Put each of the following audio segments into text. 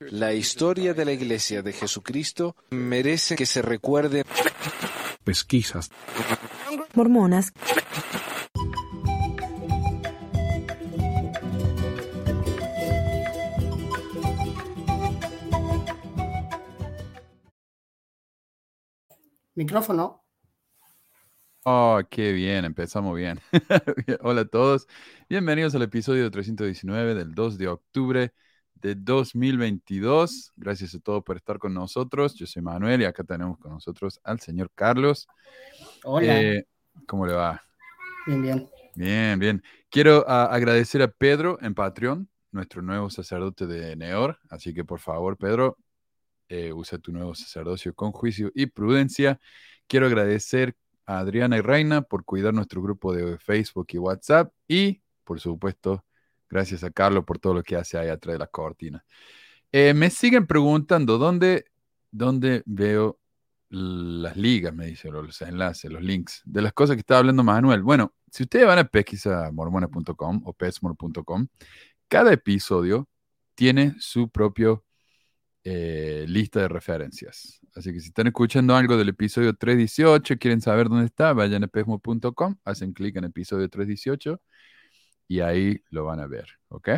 La historia de la Iglesia de Jesucristo merece que se recuerde. Pesquisas. Mormonas. Micrófono. Oh, qué bien, empezamos bien. Hola a todos, bienvenidos al episodio 319 del 2 de octubre de 2022. Gracias a todos por estar con nosotros. Yo soy Manuel y acá tenemos con nosotros al señor Carlos. Hola. Eh, ¿Cómo le va? bien, bien. Bien, bien. Quiero ah, agradecer a Pedro en Patreon, nuestro nuevo sacerdote de Neor. Así que por favor, Pedro, eh, usa tu nuevo sacerdocio con juicio y prudencia. Quiero agradecer a Adriana y Reina por cuidar nuestro grupo de Facebook y WhatsApp. Y, por supuesto, gracias a Carlos por todo lo que hace ahí atrás de la cortina. Eh, me siguen preguntando dónde, dónde veo las ligas, me dicen, los enlaces, los links, de las cosas que estaba hablando Manuel. Bueno, si ustedes van a pesquisamormona.com o pesmor.com, cada episodio tiene su propio eh, lista de referencias. Así que si están escuchando algo del episodio 318, quieren saber dónde está, vayan a pesmo.com, hacen clic en episodio 318 y ahí lo van a ver, ¿ok?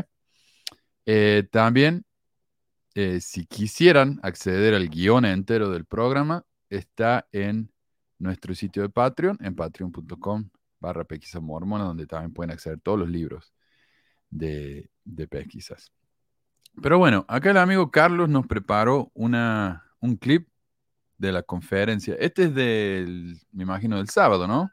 Eh, también, eh, si quisieran acceder al guion entero del programa, está en nuestro sitio de Patreon, en patreon.com barra pesquisa mormona, donde también pueden acceder todos los libros de, de pesquisas. Pero bueno, acá el amigo Carlos nos preparó una, un clip de la conferencia. Este es del, me imagino, del sábado, ¿no?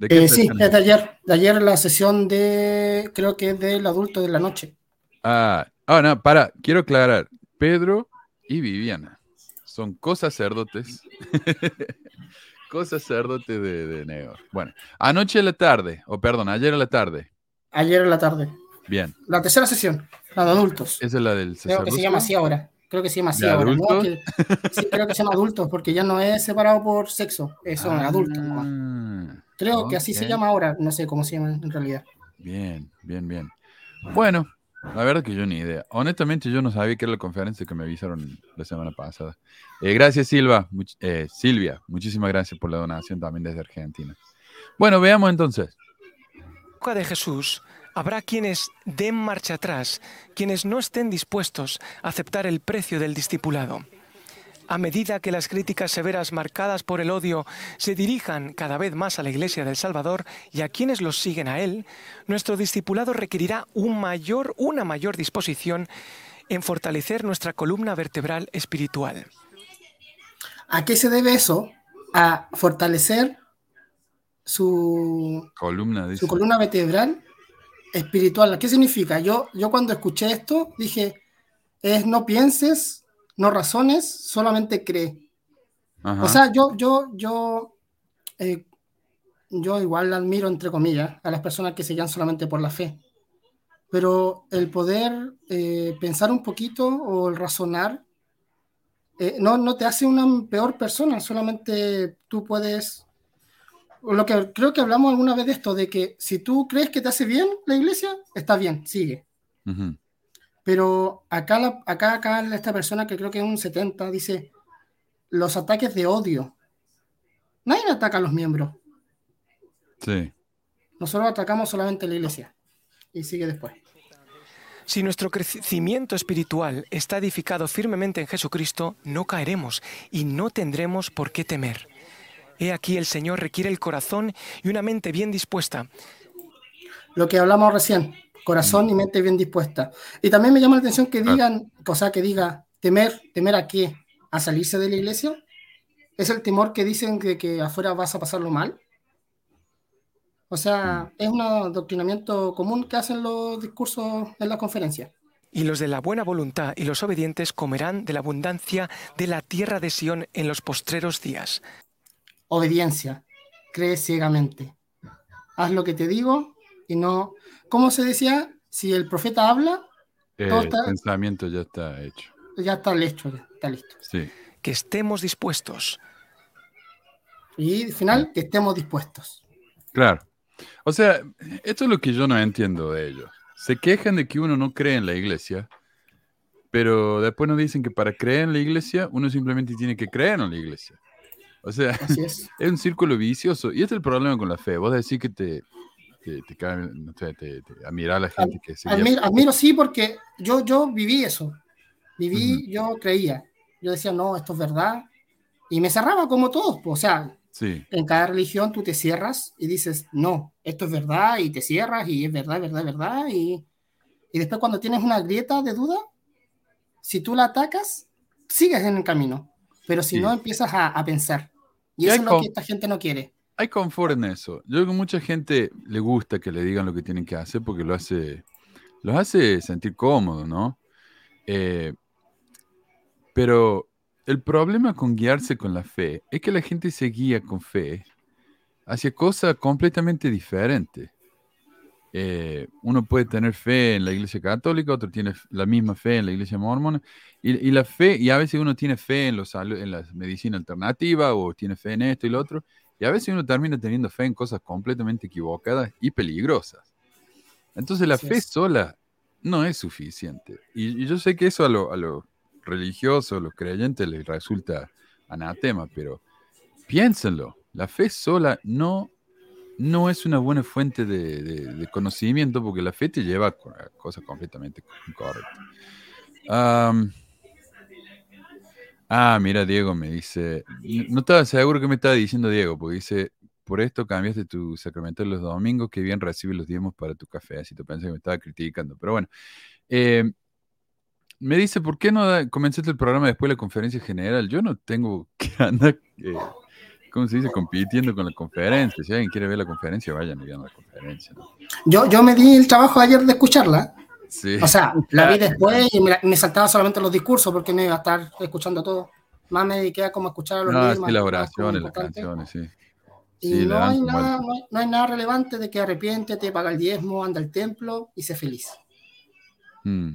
¿De qué Eh, sí, es de ayer. De ayer la sesión de, creo que es del adulto de la noche. Ah, ah, no, para, quiero aclarar. Pedro y Viviana son co-sacerdotes. co-sacerdotes de, de Neo. Bueno, anoche a la tarde, o perdón, ayer a la tarde. Ayer en la tarde. Bien, La tercera sesión, la de adultos. esa es la del Creo que se llama así ahora. Creo que se llama así ¿De ahora. ¿no? Que- sí, creo que se llama adultos porque ya no es separado por sexo, son adultos. nomás. Creo que así se llama ahora, no sé cómo se llama en realidad. Bien, bien, bien. Bueno, la verdad que yo ni idea. Honestamente, yo no sabía que era la conferencia que me avisaron la semana pasada. Eh, gracias, Silva. Much- eh, Silvia, muchísimas gracias por la donación también desde Argentina. Bueno, veamos entonces. época de Jesús habrá quienes den marcha atrás, quienes no estén dispuestos a aceptar el precio del discipulado. A medida que las críticas severas marcadas por el odio se dirijan cada vez más a la Iglesia del Salvador y a quienes los siguen a él, nuestro discipulado requerirá un mayor, una mayor disposición en fortalecer nuestra columna vertebral espiritual. ¿A qué se debe eso? A fortalecer su, Columna, dice. su columna vertebral espiritual. ¿Qué significa? Yo, yo cuando escuché esto dije, es no pienses, no razones, solamente cree. Ajá. O sea, yo, yo, yo, eh, yo igual admiro, entre comillas, a las personas que se guían solamente por la fe. Pero el poder eh, pensar un poquito o el razonar eh, no, no te hace una peor persona, solamente tú puedes... Lo que creo que hablamos alguna vez de esto, de que si tú crees que te hace bien la iglesia, está bien, sigue. Ujú. Pero acá, la- acá, acá esta persona que creo que es un 70 dice los ataques de odio. Nadie ataca a los miembros. Sí. Nosotros atacamos solamente a la iglesia. Y sigue después. Si nuestro crecimiento espiritual está edificado firmemente en Jesucristo, no caeremos y no tendremos por qué temer. He aquí el Señor requiere el corazón y una mente bien dispuesta. Lo que hablamos recién, corazón y mente bien dispuesta. Y también me llama la atención que Claro. digan, o sea, que diga, temer, temer a qué? ¿A salirse de la iglesia? ¿Es el temor que dicen de que afuera vas a pasarlo mal? O sea, es un adoctrinamiento común que hacen los discursos en la conferencia. Y los de la buena voluntad y los obedientes comerán de la abundancia de la tierra de Sión en los postreros días. Obediencia, cree ciegamente. Haz lo que te digo y no... ¿Cómo se decía? Si el profeta habla, Eh, Todo el pensamiento ya está hecho. ya está listo, ya está listo. Sí. Que estemos dispuestos. Y al final, que estemos dispuestos. Claro. O sea, esto es lo que yo no entiendo de ellos. Se quejan de que uno no cree en la iglesia, pero después nos dicen que para creer en la iglesia, uno simplemente tiene que creer en la iglesia. O sea, es. es un círculo vicioso. Y este es el problema con la fe. Vos decís que te, te, te, te, te a la gente que seguía- Admiro, admiro sí, porque yo, yo viví eso. Viví, yo creía. Yo decía, no, esto es verdad. Y me cerraba como todos. pues, O sea, Sí, en cada religión tú te cierras y dices, no, esto es verdad, y te cierras, y es verdad, verdad, verdad. Y, y después cuando tienes una grieta de duda, si tú la atacas, sigues en el camino. Pero si Sí. no, empiezas a, a pensar. Y Y eso es lo que esta gente no quiere. Hay confort en eso. Yo creo que mucha gente le gusta que le digan lo que tienen que hacer porque lo hace, los hace sentir cómodos, ¿no? Eh, pero el problema con guiarse con la fe es que la gente se guía con fe hacia cosas completamente diferentes. Eh, uno puede tener fe en la iglesia católica, otro tiene la misma fe en la iglesia mormona, y, y la fe, y a veces uno tiene fe en, los, en la medicina alternativa, o tiene fe en esto y lo otro, y a veces uno termina teniendo fe en cosas completamente equivocadas y peligrosas. Entonces la fe es. sola no es suficiente. Y, y yo sé que eso a los lo religiosos, a los creyentes les resulta anatema, pero piénsenlo, la fe sola no, no es una buena fuente de, de- de conocimiento porque la fe te lleva a co- a cosas completamente incorrectas. Ah, mira, Diego me dice, no estaba seguro que me estaba diciendo Diego, porque dice, por esto cambiaste tu sacramento los domingos, que bien recibes los diezmos para tu café, así te pensé que me estaba criticando, pero bueno. Eh, me dice, ¿por qué no da- comenzaste el programa después de la conferencia general? Yo no tengo que andar, eh, ¿cómo se dice? Compitiendo con la conferencia. Si alguien quiere ver la conferencia, vayan y vean la conferencia. ¿no? Yo, yo me di el trabajo ayer de escucharla. Sí. O sea, la vi después y me, me saltaba solamente los discursos porque no iba a estar escuchando todo. Más me dediqué a como escuchar a los no, mismos, que las oraciones, las canciones, sí. Y Sí, no, hay nada, no, hay, no hay nada relevante de que arrepiéntete, paga el diezmo, anda al templo y sé feliz. Mm.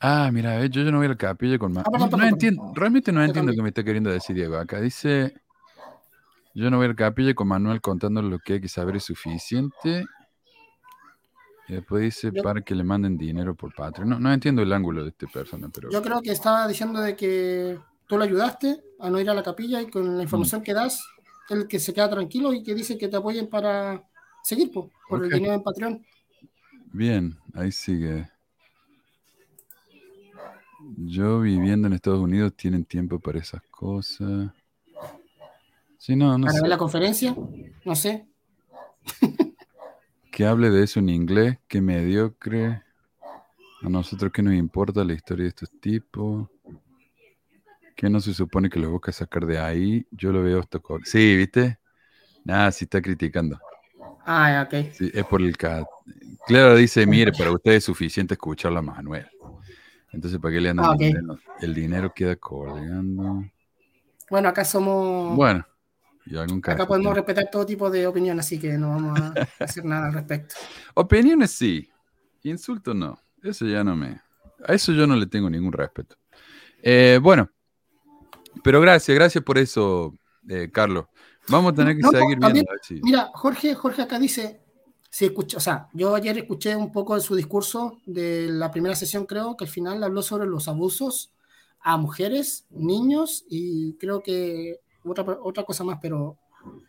Ah, mira, eh, yo, yo no voy a la capilla con más. Ah, perdón, no, entiendo, realmente no entiendo cambié. qué me está queriendo decir Diego. Acá dice, yo no voy a la capilla con Manuel contando lo que hay que saber es suficiente. Y después dice Yo- para que le manden dinero por Patreon. No, no entiendo el ángulo de esta persona, pero Yo creo que estaba diciendo de que tú lo ayudaste a no ir a la capilla y con la información Mm. que das, el que se queda tranquilo y que dice que te apoyen para seguir po, por el dinero en Patreon. bien, ahí sigue. Yo viviendo en Estados Unidos tienen tiempo para esas cosas. Sí, no, no para sé. ver la conferencia, no sé. Que hable de eso en inglés, que mediocre. A nosotros qué nos importa la historia de estos tipos. Que no se supone que los busca sacar de ahí. Yo lo veo esto con... Sí, ¿viste? Nada, sí está criticando. Ah, ok. Sí, es por el cat. Claro, dice, mire, para usted es suficiente escucharlo a Manuel. Entonces, ¿para qué le andan Ah, ok. diciendo? El dinero queda colgando. Bueno, acá somos. Bueno, acá podemos respetar todo tipo de opinión, así que no vamos a hacer nada al respecto. Opiniones sí, insultos no. Eso ya no me. A eso yo no le tengo ningún respeto. Eh, bueno, pero gracias, gracias por eso, eh, Carlos. Vamos a tener que No, seguir viendo. también- si- Mira, Jorge, Jorge acá dice, si escucha, o sea, yo ayer escuché un poco de su discurso de la primera sesión, creo que al final habló sobre los abusos a mujeres, niños y creo que otra, otra cosa más, pero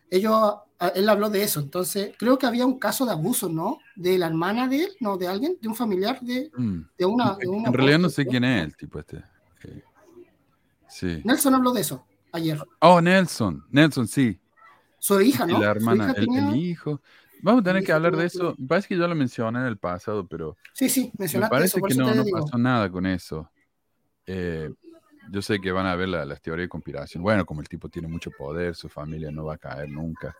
ellos, él habló de eso, entonces creo que había un caso de abuso, ¿no? De la hermana de él, no, de alguien, de un familiar de, Mm. de una... de una En realidad no sé quién es el tipo este. Sí. Nelson habló de eso ayer. Oh, Nelson. Nelson, sí. Su hija, ¿no? la hermana, hija el, tenía- el hijo. Vamos a tener el que hablar de eso. Me parece que yo lo mencioné en el pasado, pero Sí, sí, me mencionaste parece eso, por que no, no pasó nada con eso. Eh, yo sé que van a ver la- las teorías de conspiración. Bueno, como el tipo tiene mucho poder, su familia no va a caer nunca.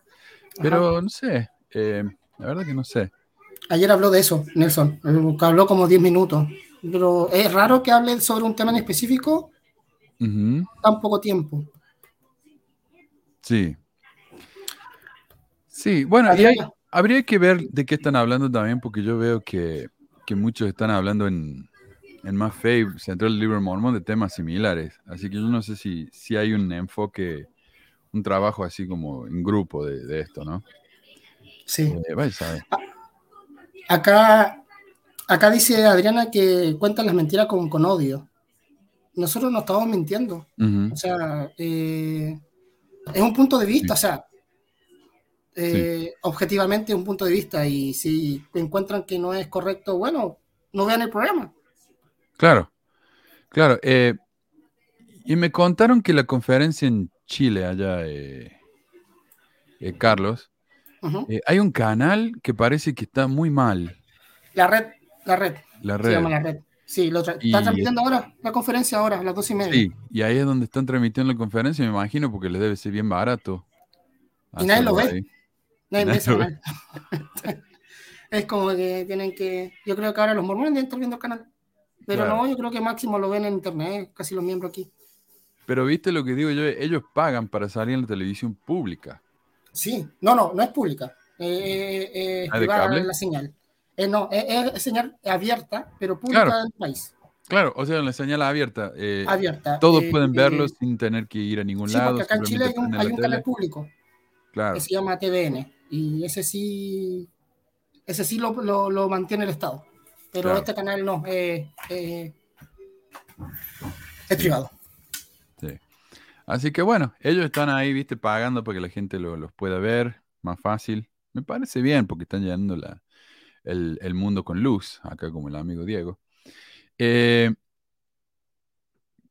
Pero no sé, eh, la verdad que no sé. Ayer habló de eso, Nelson. Habló como 10 minutos. Pero es raro que hable sobre un tema en específico tan poco tiempo. Sí. Sí, bueno, y hay- Adriana, habría que ver de qué están hablando también, porque yo veo que, que muchos están hablando en, en Más Fe, Central del Libro de Mormón, de temas similares. Así que yo no sé si, si hay un enfoque, un trabajo así como en grupo de, de esto, ¿no? sí. Eh, vaya a saber. Acá acá dice Adriana que cuentan las mentiras con, con odio. Nosotros no estamos mintiendo. O sea, eh, es un punto de vista, o sea, eh, objetivamente es un punto de vista y si encuentran que no es correcto, bueno, no vean el programa. Claro, claro. eh, y me contaron que la conferencia en Chile, allá, eh, eh, Carlos, eh, hay un canal que parece que está muy mal, La red, la red, la se red. llama la red. Sí, lo tra- Y- están transmitiendo ahora la conferencia ahora, a las dos y media. Sí, y ahí es donde están transmitiendo la conferencia, me imagino, porque les debe ser bien barato. Y nadie lo ve. ahí. Nadie ve lo canal. es como que tienen que. Yo creo que ahora los mormones deben estar viendo el canal. Pero Claro. no, yo creo que máximo lo ven en internet, casi los miembros aquí. Pero viste lo que digo yo, ellos pagan para salir en la televisión pública. Sí, no, no, no es pública. Eh, eh, eh, ¿Ah, de privada cable? la señal. Eh, no, es, es señal abierta, pero pública Claro. del país. Claro, o sea, la señal abierta. eh, Abierta. todos Eh, pueden eh, verlo sin tener que ir a ningún Sí, lado. porque acá en Chile hay un, hay canal público Claro, que se llama TVN. Y ese sí, ese sí lo, lo- lo mantiene el Estado. Pero Claro. este canal no, eh, eh, es privado. sí. Así que bueno, ellos están ahí, viste, pagando para que la gente lo- los pueda ver más fácil. Me parece bien porque están llenando la, el, el mundo con luz, acá como el amigo Diego. Eh,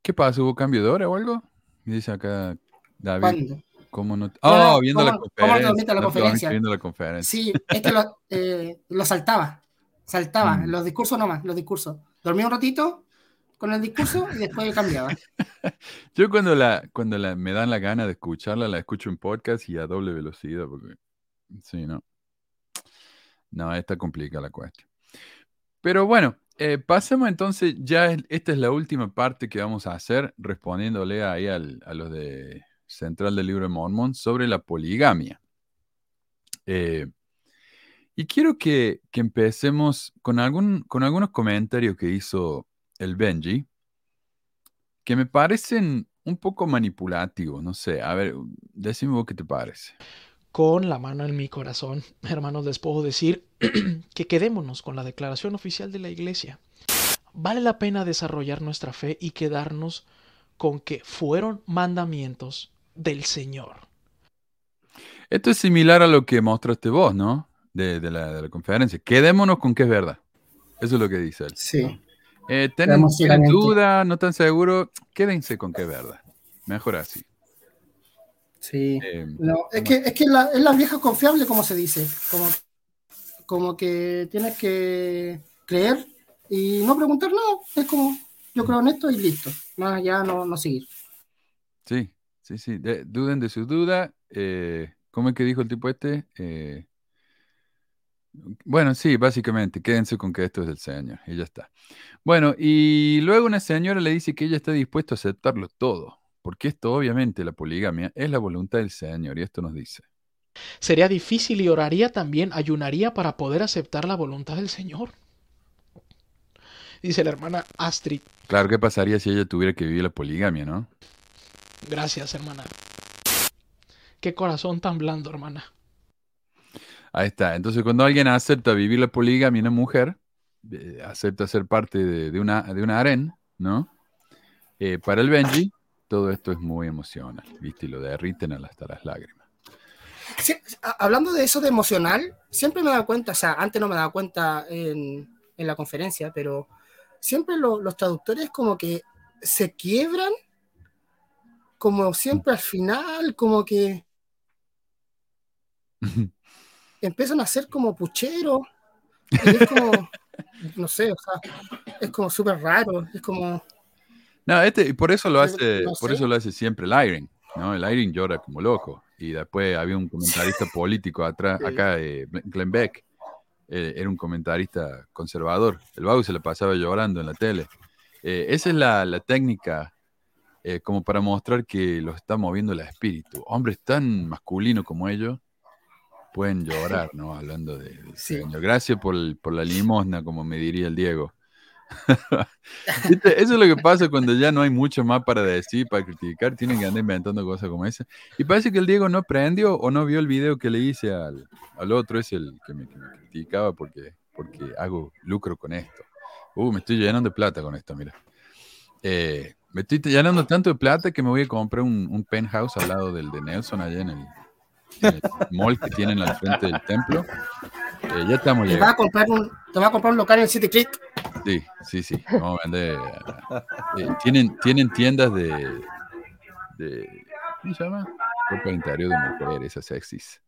¿Qué pasa? ¿Hubo cambio de hora o algo? Dice acá David. ¿Cuándo? ¿Cómo no? Oh, viendo la ¿cómo- cómo no te conferencia. dormiste la no te dormiste conferencia? viendo la conferencia. Sí, es que lo, eh, lo saltaba. Saltaba. Mm. Los discursos nomás, los discursos. Dormía un ratito con el discurso y después cambiaba. Yo cuando la, cuando la, me dan la gana de escucharla, la escucho en podcast y a doble velocidad, porque sí, no. No, está complicada la cuestión. Pero bueno, eh, pasemos entonces, ya es- esta es la última parte que vamos a hacer, respondiéndole ahí al- a los de Central del Libro de Mormón sobre la poligamia. Eh, y quiero que, que empecemos con, algún, con algunos comentarios que hizo el Benji, que me parecen un poco manipulativos, no sé, a ver, decime vos qué te parece. Con la mano en mi corazón, hermanos, les puedo decir que quedémonos con la declaración oficial de la Iglesia. Vale la pena desarrollar nuestra fe y quedarnos con que fueron mandamientos del Señor. Esto es similar a lo que mostraste vos, ¿no? De, de la, de la conferencia. Quedémonos con que es verdad. Eso es lo que dice él. Sí. Eh, ¿Tienen, Quedamos tienen ciegamente. duda? ¿No tan seguro? Quédense con que es verdad. Mejor así. Sí. Eh, No, es que, es que la, es la vieja confiable, como se dice. Como, como que tienes que creer y no preguntar nada. Es como, yo creo en esto y listo. Más ya no, no seguir. sí, sí, sí. De- duden de su duda. Eh, ¿Cómo es que dijo el tipo este? Eh, bueno, sí, básicamente, quédense con que esto es del Señor y ya está. Bueno, y luego una señora le dice que ella está dispuesta a aceptarlo todo, porque esto obviamente, la poligamia, es la voluntad del Señor y esto nos dice. Sería difícil y oraría también, ayunaría para poder aceptar la voluntad del Señor. Dice la hermana Astrid. Claro, ¿qué pasaría si ella tuviera que vivir la poligamia, no? Gracias, hermana. Qué corazón tan blando, hermana. Ahí está. Entonces, cuando alguien acepta vivir la poligamia, una mujer eh, acepta ser parte de, de una, de una harén, ¿no? Eh, para el Benji, todo esto es muy emocional, ¿viste? Y lo derriten hasta las lágrimas. Sí, hablando de eso de emocional, siempre me he dado cuenta, o sea, antes no me daba cuenta en, en la conferencia, pero siempre lo- los traductores como que se quiebran, como siempre al final, como que empiezan a ser como pucheros. Y es como, no sé, o sea, es como súper raro, es como, No, este, por eso lo No hace, por sé. eso lo hace siempre el Iron, ¿no? El Iron llora como loco. Y después había un comentarista político atrás, Sí. acá, eh, Glenn Beck, eh, era un comentarista conservador. El vago se le pasaba llorando en la tele. Eh, esa es la, la técnica eh, como para mostrar que los está moviendo el espíritu. Hombres tan masculinos como ellos pueden llorar, ¿no? Hablando de, del Sí. Señor. Gracias por, por la limosna, como me diría el Diego. Eso es lo que pasa cuando ya no hay mucho más para decir, para criticar, tienen que andar inventando cosas como esa. Y parece que el Diego no aprendió o no vio el video que le hice al, al otro, es el que me, que me criticaba porque porque hago lucro con esto. Uh, me estoy llenando de plata con esto, mira. Eh, me estoy llenando tanto de plata que me voy a comprar un, un penthouse al lado del de Nelson, allá en el, el mall que tienen al frente del templo. Eh, ya estamos Te vas, a llegando. comprar un, te vas a comprar un local en City Creek. Sí, sí, sí. Vamos a vender. eh, tienen, tienen tiendas de, de. ¿Cómo se llama? Ropa interior de mujeres, esas sexys.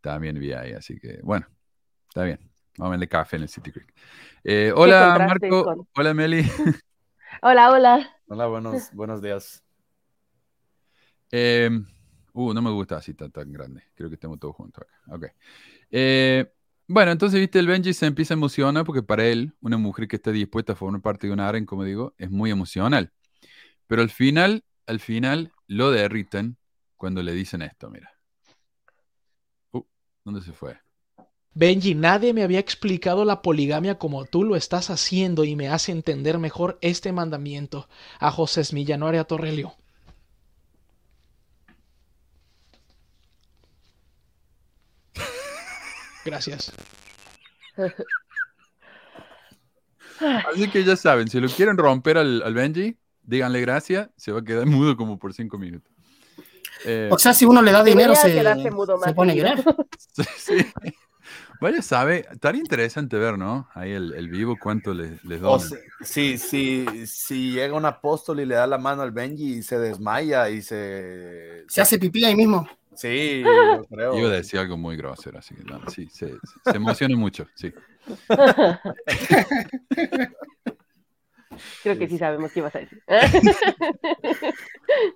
También vi ahí, así que bueno, está bien. Vamos a vender café en el City Creek. Eh, hola, Marco. con- Hola, Meli. Hola, hola. Hola, buenos, buenos días. Eh, uh, no me gusta así tan, tan grande. Creo que estemos todos juntos acá. Ok. Eh, bueno, entonces, viste, el Benji se empieza a emocionar porque para él, una mujer que está dispuesta a formar parte de un harem, como digo, es muy emocional. Pero al final, al final, lo derriten cuando le dicen esto, mira. Uh, ¿dónde se fue? Benji, nadie me había explicado la poligamia como tú lo estás haciendo y me hace entender mejor este mandamiento. A José Millanoria Torrelio. Gracias. Así que ya saben, si lo quieren romper al, al Benji, díganle gracias, se va a quedar mudo como por cinco minutos. Eh, O sea, si uno le da dinero, se, se pone a llorar. Sí, sí. Vaya, sabe, estaría interesante ver, ¿no? Ahí el, el vivo cuánto les, les se- si, si, si llega un apóstol y le da la mano al Benji y se desmaya y se... Se hace pipí ahí mismo. Sí, yo creo. Iba a decir algo muy grosero, así que no, sí, se, se emociona mucho, sí. Creo que sí sabemos qué ibas a decir.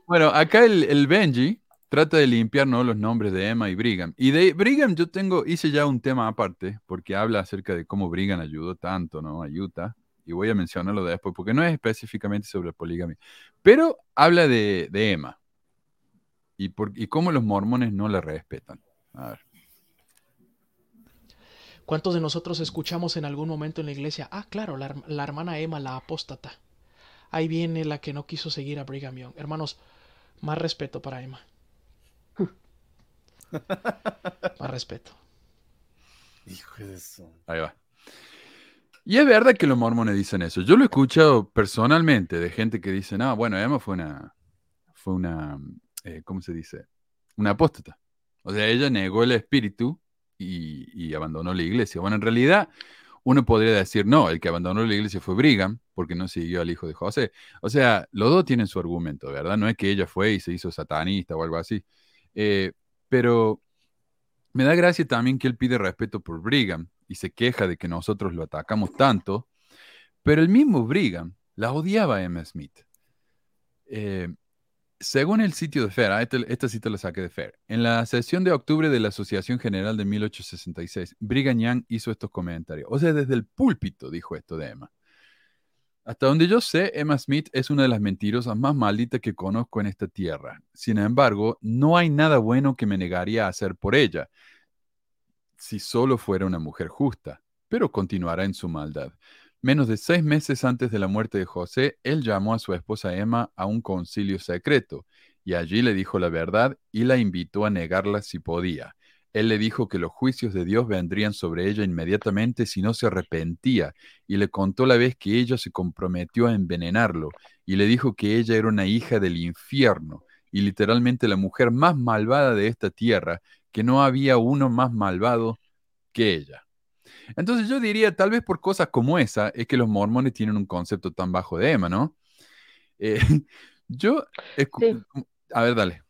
Bueno, acá el, el Benji trata de limpiar ¿no? los nombres de Emma y Brigham. Y de Brigham yo tengo, hice ya un tema aparte, porque habla acerca de cómo Brigham ayudó tanto ¿no? a Utah. Y voy a mencionarlo después, porque no es específicamente sobre poligamia. Pero habla de, de Emma. Y, por, y cómo los mormones no la respetan. A ver. ¿Cuántos de nosotros escuchamos en algún momento en la iglesia? Ah, claro, la, her- la hermana Emma, la apóstata. Ahí viene la que no quiso seguir a Brigham Young. Hermanos, más respeto para Emma. Más respeto. Hijo de eso. Ahí va. Y es verdad que los mormones dicen eso. Yo lo he escuchado personalmente de gente que dice, no, bueno, Emma fue una, fue una, eh, ¿cómo se dice? Una apóstata. O sea, ella negó el espíritu y, abandonó la iglesia. Bueno, en realidad uno podría decir, no, el que abandonó la iglesia fue Brigham porque no siguió al hijo de José. O sea, los dos tienen su argumento, ¿verdad? No es que ella fue y se hizo satanista o algo así. Eh, pero me da gracia también que él pide respeto por Brigham y se queja de que nosotros lo atacamos tanto, pero el mismo Brigham la odiaba a Emma Smith. Eh, según el sitio de Fair, ah, este- esta cita la saqué de Fair, en la sesión de octubre de la Asociación General de 1866, Brigham Young hizo estos comentarios. O sea, desde el púlpito dijo esto de Emma. Hasta donde yo sé, Emma Smith es una de las mentirosas más malditas que conozco en esta tierra. Sin embargo, no hay nada bueno que me negaría a hacer por ella, si solo fuera una mujer justa, pero continuará en su maldad. Menos de seis meses antes de la muerte de José, él llamó a su esposa Emma a un concilio secreto, y allí le dijo la verdad y la invitó a negarla si podía. Él le dijo que los juicios de Dios vendrían sobre ella inmediatamente si no se arrepentía, y le contó la vez que ella se comprometió a envenenarlo, y le dijo que ella era una hija del infierno, y literalmente la mujer más malvada de esta tierra, que no había uno más malvado que ella. Entonces yo diría, tal vez por cosas como esa, es que los mormones tienen un concepto tan bajo de Emma, ¿no? Eh, yo, Sí. a ver, dale.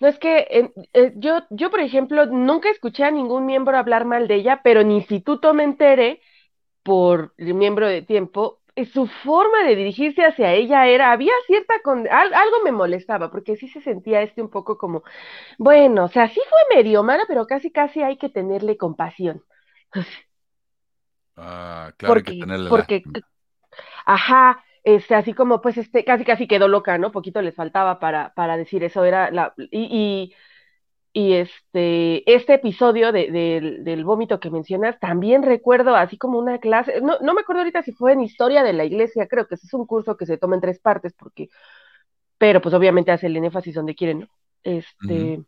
No es que eh, eh, yo, yo, por ejemplo, nunca escuché a ningún miembro hablar mal de ella, pero en instituto me enteré por el miembro de tiempo, eh, su forma de dirigirse hacia ella era, había cierta, con, al- algo me molestaba, porque sí se sentía este un poco como, bueno, o sea, sí fue medio mala, pero casi, casi hay que tenerle compasión. Ah, claro, hay que Porque, tenerle porque, ajá, este, así como pues este, casi casi quedó loca, ¿no? Poquito les faltaba para, para decir eso, era la, y, y, y este, este episodio de, del, del vómito que mencionas, también recuerdo así como una clase, no, no me acuerdo ahorita si fue en historia de la iglesia, creo que ese es un curso que se toma en tres partes, porque, pero pues obviamente hace el énfasis donde quieren, ¿no? Este,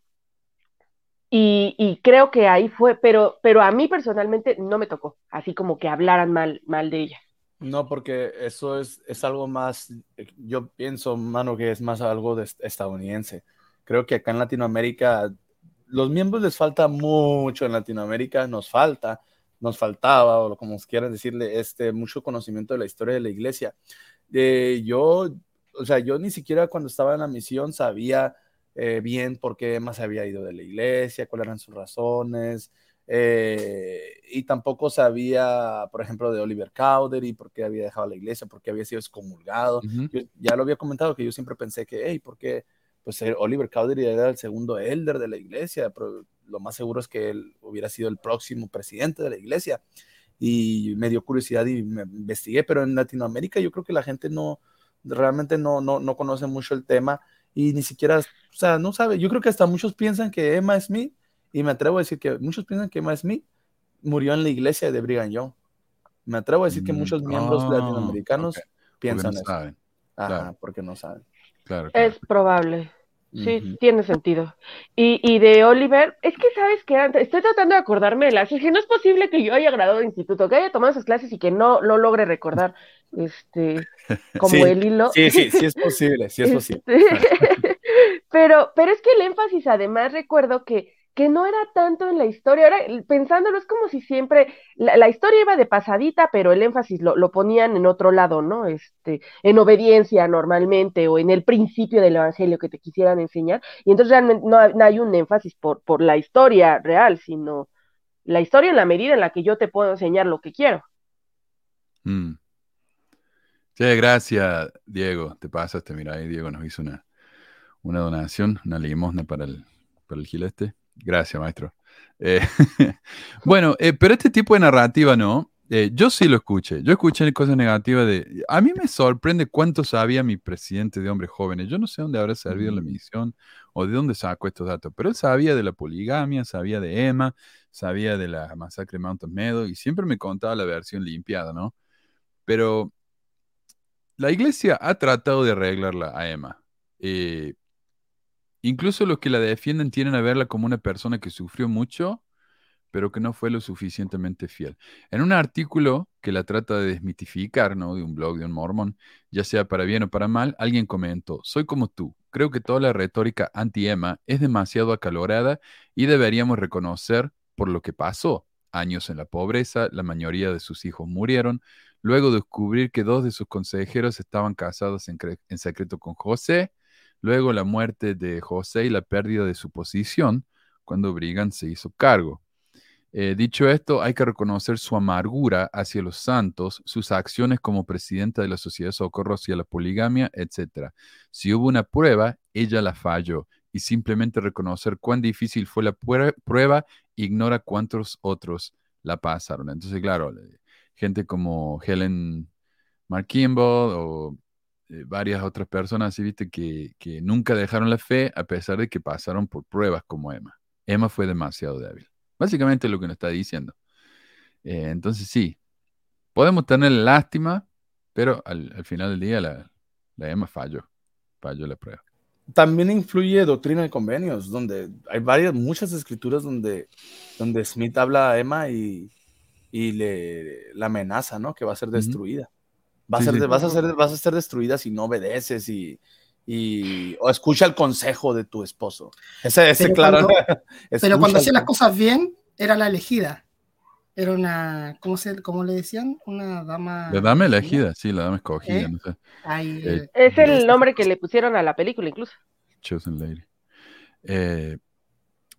Y, y creo que ahí fue, pero, pero a mí personalmente no me tocó, así como que hablaran mal, mal de ella. No, porque eso es, es algo más, yo pienso, mano, que es más algo de estadounidense. Creo que acá en Latinoamérica, los miembros les falta mucho en Latinoamérica, nos falta, nos faltaba, o como quieran decirle, este, mucho conocimiento de la historia de la iglesia. Eh, yo, o sea, yo ni siquiera cuando estaba en la misión sabía eh, bien por qué Emma se había ido de la iglesia, cuáles eran sus razones, eh, y tampoco sabía, por ejemplo, de Oliver Cowdery, por qué había dejado la iglesia, por qué había sido excomulgado. ya lo había comentado que yo siempre pensé que, hey, ¿por qué? Pues Oliver Cowdery era el segundo elder de la iglesia, pero lo más seguro es que él hubiera sido el próximo presidente de la iglesia. Y me dio curiosidad y me investigué, pero en Latinoamérica yo creo que la gente no, realmente no, no, no conoce mucho el tema y ni siquiera, o sea, no sabe. Yo creo que hasta muchos piensan que Emma Smith, y me atrevo a decir que muchos piensan que Emma Smith murió en la iglesia de Brigham Young. Me atrevo a decir que mm, muchos miembros oh, latinoamericanos piensan eso. Saben. Ajá, porque no saben. Claro, Es probable. Sí, tiene sentido. Y, y, de Oliver, es que sabes que estoy tratando de acordarme de las, es que no es posible que yo haya graduado de instituto, que haya tomado esas clases y que no, no logre recordar este como el hilo. Sí, sí, sí es posible, sí es posible. Este, pero, pero es que el énfasis, además, recuerdo que que no era tanto en la historia. Ahora, pensándolo, es como si siempre la, historia iba de pasadita, pero el énfasis lo, lo, ponían en otro lado, ¿no? Este, en obediencia normalmente, o en el principio del evangelio que te quisieran enseñar. Y entonces realmente no, hay un énfasis por, por la historia real, sino la historia en la medida en la que yo te puedo enseñar lo que quiero. Mm. Sí, gracias, Diego. Te pasaste, mira, ahí Diego nos hizo una, una donación, una limosna para el, para el gileste. Gracias, maestro. Eh, bueno, eh, pero este tipo de narrativa, ¿no? Eh, yo sí lo escuché. Yo escuché cosas negativas de... A mí me sorprende cuánto sabía mi presidente de hombres jóvenes. Yo no sé dónde habrá servido la mm. misión o de dónde sacó estos datos, pero él sabía de la poligamia, sabía de Emma, sabía de la masacre de Mountain Meadow y siempre me contaba la versión limpiada, ¿no? Pero la iglesia ha tratado de arreglarla a Emma. Eh, Incluso los que la defienden tienen a verla como una persona que sufrió mucho, pero que no fue lo suficientemente fiel. En un artículo que la trata de desmitificar, ¿no? De un blog de un mormón, ya sea para bien o para mal, alguien comentó, soy como tú, creo que toda la retórica anti-Emma es demasiado acalorada y deberíamos reconocer por lo que pasó. Años en la pobreza, la mayoría de sus hijos murieron, luego descubrir que dos de sus consejeros estaban casados en, secreto con José, Luego la muerte de José y la pérdida de su posición cuando Brigham se hizo cargo. Eh, dicho esto, hay que reconocer su amargura hacia los santos, sus acciones como presidenta de la Sociedad de Socorro hacia la poligamia, etc. Si hubo una prueba, ella la falló y simplemente reconocer cuán difícil fue la prueba ignora cuántos otros la pasaron. Entonces, claro, gente como Helen Mark o eh, varias otras personas, viste, que, que, nunca dejaron la fe a pesar de que pasaron por pruebas como Emma. Emma fue demasiado débil. Básicamente lo que nos está diciendo. Eh, entonces sí, podemos tener lástima, pero al, final del día la, la, Emma falló, falló la prueba. También influye doctrina de convenios, donde hay varias, muchas escrituras donde, donde Smith habla a Emma y, y le la amenaza, ¿no? Que va a ser destruida. Vas, a ser, vas, a ser, vas a ser destruida si no obedeces y, y o escucha el consejo de tu esposo. Ese, ese claro. pero cuando hacía las cosas bien, era la elegida. Era una, ¿cómo, se, cómo le decían? Una dama. La dama elegida, sí, la dama escogida. ¿Eh? No sé. Eh, es el nombre que le pusieron a la película, incluso. Chosen Lady. Eh,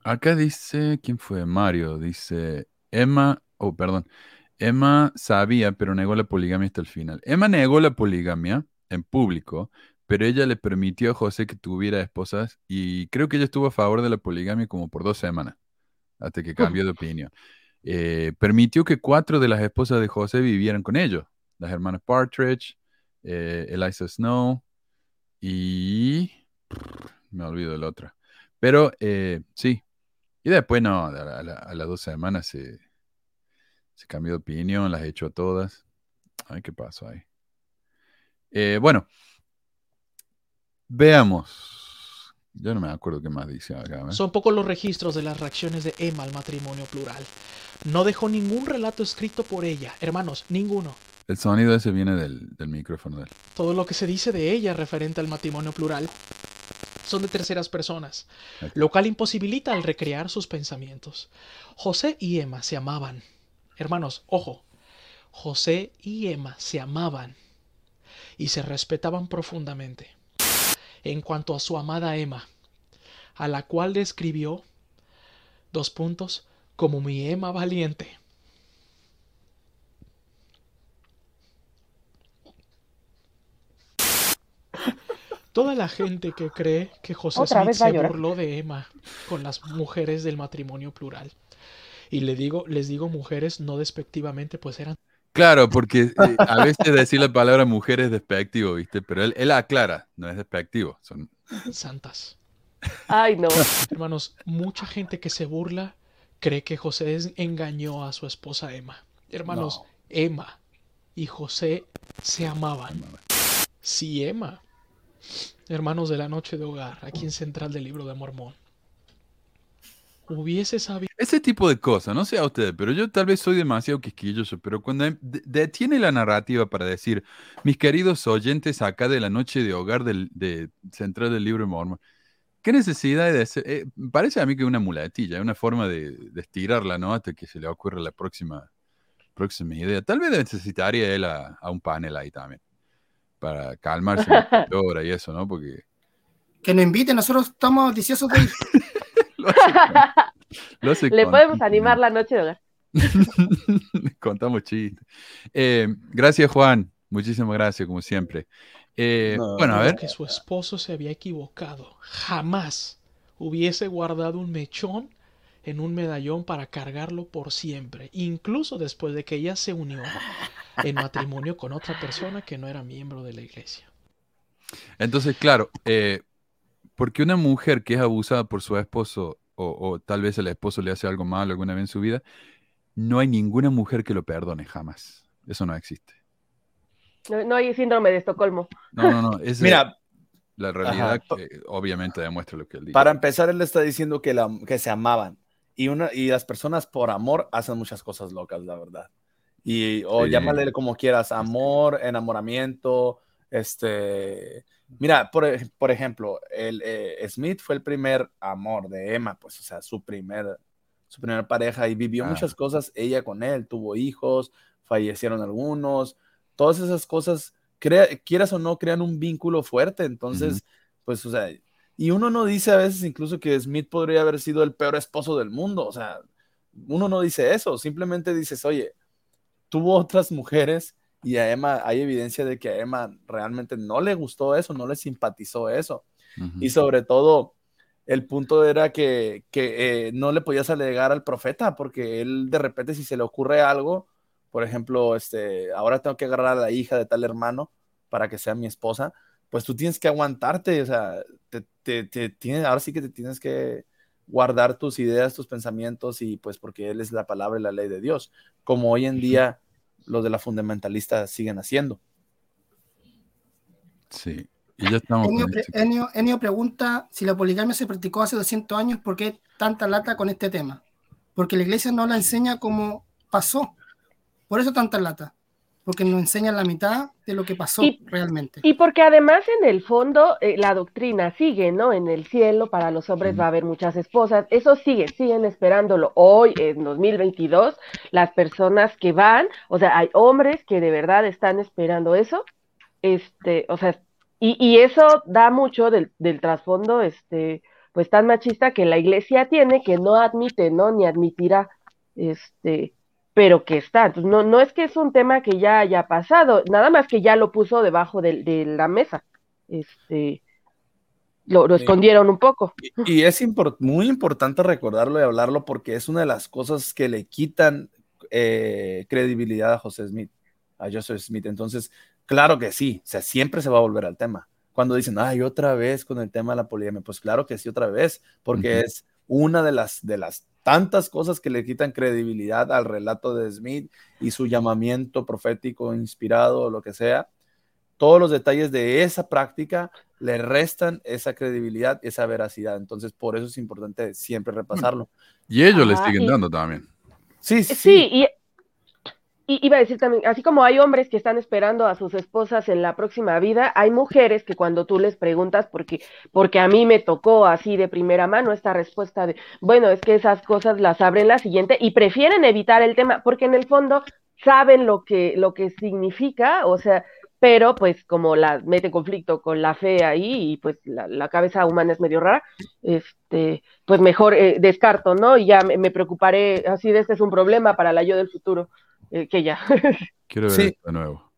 acá dice, ¿quién fue? Mario, dice Emma, oh, perdón. Emma sabía, pero negó la poligamia hasta el final. Emma negó la poligamia en público, pero ella le permitió a José que tuviera esposas y creo que ella estuvo a favor de la poligamia como por dos semanas, hasta que cambió de opinión. Eh, permitió que cuatro de las esposas de José vivieran con ellos, las hermanas Partridge, eh, Eliza Snow y... Me olvido de la otra. Pero eh, sí. Y después no, a, las dos semanas se se cambió de opinión, las he hecho a todas. Ay, ¿qué pasó ahí? Eh, bueno, veamos. Yo no me acuerdo qué más dice acá. ¿eh? Son pocos los registros de las reacciones de Emma al matrimonio plural. No dejó ningún relato escrito por ella. Hermanos, ninguno. El sonido ese viene del, del micrófono de él. Todo lo que se dice de ella referente al matrimonio plural son de terceras personas, lo cual imposibilita al recrear sus pensamientos. José y Emma se amaban. Hermanos, ojo, José y Emma se amaban y se respetaban profundamente. En cuanto a su amada Emma, a la cual describió, dos puntos, como mi Emma valiente. Toda la gente que cree que José Otra Smith se burló de Emma con las mujeres del matrimonio plural. Y le digo, les digo mujeres no despectivamente, pues eran Claro, porque eh, a veces decir la palabra mujer es despectivo, ¿viste? Pero él, él aclara, no es despectivo. Son... santas. Ay, no. Hermanos, mucha gente que se burla cree que José engañó a su esposa Emma. Hermanos, No. Emma y José se amaban. Si Emma, hermanos de la noche de hogar, aquí en Central del Libro de Mormón, hubiese sabido Ese tipo de cosas, no sé a ustedes, pero yo tal vez soy demasiado quisquilloso, pero cuando em- de- detiene la narrativa para decir, mis queridos oyentes acá de la noche de hogar del, de Central del Libro de Mormon, ¿qué necesidad de hacer? eh, parece a mí que una muletilla, una forma de, de estirarla, ¿no? Hasta que se le ocurra la próxima, próxima idea. Tal vez necesitaría él a, a un panel ahí también, para calmarse llora y eso, ¿no? Porque Que nos inviten, nosotros estamos deseosos de ir. lo hace con- lo hace Le con- podemos animar la noche de hogar. Contamos chistes. Eh, gracias, Juan. Muchísimas gracias, como siempre. Eh, No, bueno, a ver. que su esposo se había equivocado. Jamás hubiese guardado un mechón en un medallón para cargarlo por siempre, incluso después de que ella se unió en matrimonio con otra persona que no era miembro de la iglesia. Entonces, claro, eh, porque una mujer que es abusada por su esposo, o, o tal vez el esposo le hace algo malo alguna vez en su vida, no hay ninguna mujer que lo perdone jamás. Eso no existe. No, no hay síndrome de Estocolmo. No, no, no. Es Mira, la realidad Ajá. que obviamente demuestra lo que él dice. para empezar, él está diciendo que, la- que se amaban. Y, una, y las personas por amor hacen muchas cosas locas, la verdad. Y, o Sí. llámale como quieras, amor, enamoramiento, este... Mira, por, por ejemplo, el, eh, Smith fue el primer amor de Emma, pues, o sea, su primer, su primer pareja y vivió Ah. muchas cosas ella con él, tuvo hijos, fallecieron algunos, todas esas cosas, crea- quieras o no, crean un vínculo fuerte, entonces, pues, o sea, y uno no dice a veces incluso que Smith podría haber sido el peor esposo del mundo, o sea, uno no dice eso, simplemente dices, oye, tuvo otras mujeres y a Emma hay evidencia de que a Emma realmente no le gustó eso, no le simpatizó eso. Y sobre todo, el punto era que, que, eh, no le podías alegar al profeta, porque él de repente si se le ocurre algo, por ejemplo, este, ahora tengo que agarrar a la hija de tal hermano para que sea mi esposa, pues tú tienes que aguantarte, o sea, te, te, te tienes, ahora sí que te tienes que guardar tus ideas, tus pensamientos, y pues porque él es la palabra y la ley de Dios, como hoy en día los de la fundamentalista siguen haciendo. Sí. Y ya estamos Enio, con pre- este- Enio- Enio pregunta si la poligamia se practicó hace 200 años, ¿por qué tanta lata con este tema? Porque la iglesia no la enseña como pasó. Por eso tanta lata. Porque nos enseña la mitad de lo que pasó Y- realmente. Y porque además en el fondo eh, la doctrina sigue, ¿no? En el cielo para los hombres va a haber muchas esposas, eso sigue, siguen esperándolo. Hoy, en 2022, las personas que van, o sea, hay hombres que de verdad están esperando eso, este, o sea, y, y eso da mucho del, del trasfondo, este, pues tan machista que la iglesia tiene, que no admite, ¿no? Ni admitirá, este, pero que está. Entonces, no, no es que es un tema que ya haya pasado, nada más que ya lo puso debajo de, de la mesa. Este, lo, lo escondieron un poco. Y, y es muy importante recordarlo y hablarlo porque es una de las cosas que le quitan eh, credibilidad a José Smith, a Joseph Smith. Entonces, claro que sí, o sea, siempre se va a volver al tema. Cuando dicen, ay, otra vez con el tema de la poligamia, pues claro que sí, otra vez, porque es una de las, de las tantas cosas que le quitan credibilidad al relato de Smith y su llamamiento profético, inspirado, o lo que sea. todos los detalles de esa práctica le restan esa credibilidad, esa veracidad. Entonces, por eso es importante siempre repasarlo. Y ellos le siguen y- dando también. Sí, sí, Sí, y, y iba a decir también, así como hay hombres que están esperando a sus esposas en la próxima vida, hay mujeres que cuando tú les preguntas, porque, porque a mí me tocó así de primera mano esta respuesta de, bueno, es que esas cosas las abren la siguiente y prefieren evitar el tema, porque en el fondo saben lo que, lo que significa, o sea, pero pues como la mete en conflicto con la fe ahí y pues la, la cabeza humana es medio rara, este, pues mejor eh, descarto, ¿no? Y ya me, me preocuparé, así de este es un problema para la yo del futuro, eh, que ya. Quiero ver Sí. esto de nuevo.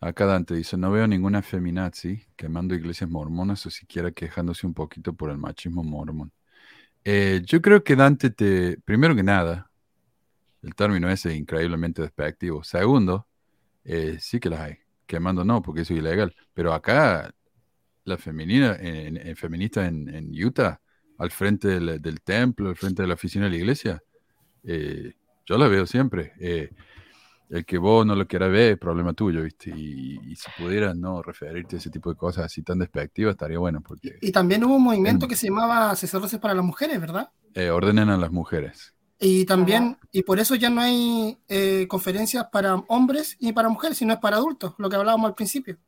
Acá Dante dice, no veo ninguna feminazi quemando iglesias mormonas o siquiera quejándose un poquito por el machismo mormón. Eh, yo creo que Dante te, primero que nada, el término ese es increíblemente despectivo. Segundo, eh, sí que las hay. Quemando no, porque eso es ilegal. Pero acá, la femenina, en, en- feminista en, en Utah, al frente del, del templo, al frente de la oficina de la iglesia, eh, yo la veo siempre. Eh, el que vos no lo quieras ver es problema tuyo, ¿viste? Y, y si pudieras no referirte a ese tipo de cosas así tan despectivas, estaría bueno, porque Y también hubo un movimiento que se llamaba sacerdotes para las mujeres, ¿verdad? eh, ordenen a las mujeres. Y también, y por eso ya no hay eh, conferencias para hombres y para mujeres, sino es para adultos, lo que hablábamos al principio.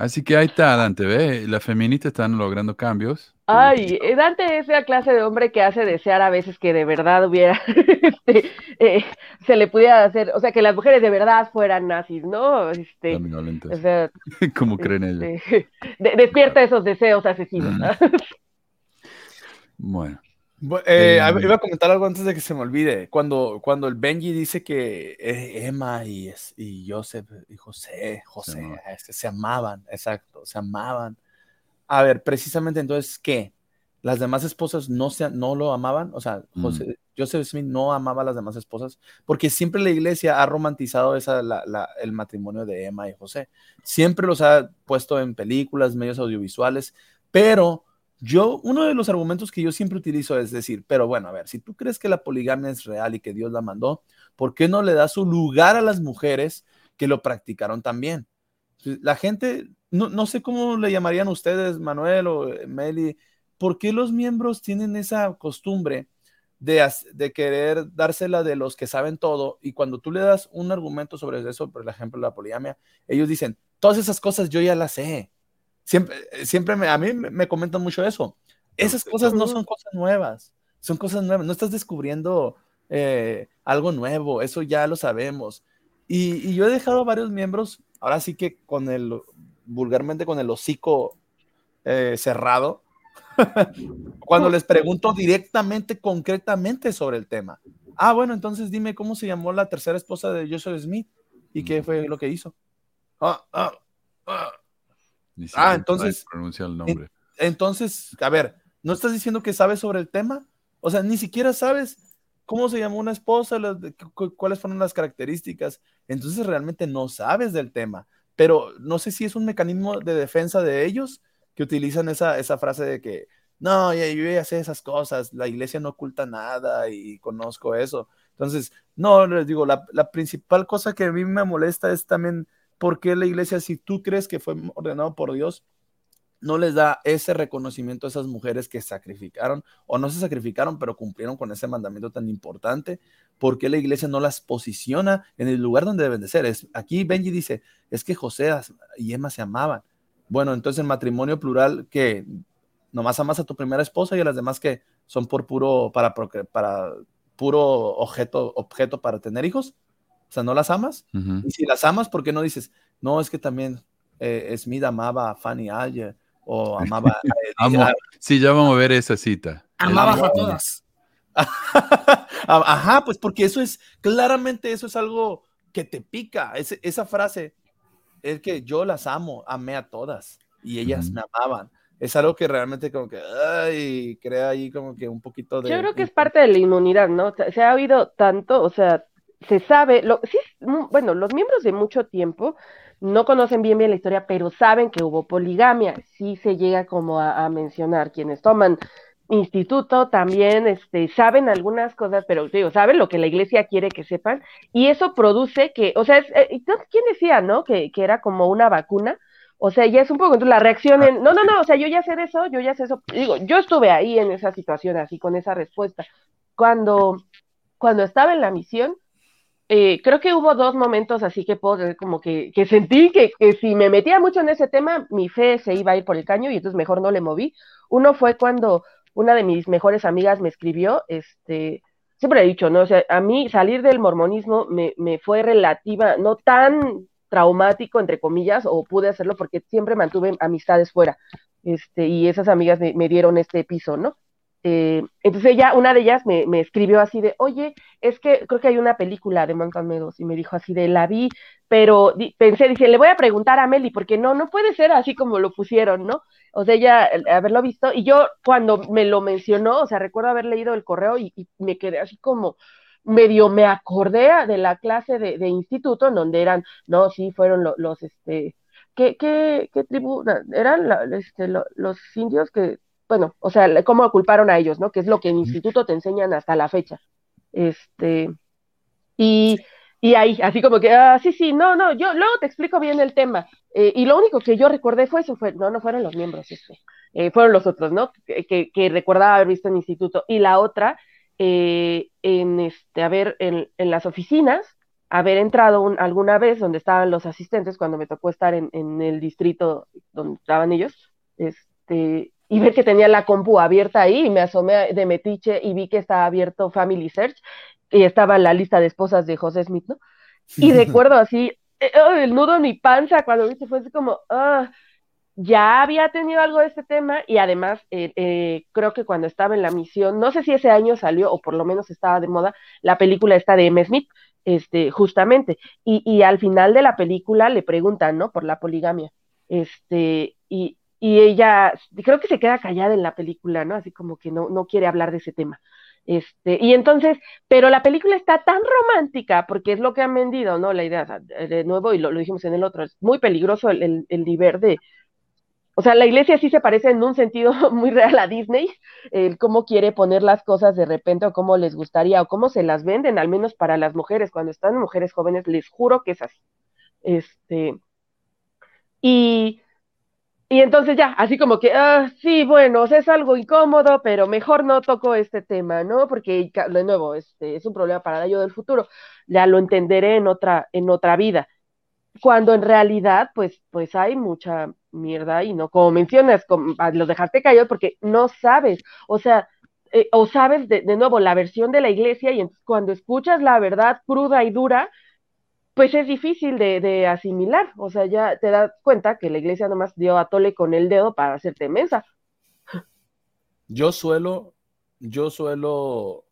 Así que ahí está, Dante, ¿ves? Las feministas están logrando cambios. Ay, eh, Dante es la clase de hombre que hace desear a veces que de verdad hubiera, este, eh, se le pudiera hacer, o sea, que las mujeres de verdad fueran nazis, ¿no? Este, o sea, ¿Cómo creen ellos? este, de- despierta esos deseos asesinos. ¿no? Bueno, Bu- eh, a ver, iba a comentar algo antes de que se me olvide. Cuando, cuando el Benji dice que Emma y, es- y Joseph y José, José, amaban. este, se amaban, exacto, se amaban. A ver, precisamente entonces, ¿qué? ¿Las demás esposas no, se, no lo amaban? O sea, Mm. José- Joseph Smith no amaba a las demás esposas, porque siempre la iglesia ha romantizado esa, la- la- el matrimonio de Emma y José. Siempre los ha puesto en películas, medios audiovisuales, pero yo, uno de los argumentos que yo siempre utilizo es decir, pero bueno, a ver, si tú crees que la poligamia es real y que Dios la mandó, ¿por qué no le da su lugar a las mujeres que lo practicaron también? La gente, no, no sé cómo le llamarían ustedes, Manuel o eh, Meli, ¿por qué los miembros tienen esa costumbre de, de querer dársela de los que saben todo y cuando tú le das un argumento sobre eso, por ejemplo, la poligamia, ellos dicen, todas esas cosas yo ya las sé. Siempre, siempre me- a mí me me comentan mucho eso. Esas cosas no son cosas nuevas, son cosas nuevas, no estás descubriendo eh, algo nuevo, eso ya lo sabemos. Y, y yo he dejado a varios miembros, ahora sí que con el, vulgarmente con el hocico eh, cerrado, cuando les pregunto directamente, concretamente sobre el tema. Ah, bueno, entonces dime cómo se llamó la tercera esposa de Joseph Smith y qué fue lo que hizo. Ah, ah, ah. Ni sabe entonces- pronunciar el nombre. Entonces, a ver, ¿no estás diciendo que sabes sobre el tema? O sea, ni siquiera sabes cómo se llamó una esposa, cuáles fueron las características. Entonces, realmente no sabes del tema. Pero no sé si es un mecanismo de defensa de ellos que utilizan esa, esa frase de que, no, yo ya sé esas cosas, la iglesia no oculta nada y conozco eso. Entonces, no, les digo, la, la principal cosa que a mí me molesta es también por qué la iglesia, si tú crees que fue ordenado por Dios, no les da ese reconocimiento a esas mujeres que sacrificaron o no se sacrificaron, pero cumplieron con ese mandamiento tan importante. ¿Por qué la iglesia no las posiciona en el lugar donde deben de ser? Es, aquí Benji dice, es que José y Emma se amaban. Bueno, entonces el matrimonio plural que nomás amas a tu primera esposa y a las demás que son por puro, para, para puro objeto, objeto para tener hijos. O sea, ¿no las amas? Ujú. Y si las amas, ¿por qué no dices, no, es que también eh, Smith amaba a Fanny Ayer o amaba a Edith- Amo. a- Sí, ya vamos a ver esa cita. Amabas a todas. Ajá, pues porque eso es, claramente eso es algo que te pica. Ese- esa frase es que yo las amo, amé a todas y ellas Ujú. me amaban. Es algo que realmente como que, ay, crea ahí como que un poquito de... Yo creo que es parte de la inmunidad, ¿no? Se- Se ha oído tanto, o sea, se sabe, lo, sí, bueno, los miembros de mucho tiempo no conocen bien bien la historia, pero saben que hubo poligamia, sí se llega como a, mencionar quienes toman instituto también este, saben algunas cosas, pero digo, saben lo que la iglesia quiere que sepan, y eso produce que, o sea, es, eh, ¿quién decía, no? Que, que era como una vacuna. O sea, ya es un poco la reacción en, no, no, no, o sea, yo ya sé de eso, yo ya sé eso. Digo, yo estuve ahí en esa situación, así con esa respuesta. Cuando, cuando estaba en la misión, eh, creo que hubo dos momentos así que puedo, como que, que sentí que, que, si me metía mucho en ese tema, mi fe se iba a ir por el caño y entonces mejor no le moví. Uno fue cuando una de mis mejores amigas me escribió, este, siempre he dicho, ¿no? O sea, a mí salir del mormonismo me, me fue relativa, no tan traumático, entre comillas, o pude hacerlo porque siempre mantuve amistades fuera, este, y esas amigas me, me dieron este piso, ¿no? Eh, entonces ella, una de ellas me, me, escribió así de, oye, es que creo que hay una película de Mountain Meadows y me dijo así de, la vi, pero pensé, dije, le voy a preguntar a Meli, porque no, no puede ser así como lo pusieron, ¿no? O sea, ella, haberlo visto, y yo cuando me lo mencionó, o sea, recuerdo haber leído el correo y, y me quedé así como, medio me acordé de la clase de, de instituto en donde eran, no, sí, fueron los, los este, ¿qué, qué, qué tribu? Eran este, lo, los indios que bueno, o sea, cómo culparon a ellos, ¿no? Que es lo que en instituto te enseñan hasta la fecha. Este, y, y ahí, así como que, ah, sí, sí, no, no, yo luego te explico bien el tema. Eh, y lo único que yo recordé fue eso, fue, no, no fueron los miembros, este, eh, fueron los otros, ¿no? Que, que, recordaba haber visto en instituto. Y la otra, eh, en este, a ver, en, en las oficinas, haber entrado un, alguna vez donde estaban los asistentes, cuando me tocó estar en, en el distrito donde estaban ellos, este, y ver que tenía la compu abierta ahí y me asomé de metiche y vi que estaba abierto Family Search y estaba en la lista de esposas de José Smith, ¿no? Y recuerdo así, oh, el nudo en mi panza cuando viste fue así como, ah, ya había tenido algo de este tema y además eh, eh, creo que cuando estaba en la misión, no sé si ese año salió o por lo menos estaba de moda la película esta de M. Smith, este, justamente, y, y al final de la película le preguntan, ¿no? Por la poligamia, este, y, y ella creo que se queda callada en la película, ¿no? Así como que no, no quiere hablar de ese tema. Este, y entonces, pero la película está tan romántica, porque es lo que han vendido, ¿no? La idea, de nuevo, y lo, lo dijimos en el otro, es muy peligroso el, el, el nivel de, o sea, la iglesia sí se parece en un sentido muy real a Disney, el cómo quiere poner las cosas de repente o cómo les gustaría o cómo se las venden, al menos para las mujeres, cuando están mujeres jóvenes, les juro que es así. Este, y y entonces ya, así como que, ah, sí, bueno, o es algo incómodo, pero mejor no toco este tema, ¿no? Porque, de nuevo, este es un problema para yo del futuro. Ya lo entenderé en otra, en otra vida. Cuando en realidad, pues, pues hay mucha mierda y no, como mencionas, como, ah, los dejaste porque no sabes, o sea, eh, o sabes de, de, nuevo la versión de la iglesia y entonces cuando escuchas la verdad cruda y dura, pues es difícil de, asimilar. O sea, ya te das cuenta que la iglesia nomás dio a tole con el dedo para hacerte mesa. Yo suelo, yo suelo,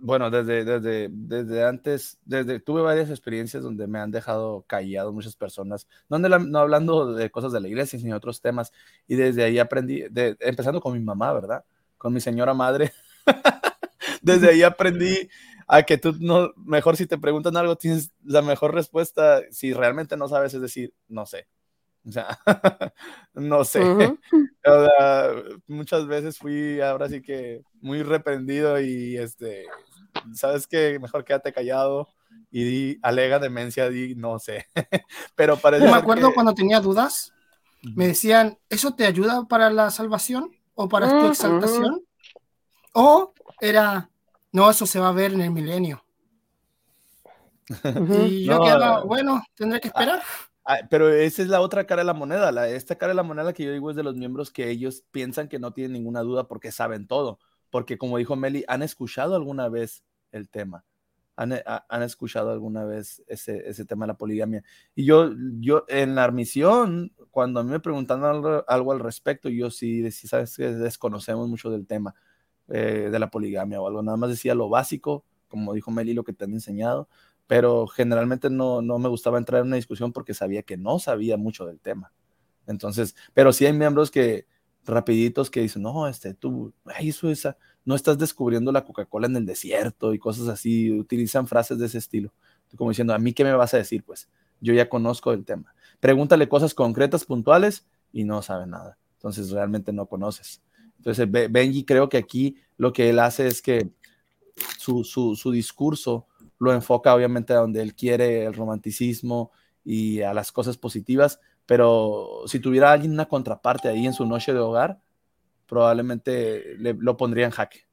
bueno, desde, desde, desde antes, desde, tuve varias experiencias donde me han dejado callado muchas personas, no, la, no hablando de cosas de la iglesia, sino de otros temas, y desde ahí aprendí, empezando con mi mamá, ¿verdad? Con mi señora madre. desde ahí aprendí a que tú no, mejor si te preguntan algo, tienes la mejor respuesta, si realmente no sabes, es decir, no sé. O sea, no sé. Uh -huh. o sea, muchas veces fui ahora sí que muy reprendido y este, sabes que mejor quédate callado y di, alega demencia, di, no sé. Pero parece. Yo me acuerdo que... cuando tenía dudas, me decían, ¿eso te ayuda para la salvación o para uh -huh. tu exaltación? O era, no, eso se va a ver en el milenio. y yo no, quedo, bueno, tendré que esperar. Ah, pero esa es la otra cara de la moneda. La, esta cara de la moneda que yo digo es de los miembros que ellos piensan que no tienen ninguna duda porque saben todo. Porque como dijo Meli, han escuchado alguna vez el tema. Han, han escuchado alguna vez ese, ese, tema de la poligamia. Y yo, yo en la misión, cuando a mí me preguntan algo, algo al respecto, yo sí, sí, sabes que desconocemos mucho del tema eh, de la poligamia o algo. Nada más decía lo básico, como dijo Meli, lo que te han enseñado, pero generalmente no, no me gustaba entrar en una discusión porque sabía que no sabía mucho del tema. Entonces, pero sí hay miembros que rapiditos que dicen, no, este, tú, ay, eso esa, no estás descubriendo la Coca-Cola en el desierto y cosas así, utilizan frases de ese estilo, como diciendo, a mí qué me vas a decir, pues, yo ya conozco el tema. Pregúntale cosas concretas, puntuales y no sabe nada. Entonces realmente no conoces. Entonces, Be- Benji creo que aquí lo que él hace es que su, su, su discurso lo enfoca obviamente a donde él quiere, el romanticismo y a las cosas positivas, pero si tuviera alguien una contraparte ahí en su noche de hogar, probablemente le- lo pondría en jaque.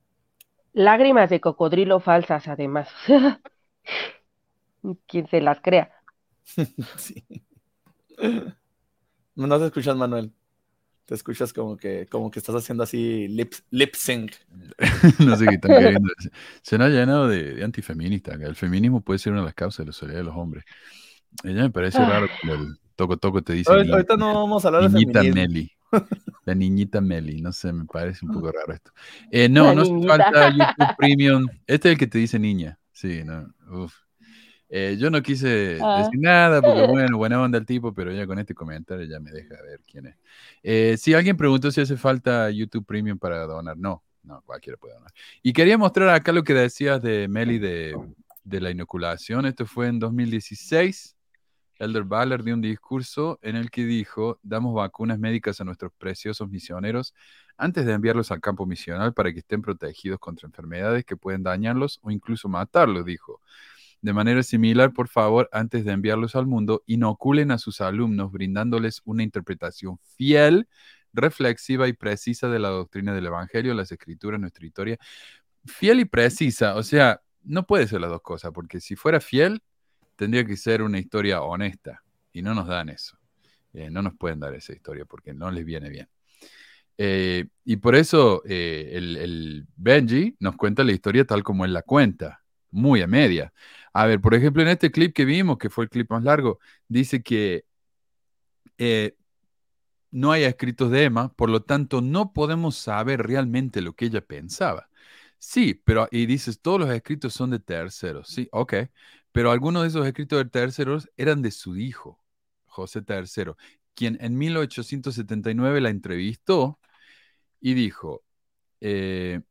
Lágrimas de cocodrilo falsas, además. Quien se las crea. Sí. No te escuchas, Manuel. Te escuchas como que, como que estás haciendo así lip, lip sync. no sé qué están queriendo decir. Se nos ha llenado de, de antifeministas. El feminismo puede ser una de las causas de la soledad de los hombres. Ella me parece Ah. raro cuando el toco toco te dice Ahorita, ahorita no vamos a hablar de niñita feminismo. Meli. La niñita Meli, no sé, me parece un poco raro esto. Eh, no, La no falta YouTube Premium. Este es el que te dice niña. Sí, no. uf. Eh, yo no quise Ah. decir nada porque, bueno, buena onda el tipo, pero ya con este comentario ya me deja ver quién es. Eh, si alguien preguntó si hace falta YouTube Premium para donar, no, no, cualquiera puede donar. Y quería mostrar acá lo que decías de Meli de, de la inoculación. Esto fue en 2016. Elder Baller dio un discurso en el que dijo, damos vacunas médicas a nuestros preciosos misioneros antes de enviarlos al campo misional para que estén protegidos contra enfermedades que pueden dañarlos o incluso matarlos, dijo. De manera similar, por favor, antes de enviarlos al mundo, inoculen a sus alumnos brindándoles una interpretación fiel, reflexiva y precisa de la doctrina del Evangelio, las escrituras, nuestra historia. Fiel y precisa, o sea, no puede ser las dos cosas, porque si fuera fiel, tendría que ser una historia honesta, y no nos dan eso. Eh, no nos pueden dar esa historia porque no les viene bien. Eh, y por eso eh, el, el Benji nos cuenta la historia tal como él la cuenta, muy a media. A ver, por ejemplo, en este clip que vimos, que fue el clip más largo, dice que eh, no hay escritos de Emma, por lo tanto no podemos saber realmente lo que ella pensaba. Sí, pero y dices, todos los escritos son de terceros, sí, ok, pero algunos de esos escritos de terceros eran de su hijo, José III, quien en 1879 la entrevistó y dijo, eh,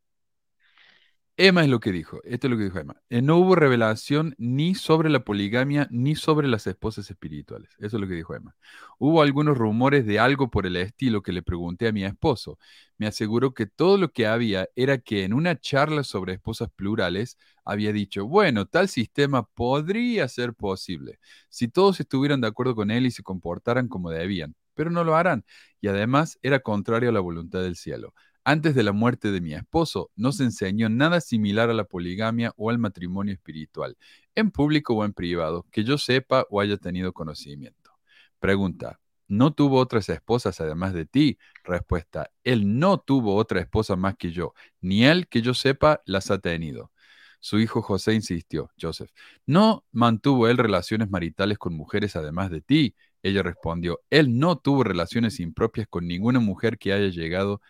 Emma es lo que dijo, esto es lo que dijo Emma, eh, no hubo revelación ni sobre la poligamia ni sobre las esposas espirituales, eso es lo que dijo Emma. Hubo algunos rumores de algo por el estilo que le pregunté a mi esposo. Me aseguró que todo lo que había era que en una charla sobre esposas plurales había dicho, bueno, tal sistema podría ser posible si todos estuvieran de acuerdo con él y se comportaran como debían, pero no lo harán. Y además era contrario a la voluntad del cielo. Antes de la muerte de mi esposo, no se enseñó nada similar a la poligamia o al matrimonio espiritual, en público o en privado, que yo sepa o haya tenido conocimiento. Pregunta, ¿no tuvo otras esposas además de ti? Respuesta, él no tuvo otra esposa más que yo, ni él, que yo sepa, las ha tenido. Su hijo José insistió, Joseph, ¿no mantuvo él relaciones maritales con mujeres además de ti? Ella respondió, él no tuvo relaciones impropias con ninguna mujer que haya llegado a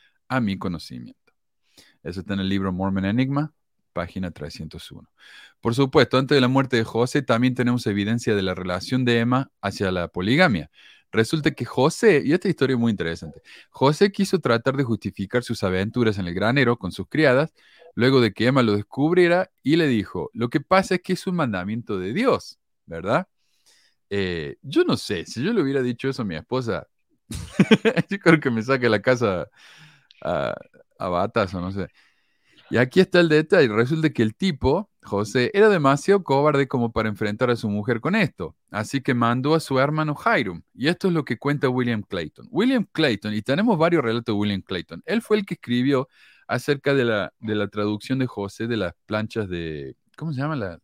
mi conocimiento. Eso está en el libro Mormon Enigma, página 301. Por supuesto, antes de la muerte de José también tenemos evidencia de la relación de Emma hacia la poligamia. Resulta que José, y esta historia es muy interesante, José quiso tratar de justificar sus aventuras en el granero con sus criadas, luego de que Emma lo descubriera y le dijo, lo que pasa es que es un mandamiento de Dios, ¿verdad? Eh, yo no sé, si yo le hubiera dicho eso a mi esposa, yo creo que me saque la casa a, a batas o no sé. Y aquí está el detalle. Resulta que el tipo, José, era demasiado cobarde como para enfrentar a su mujer con esto. Así que mandó a su hermano Hiram. Y esto es lo que cuenta William Clayton. William Clayton, y tenemos varios relatos de William Clayton. Él fue el que escribió acerca de la, de la traducción de José de las planchas de. ¿Cómo se llama la?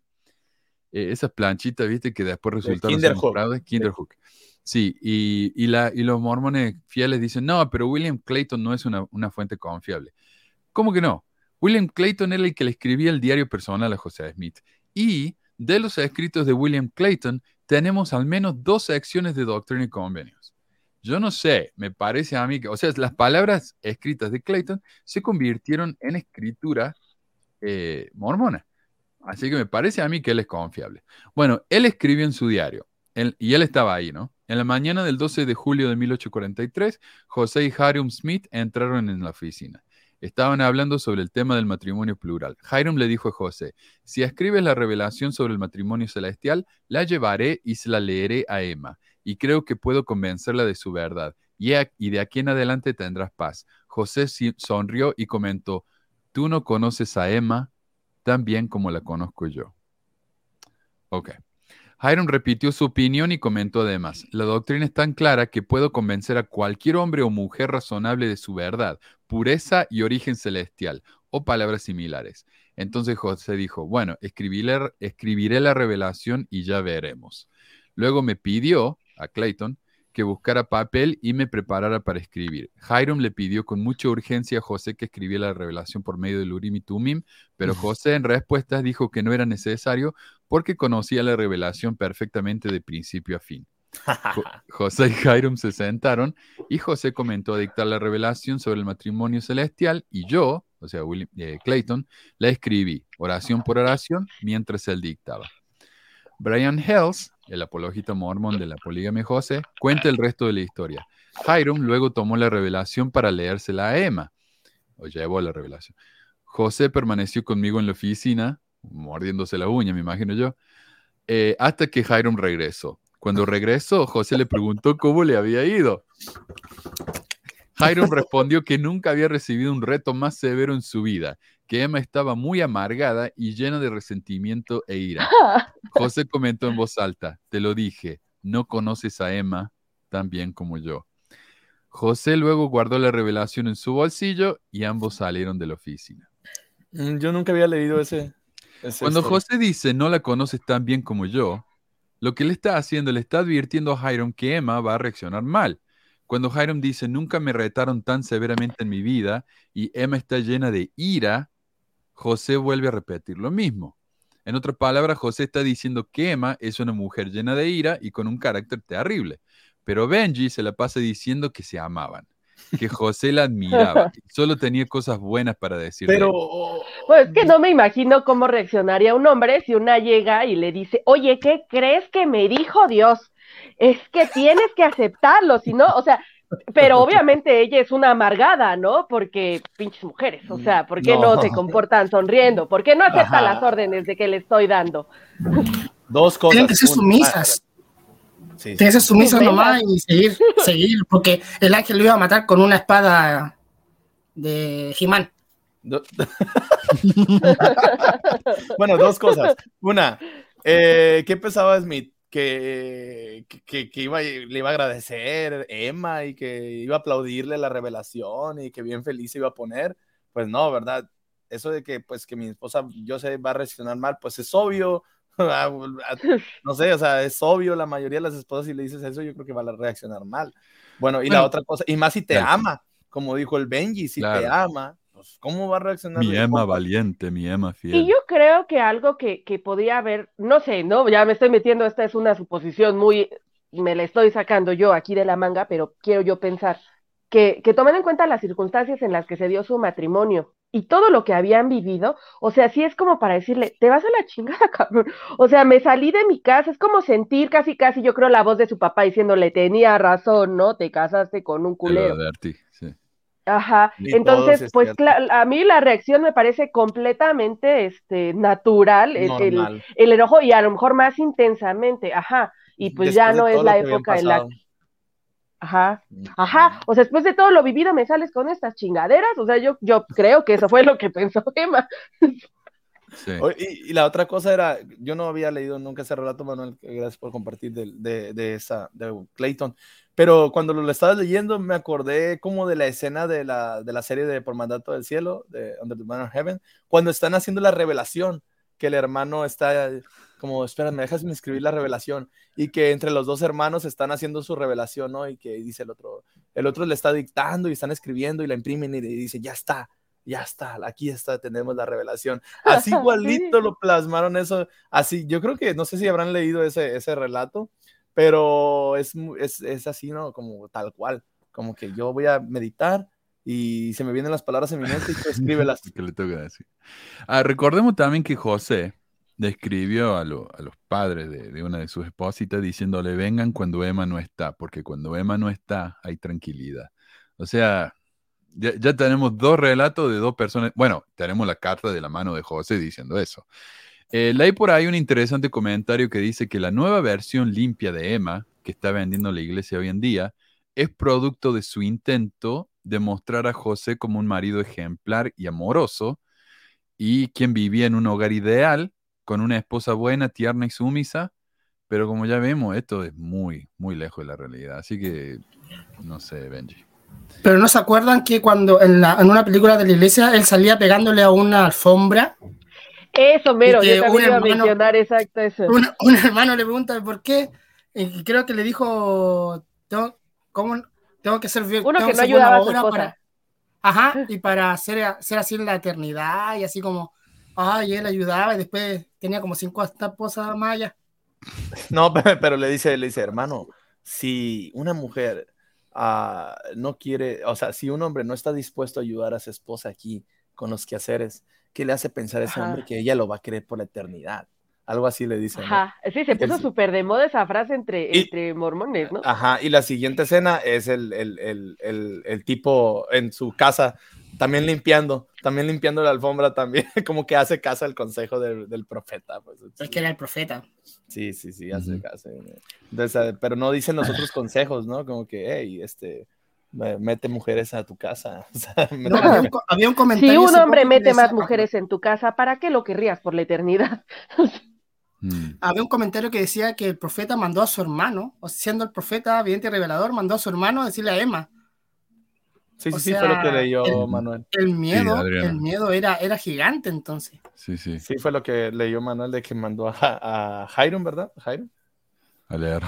eh, esas planchitas, viste, que después resultaron Kinderhook. Kinderhook. Sí, y, y, la, y los mormones fieles dicen, no, pero William Clayton no es una, una fuente confiable. ¿Cómo que no? William Clayton era el que le escribía el diario personal a José Smith. Y de los escritos de William Clayton tenemos al menos dos secciones de Doctrina y Convenios. Yo no sé, me parece a mí que, o sea, las palabras escritas de Clayton se convirtieron en escritura eh, mormona. Así que me parece a mí que él es confiable. Bueno, él escribió en su diario, y él estaba ahí, ¿no? En la mañana del 12 de julio de 1843, José y Hiram Smith entraron en la oficina. Estaban hablando sobre el tema del matrimonio plural. Hiram le dijo a José, si escribes la revelación sobre el matrimonio celestial, la llevaré y se la leeré a Emma, y creo que puedo convencerla de su verdad, y, de aquí en adelante tendrás paz. José sonrió y comentó, tú no conoces a Emma tan bien como la conozco yo. Ok. Hiram repitió su opinión y comentó además, la doctrina es tan clara que puedo convencer a cualquier hombre o mujer razonable de su verdad, pureza y origen celestial, o palabras similares. Entonces José dijo, bueno, escribiré, escribiré la revelación y ya veremos. Luego me pidió a Clayton que buscara papel y me preparara para escribir. Hiram le pidió con mucha urgencia a José que escribiera la revelación por medio del Urim y Tumim, pero José en respuesta dijo que no era necesario porque conocía la revelación perfectamente de principio a fin. Jo- José y Hiram se sentaron y José comentó a dictar la revelación sobre el matrimonio celestial y yo, o sea, William- eh, Clayton, la escribí, oración por oración, mientras él dictaba. Brian Hells, el apologista mormón de la poligamia José, cuenta el resto de la historia. Hiram luego tomó la revelación para leérsela a Emma, o llevó la revelación. José permaneció conmigo en la oficina, mordiéndose la uña, me imagino yo, eh, hasta que Hiram regresó. Cuando regresó, José le preguntó cómo le había ido. Hiram respondió que nunca había recibido un reto más severo en su vida, que Emma estaba muy amargada y llena de resentimiento e ira. José comentó en voz alta, te lo dije, no conoces a Emma tan bien como yo. José luego guardó la revelación en su bolsillo y ambos salieron de la oficina. Mm, Yo nunca había leído ese. Cuando. José dice no la conoces tan bien como yo, lo que le está haciendo, le está advirtiendo a Hiram que Emma va a reaccionar mal. Cuando Hiram dice nunca me retaron tan severamente en mi vida y Emma está llena de ira, José vuelve a repetir lo mismo. En otras palabras, José está diciendo que Emma es una mujer llena de ira y con un carácter terrible. Pero Benji se la pasa diciendo que se amaban, que José la admiraba, solo tenía cosas buenas para decirle. Pero. Pues es que no me imagino cómo reaccionaría un hombre si una llega y le dice, oye, ¿qué crees que me dijo Dios? Es que tienes que aceptarlo, si no, o sea, pero obviamente ella es una amargada, ¿no? Porque pinches mujeres, o sea, ¿por qué no, No. se comportan sonriendo? ¿Por qué no aceptan Ajá. las órdenes de que le estoy dando? Dos cosas. Tienen que ser Una- sumisas. Sí, que ser sumisas Sí, nomás y seguir, seguir, porque el ángel lo iba a matar con una espada de Jimán. Do- bueno, dos cosas. Una, eh, ¿qué pensaba Smith? Que, que, que iba, le iba a agradecer Emma y que iba a aplaudirle la revelación y que bien feliz se iba a poner. Pues no, ¿verdad? Eso de que, pues, que mi esposa, yo sé, va a reaccionar mal, pues es obvio. No sé, o sea, es obvio, la mayoría de las esposas, si le dices eso, yo creo que va a reaccionar mal. Bueno, y la Bueno. otra cosa, y más si te Claro. ama, como dijo el Benji, si te Claro. ama, pues, ¿cómo va a reaccionar? Mi compa? valiente, mi Emma fiel. Y yo creo que algo que, que podría haber, no sé, ¿no? Ya me estoy metiendo, esta es una suposición muy, me la estoy sacando yo aquí de la manga, pero quiero yo pensar que, que tomen en cuenta las circunstancias en las que se dio su matrimonio y todo lo que habían vivido, o sea, sí es como para decirle, te vas a la chingada, cabrón. O sea, me salí de mi casa, es como sentir casi, casi, yo creo, la voz de su papá diciéndole, tenía razón, ¿no? Te casaste con un culero. sí. Ajá, Ni entonces, pues a mí la reacción me parece completamente este, natural, el, el- enojo y a lo mejor más intensamente, ajá, y pues ya Después de no es la época en la... Ajá, ajá, o sea, después de todo lo vivido me sales con estas chingaderas, o sea, yo, yo creo que eso fue lo que pensó Emma. sí. Y, y la otra cosa era, yo no había leído nunca ese relato, Manuel, gracias por compartir de, de, de esa, de Clayton, pero cuando lo estabas leyendo me acordé como de la escena de la, de la serie de Por Mandato del Cielo, de Under the Banner of Heaven, cuando están haciendo la revelación, que el hermano está como, espera, me dejas escribir la revelación, y que entre los dos hermanos están haciendo su revelación, ¿no? Y que dice el otro, el otro le está dictando y están escribiendo y la imprimen y dice, ya está, ya está, aquí está, tenemos la revelación. Así igualito Sí. lo plasmaron eso, así, yo creo que, no sé si habrán leído ese, ese relato, pero es, es, es así, ¿no? Como tal cual, como que yo voy a meditar y se me vienen las palabras en mi mente y tú escríbelas. que le toca decir. Ah, recordemos también que José describió a, lo- a los padres de, una de sus espositas diciéndole vengan cuando Emma no está, porque cuando Emma no está hay tranquilidad. O sea, ya, tenemos dos relatos de dos personas. Bueno, tenemos la carta de la mano de José diciendo eso. Eh, por ahí un interesante comentario que dice que la nueva versión limpia de Emma, que está vendiendo la iglesia hoy en día, es producto de su intento de mostrar a José como un marido ejemplar y amoroso y quien vivía en un hogar ideal con una esposa buena, tierna y sumisa, pero como ya vemos, esto es muy, muy lejos de la realidad. Así que, no sé, Benji. Pero no se acuerdan que cuando en, la- en una película de la iglesia él salía pegándole a una alfombra, Eso, mero, yo también un iba a hermano- mencionar exacto eso. un, un hermano le pregunta por qué, y creo que le dijo, tengo, ¿cómo? tengo que ser bien, Uno tengo que no ayudaba a su esposa. para- Ajá, y para ser, ser así en la eternidad, y así como, ay, él ayudaba, y después tenía como cinco esposas más allá. No, pe- pero le dice, le dice, hermano, si una mujer ah, no quiere, o sea, si un hombre no está dispuesto a ayudar a su esposa aquí con los quehaceres, ¿qué le hace pensar a ese Ajá. hombre que ella lo va a querer por la eternidad? Algo así le dice. ¿no? Ajá, sí, se puso súper de moda esa frase entre, Y- entre mormones, ¿no? Ajá, y la siguiente escena es el, el, el, el, el tipo en su casa, también limpiando, también limpiando la alfombra, también como que hace caso al consejo del, del profeta. Pues. Es que era el profeta. Sí, sí, sí, hace caso. Entonces, pero no dicen los otros consejos, ¿no? Como que, hey, este, me- mete mujeres a tu casa. O sea, mete No, había, un, co- había un comentario. Si un hombre mete más mujeres en tu casa, ¿para qué lo querrías por la eternidad? Mm. Había un comentario que decía que el profeta mandó a su hermano, o siendo el profeta, vidente y revelador, mandó a su hermano a decirle a Emma. Sí, O sí, sí, sea, fue lo que leyó el- Manuel. El miedo, Adriana. el miedo era, era gigante entonces. Sí, sí, Sí, fue lo que leyó Manuel de que mandó a, a Jairon, ¿verdad? Jairon. a leer.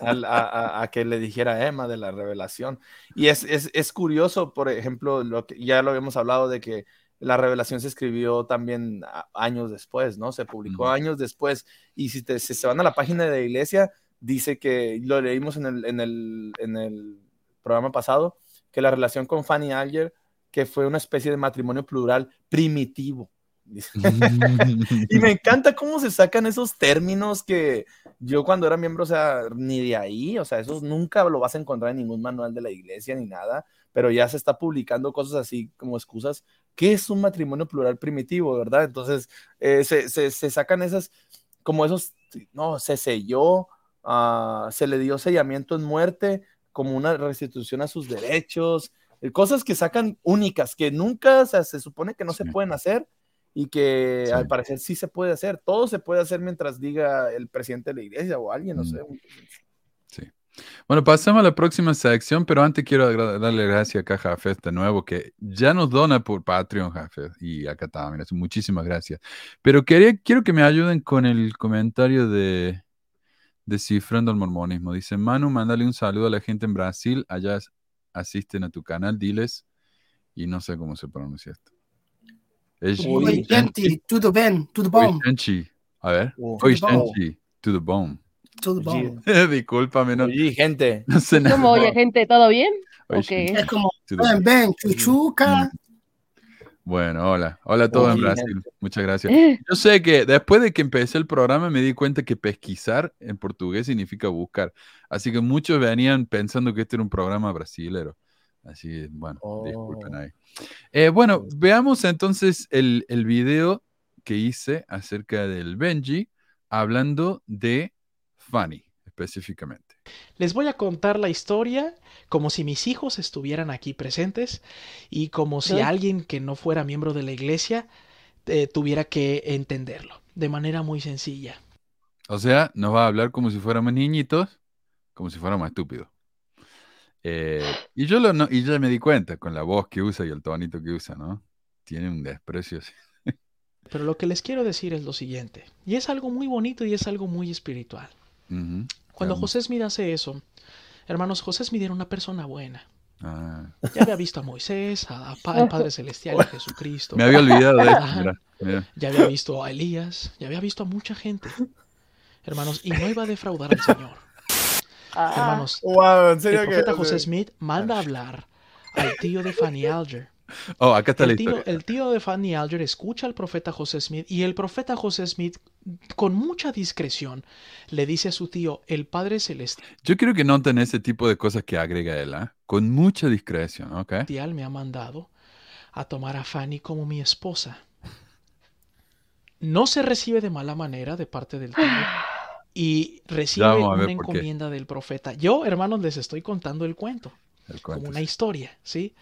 al- a, a- a que le dijera a Emma de la revelación. Y es, es, es curioso, por ejemplo, lo que ya lo habíamos hablado de que la revelación se escribió también a- años después, ¿no? Se publicó Ujú. años después. Y si, te- si se van a la página de la iglesia, dice que lo leímos en el, en el, en el programa pasado, que la relación con Fanny Alger, que fue una especie de matrimonio plural primitivo. Y me encanta cómo se sacan esos términos que yo cuando era miembro, o sea, ni de ahí, o sea, esos nunca lo vas a encontrar en ningún manual de la iglesia ni nada, pero ya se está publicando cosas así como excusas. ¿Qué es un matrimonio plural primitivo, verdad? Entonces, eh, se, se- se sacan esas, como esos, no, se selló, ah, se le dio sellamiento en muerte como una restitución a sus derechos, eh, cosas que sacan únicas, que nunca, o sea, se supone que no se pueden hacer y que Sí. al parecer sí se puede hacer. Todo se puede hacer mientras diga el presidente de la iglesia o alguien, no Mm. sé. Sí. Bueno, pasamos a la próxima sección, pero antes quiero darle gracias acá a Jafet de nuevo, que ya nos dona por Patreon, Jafet, y acá también, muchísimas gracias. Pero quería, quiero que me ayuden con el comentario de Descifrando el Mormonismo. Dice, Manu, mándale un saludo a la gente en Brasil, allá as- asisten a tu canal, diles, y no sé cómo se pronuncia esto. Es Uy, Oi, gente, tudo bem, tudo bom, Oishanchi. A ver, Oishanchi, to the bone. tudo bom. Discúlpame, no, Oye, gente, no sé nada. ¿Cómo, oye, gente, todo bien? Oishanchi, Ok. Es como, ven, ven, chuchuca. Bueno, hola. Hola a todos en Brasil. Muchas gracias. Eh, Yo sé que después de que empecé el programa me di cuenta que pesquisar en portugués significa buscar. Así que muchos venían pensando que este era un programa brasilero. Así, bueno, Oh. disculpen ahí. Eh, bueno, veamos entonces el, el video que hice acerca del Benji hablando de Fanny específicamente. Les voy a contar la historia como si mis hijos estuvieran aquí presentes y como si alguien que no fuera miembro de la iglesia eh, tuviera que entenderlo de manera muy sencilla. O sea, nos va a hablar como si fuéramos niñitos, como si fuéramos estúpidos. Eh, y yo lo no- y ya me di cuenta con la voz que usa y el tonito que usa, ¿no? Tiene un desprecio así. Pero lo que les quiero decir es lo siguiente, y es algo muy bonito y es algo muy espiritual. Ujú. Cuando. José Smith hace eso, hermanos, José Smith era una persona buena. Ah, Ya había visto a Moisés, a Pa- al Padre Celestial, a Jesucristo. me había olvidado de mira, mira. Ya había visto a Elías, ya había visto a mucha gente. Hermanos, y no iba a defraudar al Señor. ah, Hermanos, wow, en el serio que. profeta José Smith manda a hablar al tío de Fanny Alger. Oh, acá está la El tío, historia. el tío de Fanny Alger escucha al profeta José Smith y el profeta José Smith, con mucha discreción, le dice a su tío, el Padre Celestial Yo quiero que noten ese tipo de cosas que agrega él, ¿ah? Con mucha discreción, ¿ok? me ha mandado a tomar a Fanny como mi esposa. No se recibe de mala manera de parte del tío y recibe una encomienda del profeta. Yo, hermanos, les estoy contando el cuento. Como una historia, ¿sí?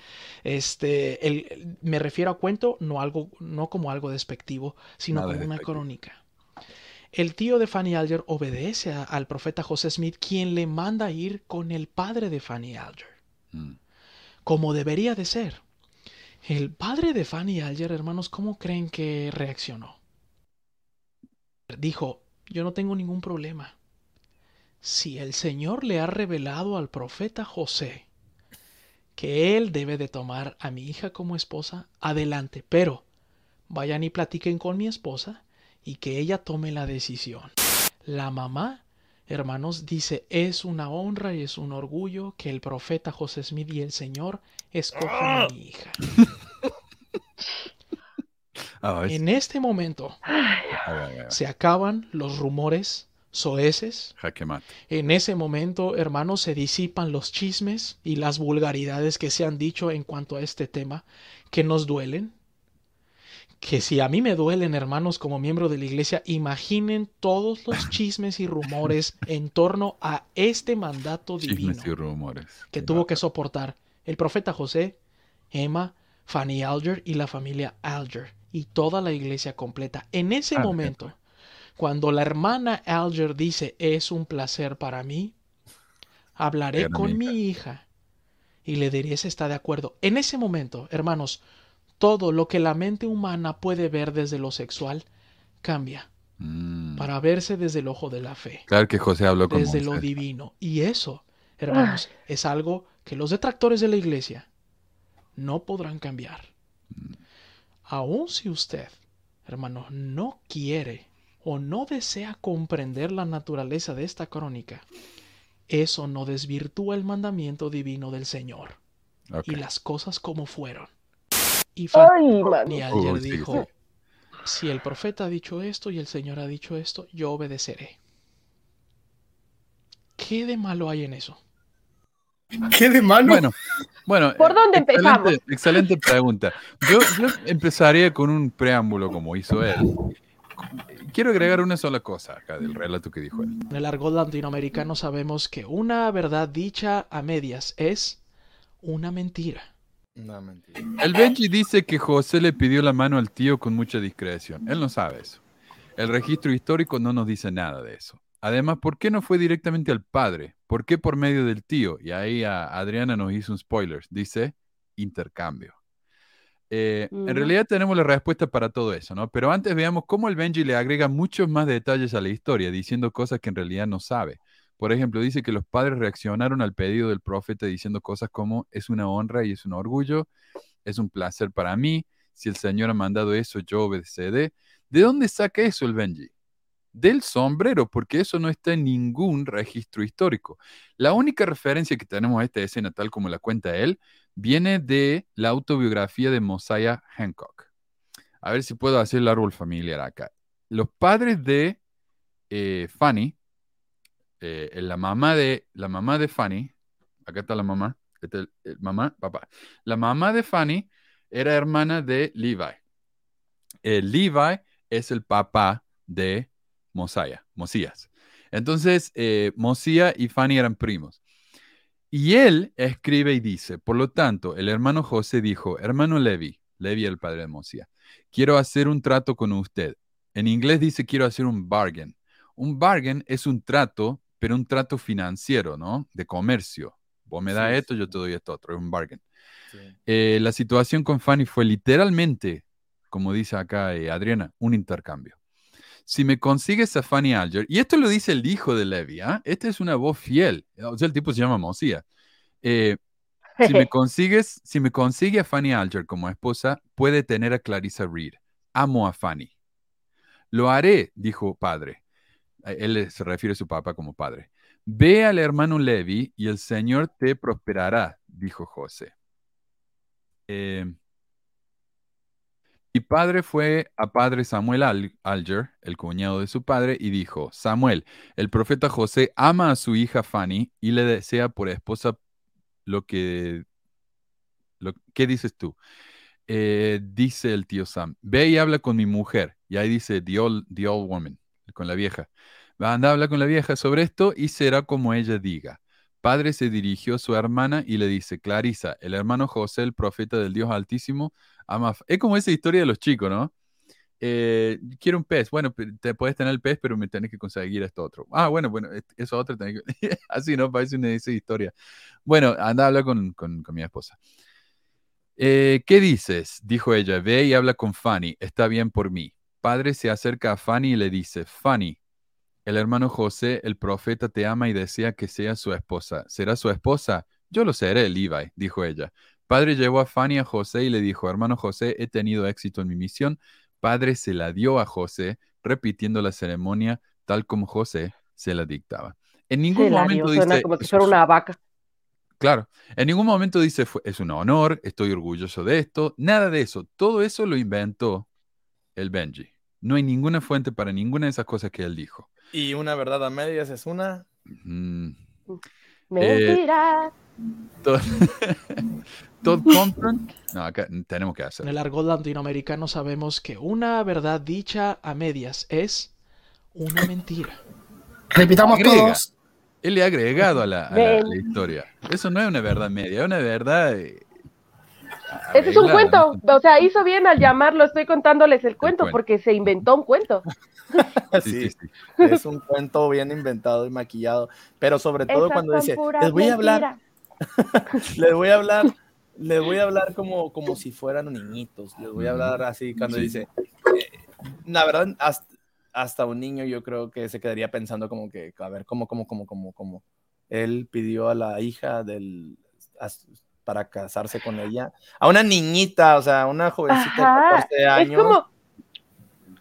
Este, el- me refiero a cuento no algo, no como algo despectivo, sino Nada como una crónica. El tío de Fanny Alger obedece a- al profeta José Smith, quien le manda ir con el padre de Fanny Alger, Mm. como debería de ser. El padre de Fanny Alger, hermanos, ¿cómo creen que reaccionó? Dijo, yo no tengo ningún problema. Si el Señor le ha revelado al profeta José que él debe de tomar a mi hija como esposa, adelante, pero vayan y platiquen con mi esposa y que ella tome la decisión. La mamá, hermanos, dice, es una honra y es un orgullo que el profeta José Smith y el Señor escojan a mi hija. En este momento se acaban los rumores soeces. Jaque mate. En ese momento, hermanos, se disipan los chismes y las vulgaridades que se han dicho en cuanto a este tema que nos duelen. Que si a mí me duelen, hermanos, como miembro de la iglesia, imaginen todos los chismes y rumores en torno a este mandato divino Chismes y rumores. que tuvo que bárbaro. soportar el profeta José, Emma, Fanny Alger y la familia Alger y toda la iglesia completa. En ese Ah, momento, cuando la hermana Alger dice es un placer para mí, hablaré Era mi con hija. mi hija y le diré si está de acuerdo. En ese momento, hermanos, todo lo que la mente humana puede ver desde lo sexual cambia Mm. para verse desde el ojo de la fe Claro que José habló con desde lo divino. Y eso, hermanos, es algo que los detractores de la iglesia no podrán cambiar. Aun si usted, hermano, no quiere o no desea comprender la naturaleza de esta crónica, eso no desvirtúa el mandamiento divino del Señor Ok. y las cosas como fueron. Y Ay, Uy, sí, dijo, si el profeta ha dicho esto y el Señor ha dicho esto, yo obedeceré. ¿Qué de malo hay en eso? ¿Qué de malo? Bueno, bueno. ¿Por dónde excelente- empezamos? Excelente pregunta. Yo, yo empezaría con un preámbulo como hizo él. Quiero agregar una sola cosa acá del relato que dijo él. En el argot latinoamericano sabemos que una verdad dicha a medias es una mentira. No, mentira. El Benji dice que José le pidió la mano al tío con mucha discreción. Él no sabe eso. El registro histórico no nos dice nada de eso. Además, ¿por qué no fue directamente al padre? ¿Por qué por medio del tío? Y ahí a Adriana nos hizo un spoiler. Dice intercambio. Eh, Mm. En realidad tenemos la respuesta para todo eso, ¿no? Pero antes veamos cómo el Benji le agrega muchos más detalles a la historia, diciendo cosas que en realidad no sabe. Por ejemplo, dice que los padres reaccionaron al pedido del profeta diciendo cosas como es una honra y es un orgullo, es un placer para mí, si el Señor ha mandado eso, yo obedeceré. ¿De dónde saca eso el Benji? Del sombrero, porque eso no está en ningún registro histórico. La única referencia que tenemos a esta escena, tal como la cuenta él, viene de la autobiografía de Mosiah Hancock. A ver si puedo hacer el árbol familiar acá. Los padres de eh, Fanny, eh, la, mamá de, la mamá de Fanny, acá está la mamá, este el mamá, papá. La mamá de Fanny era hermana de Levi. Eh, Levi es el papá de Mosiah, Mosías. Entonces, eh, Mosía y Fanny eran primos. Y él escribe y dice, por lo tanto, el hermano José dijo, hermano Levi, Levi el padre de Mosía, quiero hacer un trato con usted. En inglés dice, quiero hacer un bargain. Un bargain es un trato, pero un trato financiero, ¿no? De comercio. Vos me das Sí, esto, sí. yo te doy esto otro, es un bargain. Sí. Eh, la situación con Fanny fue literalmente, como dice acá eh, Adriana, un intercambio. Si me consigues a Fanny Alger, y esto lo dice el hijo de Levi, ¿ah? Esta es una voz fiel. O sea, el tipo se llama Mosía. Eh, si me consigues, si me consigue a Fanny Alger como esposa, puede tener a Clarissa Reed. Amo a Fanny. Lo haré, dijo padre. A Él se refiere a su papá como padre. Ve al hermano Levi y el Señor te prosperará, dijo José. Eh, mi padre fue a padre Samuel Al- Alger, el cuñado de su padre, y dijo, Samuel, el profeta José ama a su hija Fanny y le desea por esposa lo que... Lo, ¿Qué dices tú? Eh, dice el tío Sam, ve y habla con mi mujer. Y ahí dice, the old, the old woman, con la vieja. Anda, habla con la vieja sobre esto y será como ella diga. Padre se dirigió a su hermana y le dice, Clarisa, el hermano José, el profeta del Dios Altísimo, Es como esa historia de los chicos, ¿no? Eh, quiero un pez. Bueno, te puedes tener el pez, pero me tenés que conseguir esto otro. Ah, bueno, bueno, eso otro tenés que... Así, ¿no? Parece una de esas historias. Bueno, anda a hablar con, con- con mi esposa. Eh, ¿qué dices? Dijo ella, ve y habla con Fanny, está bien por mí. Padre se acerca a Fanny y le dice, Fanny, el hermano José, el profeta, te ama y desea que sea su esposa. ¿Será su esposa? Yo lo seré, Levi, dijo ella. Padre llevó a Fanny a José y le dijo, hermano José, he tenido éxito en mi misión. Padre se la dio a José, repitiendo la ceremonia tal como José se la dictaba. En ningún Se momento dio, suena dice, como si "Es fuera un- una vaca. Claro, en ningún momento dice "Fue- es un honor, estoy orgulloso de esto, nada de eso. Todo eso lo inventó el Benji. No hay ninguna fuente para ninguna de esas cosas que él dijo. Y una verdad a medias es una. Mm, Mentira. Todd, Todd Compton. No, acá tenemos que En hacer. el argot latinoamericano sabemos que una verdad dicha a medias es una mentira. Repitamos Agrega. todos. Él le ha agregado a la, a la- a la Ven. historia. Eso no es una verdad media, es una verdad. eh, Ese es un cuento. ¿no? O sea, hizo bien al llamarlo, estoy contándoles el cuento, cuento. porque se inventó un cuento. Sí, sí, es un cuento bien inventado y maquillado. Pero sobre todo Esas cuando dice, les voy a hablar. les voy a hablar, les voy a hablar como, como si fueran niñitos. Les voy a hablar así cuando Sí. dice, eh, la verdad, hasta, hasta un niño yo creo que se quedaría pensando como que, a ver, ¿cómo, cómo, cómo, cómo, cómo? Él pidió a la hija del, as- para casarse con ella, a una niñita, o sea, una jovencita Ajá, de 14 Es años. como,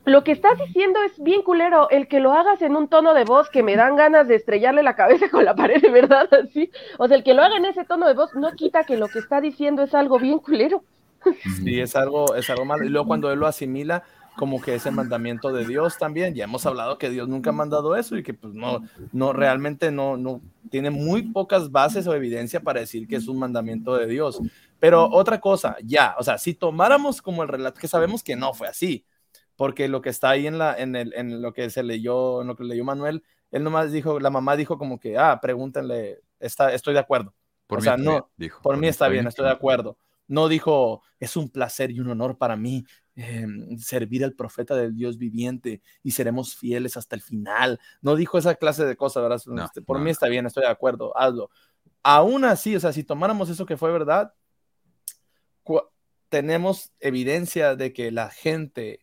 lo que estás diciendo es bien culero, el que lo hagas en un tono de voz que me dan ganas de estrellarle la cabeza con la pared, verdad, así. O sea, el que lo haga en ese tono de voz no quita que lo que está diciendo es algo bien culero. Sí, es algo, es algo malo. Y luego cuando él lo asimila como que es el mandamiento de Dios también, ya hemos hablado que Dios nunca ha mandado eso y que pues no, no, realmente no, no, tiene muy pocas bases o evidencia para decir que es un mandamiento de Dios. Pero otra cosa, ya, o sea, si tomáramos como el relato, que sabemos que no fue así, porque lo que está ahí en, la, en, el, en lo que se leyó, en lo que leyó Manuel, él nomás dijo, la mamá dijo como que, ah, pregúntenle, está, estoy de acuerdo. Por O mí sea, no, bien, dijo. Por mí está bien, estoy de acuerdo. No dijo, es un placer y un honor para mí eh, servir al profeta del Dios viviente y seremos fieles hasta el final. No dijo esa clase de cosas, ¿verdad? No, Este, por no, mí está bien, estoy de acuerdo, hazlo. Aún así, o sea, si tomáramos eso que fue verdad, tenemos evidencia de que la gente,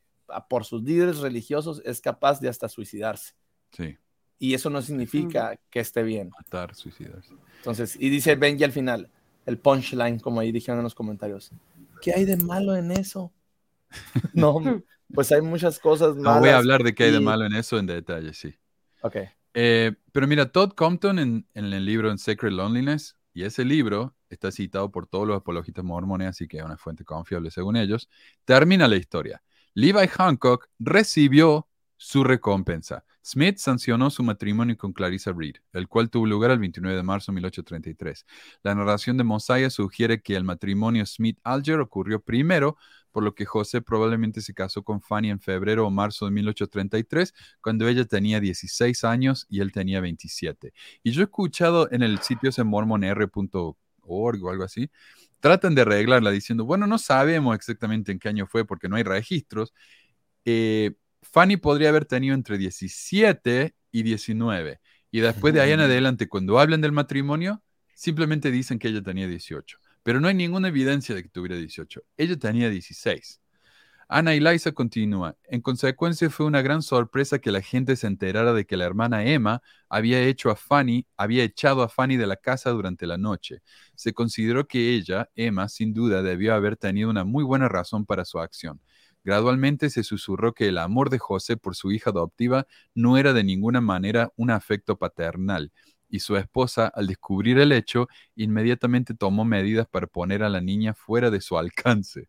por sus líderes religiosos, es capaz de hasta suicidarse. Sí, Y eso no significa que esté bien. matar, suicidarse. Entonces, y dice Benji al final, el punchline, como ahí dijeron en los comentarios. ¿Qué hay de malo en eso? No, pues hay muchas cosas No malas. voy a hablar de qué hay de malo en eso en detalle, sí. Ok. Eh, pero mira, Todd Compton en, en el libro En Sacred Loneliness, y ese libro está citado por todos los apologistas mormones, así que es una fuente confiable según ellos, termina la historia. Levi Hancock recibió su recompensa. Smith sancionó su matrimonio con Clarissa Reed, el cual tuvo lugar el 29 de marzo de 1833. La narración de Mosiah sugiere que el matrimonio Smith-Alger ocurrió primero, por lo que José probablemente se casó con Fanny en febrero o marzo de 1833, cuando ella tenía 16 años y él tenía 27. Y yo he escuchado en el sitio ese mormonr.org o algo así, tratan de arreglarla diciendo, bueno, no sabemos exactamente en qué año fue porque no hay registros. Eh, Fanny podría haber tenido entre 17 y 19. Y después de ahí en adelante, cuando hablan del matrimonio, simplemente dicen que ella tenía 18. Pero no hay ninguna evidencia de que tuviera 18. Ella tenía 16. Ana Eliza continúa. En consecuencia, fue una gran sorpresa que la gente se enterara de que la hermana Emma había hecho a Fanny, había echado a Fanny de la casa durante la noche. Se consideró que ella, Emma, sin duda debió haber tenido una muy buena razón para su acción. Gradualmente se susurró que el amor de José por su hija adoptiva no era de ninguna manera un afecto paternal, y su esposa, al descubrir el hecho, inmediatamente tomó medidas para poner a la niña fuera de su alcance.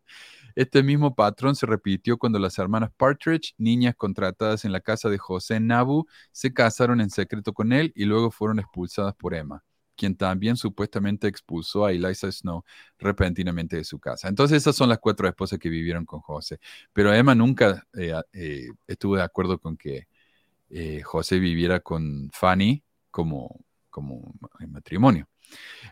Este mismo patrón se repitió cuando las hermanas Partridge, niñas contratadas en la casa de José Nabu, se casaron en secreto con él y luego fueron expulsadas por Emma, quien también supuestamente expulsó a Eliza Snow repentinamente de su casa. Entonces esas son las cuatro esposas que vivieron con José. Pero Emma nunca eh, eh, estuvo de acuerdo con que eh, José viviera con Fanny como, como en matrimonio.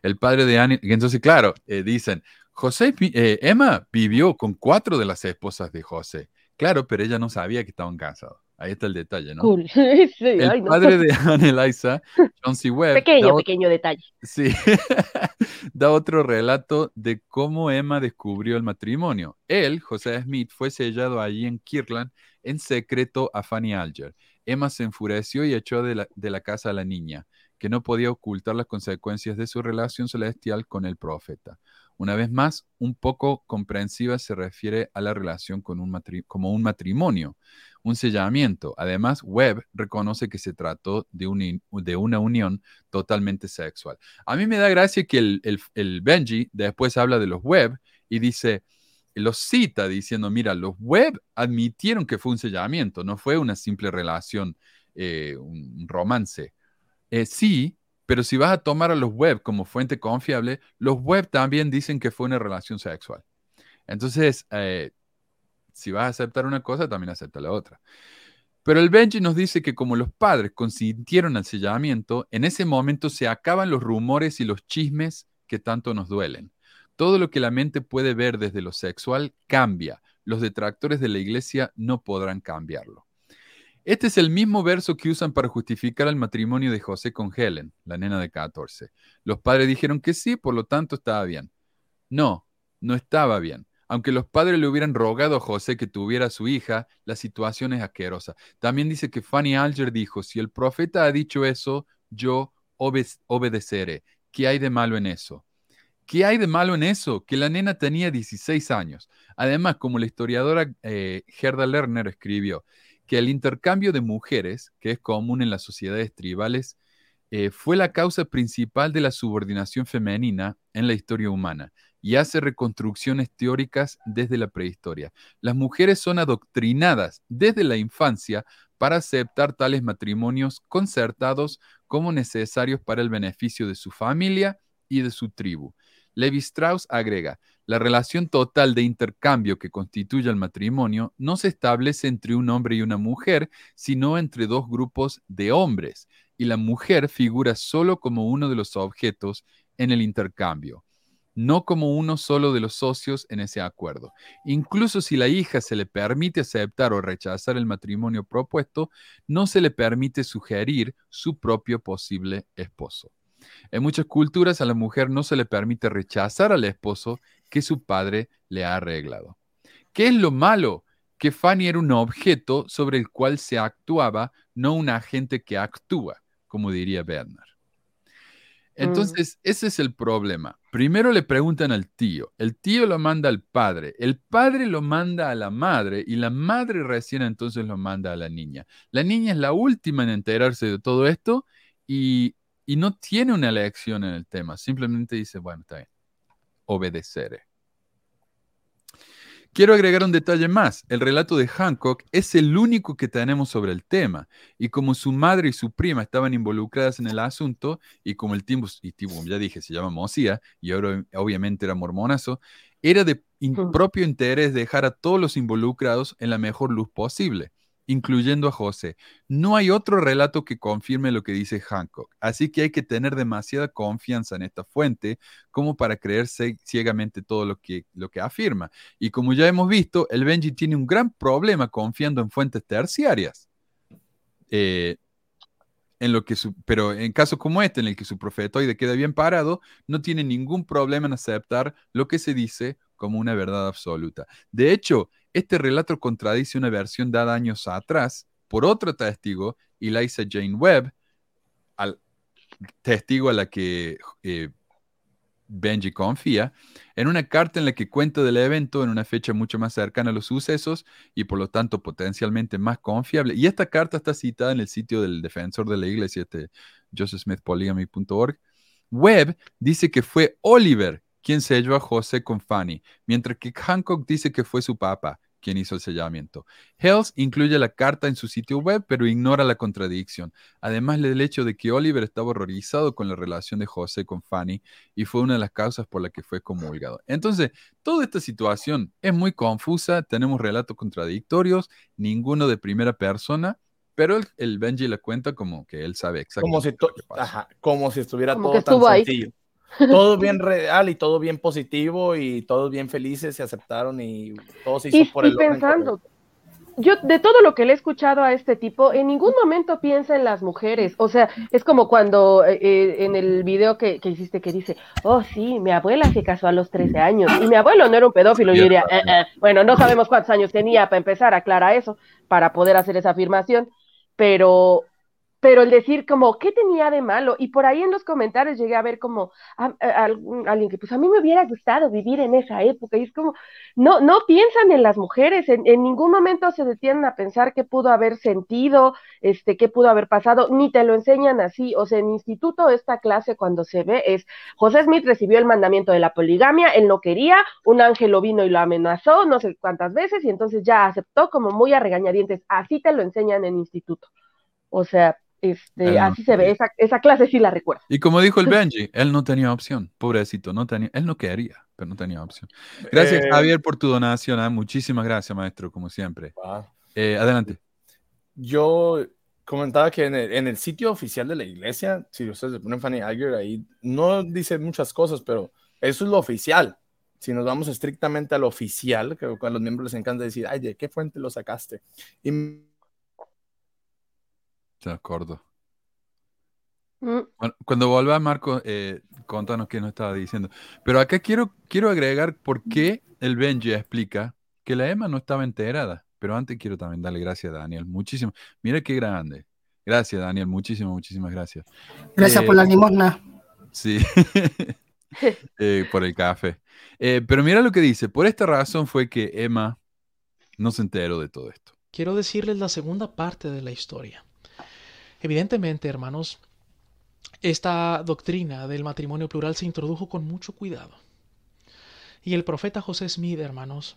El padre de Annie, entonces claro, dicen, José, eh, Emma vivió con cuatro de las esposas de José. Claro, pero ella no sabía que estaban casados. Ahí está el detalle, ¿no? Cool. Sí, El ay, no. padre de Anne Eliza, John C. Webb, Pequeño, da pequeño detalle. Sí, da otro relato de cómo Emma descubrió el matrimonio. Él, José Smith, fue sellado allí en Kirtland en secreto a Fanny Alger. Emma se enfureció y echó de la, de la casa a la niña, que no podía ocultar las consecuencias de su relación celestial con el profeta. Una vez más, un poco comprensiva se refiere a la relación con un como un matrimonio, un sellamiento. Además, Webb reconoce que se trató de, de una unión totalmente sexual. A mí me da gracia que el, el- el Benji después habla de los Webb y dice, los cita diciendo, mira, los Webb admitieron que fue un sellamiento, no fue una simple relación, eh, un romance. Eh, sí, pero si vas a tomar a los Webb como fuente confiable, los Webb también dicen que fue una relación sexual. Entonces, eh, si vas a aceptar una cosa, también acepta la otra. Pero el Benji nos dice que como los padres consintieron al sellamiento, en ese momento se acaban los rumores y los chismes que tanto nos duelen. Todo lo que la mente puede ver desde lo sexual cambia. Los detractores de la iglesia no podrán cambiarlo. Este es el mismo verso que usan para justificar el matrimonio de José con Helen, la nena de 14. Los padres dijeron que sí, por lo tanto estaba bien. No, no estaba bien. Aunque los padres le hubieran rogado a José que tuviera a su hija, la situación es asquerosa. También dice que Fanny Alger dijo, si el profeta ha dicho eso, yo obe- obedeceré. ¿Qué hay de malo en eso? ¿Qué hay de malo en eso? Que la nena tenía 16 años. Además, como la historiadora eh, Gerda Lerner escribió, que el intercambio de mujeres, que es común en las sociedades tribales, eh, fue la causa principal de la subordinación femenina en la historia humana y hace reconstrucciones teóricas desde la prehistoria. Las mujeres son adoctrinadas desde la infancia para aceptar tales matrimonios concertados como necesarios para el beneficio de su familia y de su tribu. Levi Strauss agrega, la relación total de intercambio que constituye el matrimonio no se establece entre un hombre y una mujer, sino entre dos grupos de hombres, y la mujer figura solo como uno de los objetos en el intercambio, no como uno solo de los socios en ese acuerdo. Incluso si la hija se le permite aceptar o rechazar el matrimonio propuesto, no se le permite sugerir su propio posible esposo. En muchas culturas a la mujer no se le permite rechazar al esposo que su padre le ha arreglado. ¿Qué es lo malo? Que Fanny era un objeto sobre el cual se actuaba, no un agente que actúa, como diría Bernard. Entonces, ese es el problema. Primero le preguntan al tío, el tío lo manda al padre, el padre lo manda a la madre y la madre recién entonces lo manda a la niña. La niña es la última en enterarse de todo esto y, y no tiene una elección en el tema, simplemente dice, bueno, está bien, obedeceré. Quiero agregar un detalle más. El relato de Hancock es el único que tenemos sobre el tema. Y como su madre y su prima estaban involucradas en el asunto, y como el tipo, y tipo, ya dije, se llama Mosía, y ahora obviamente era mormonazo, era de in- propio interés dejar a todos los involucrados en la mejor luz posible, incluyendo a José. No hay otro relato que confirme lo que dice Hancock, así que hay que tener demasiada confianza en esta fuente como para creerse ciegamente todo lo que, lo que afirma. Y como ya hemos visto, el Benji tiene un gran problema confiando en fuentes terciarias. Eh, en lo que su- pero en casos como este, en el que su profetoide queda bien parado, no tiene ningún problema en aceptar lo que se dice como una verdad absoluta. De hecho, este relato contradice una versión dada años atrás por otro testigo, Eliza Jane Webb, al testigo a la que eh, Benji confía, en una carta en la que cuenta del evento en una fecha mucho más cercana a los sucesos y por lo tanto potencialmente más confiable. Y esta carta está citada en el sitio del defensor de la iglesia, este josephsmithpolygamy.org. Webb dice que fue Oliver quien selló a José con Fanny, mientras que Hancock dice que fue su papá quien hizo el sellamiento. Hells incluye la carta en su sitio web, pero ignora la contradicción. Además del hecho de que Oliver estaba horrorizado con la relación de José con Fanny y fue una de las causas por la que fue comulgado. Entonces, toda esta situación es muy confusa, tenemos relatos contradictorios, ninguno de primera persona, Pero el, el Benji le cuenta como que él sabe Como si, exactamente to- lo que pasa. ajá, como si estuviera Como todo que tan estuvo ahí. Todo bien real y todo bien positivo y todos bien felices, se aceptaron y todo se hizo Y, por el pensando, yo de todo lo que le he escuchado a este tipo, en ningún momento piensa en las mujeres. O sea, es como cuando eh, eh, en el video que, que hiciste que dice, oh sí, mi abuela se casó a los 13 años y mi abuelo no era un pedófilo. Yo diría, "Eh, eh". bueno, no sabemos cuántos años tenía para empezar, aclara eso, para poder hacer esa afirmación. Pero, pero el decir como, ¿qué tenía de malo? Y por ahí en los comentarios llegué a ver como a- a- algún- alguien que, pues a mí me hubiera gustado vivir en esa época. Y es como, no, no piensan en las mujeres, en, en ningún momento se detienen a pensar qué pudo haber sentido, este, qué pudo haber pasado, ni te lo enseñan así. O sea, en instituto esta clase cuando se ve es, José Smith recibió el mandamiento de la poligamia, él no quería, un ángel lo vino y lo amenazó no sé cuántas veces y entonces ya aceptó como muy a regañadientes. Así te lo enseñan en instituto. O sea, este, no así se ve, esa, esa clase sí la recuerdo. Y como dijo el Benji, él no tenía opción, pobrecito, no tenía, él no quería, pero no tenía opción. Gracias, Eh, Javier, por tu donación. ¿ah? Muchísimas gracias, maestro, como siempre. Eh, adelante. Yo comentaba que en el, en el sitio oficial de la iglesia, si ustedes le ponen Fanny Aguirre ahí, no dice muchas cosas, pero eso es lo oficial. Si nos vamos estrictamente a lo oficial, que a los miembros les encanta decir, ay, ¿de qué fuente lo sacaste? Y De acuerdo. Mm, Bueno, cuando vuelva Marco, eh, contanos qué nos estaba diciendo. Pero acá quiero, quiero agregar por qué el Benji explica que la Emma no estaba enterada. Pero antes quiero también darle gracias a Daniel. Muchísimo. Mira qué grande. Gracias, Daniel. Muchísimas, muchísimas gracias. Gracias Eh, por la limosna. Sí, Eh, por el café. Eh, pero mira lo que dice. Por esta razón fue que Emma no se enteró de todo esto. Quiero decirles la segunda parte de la historia. Evidentemente, hermanos, esta doctrina del matrimonio plural se introdujo con mucho cuidado. Y el profeta José Smith, hermanos,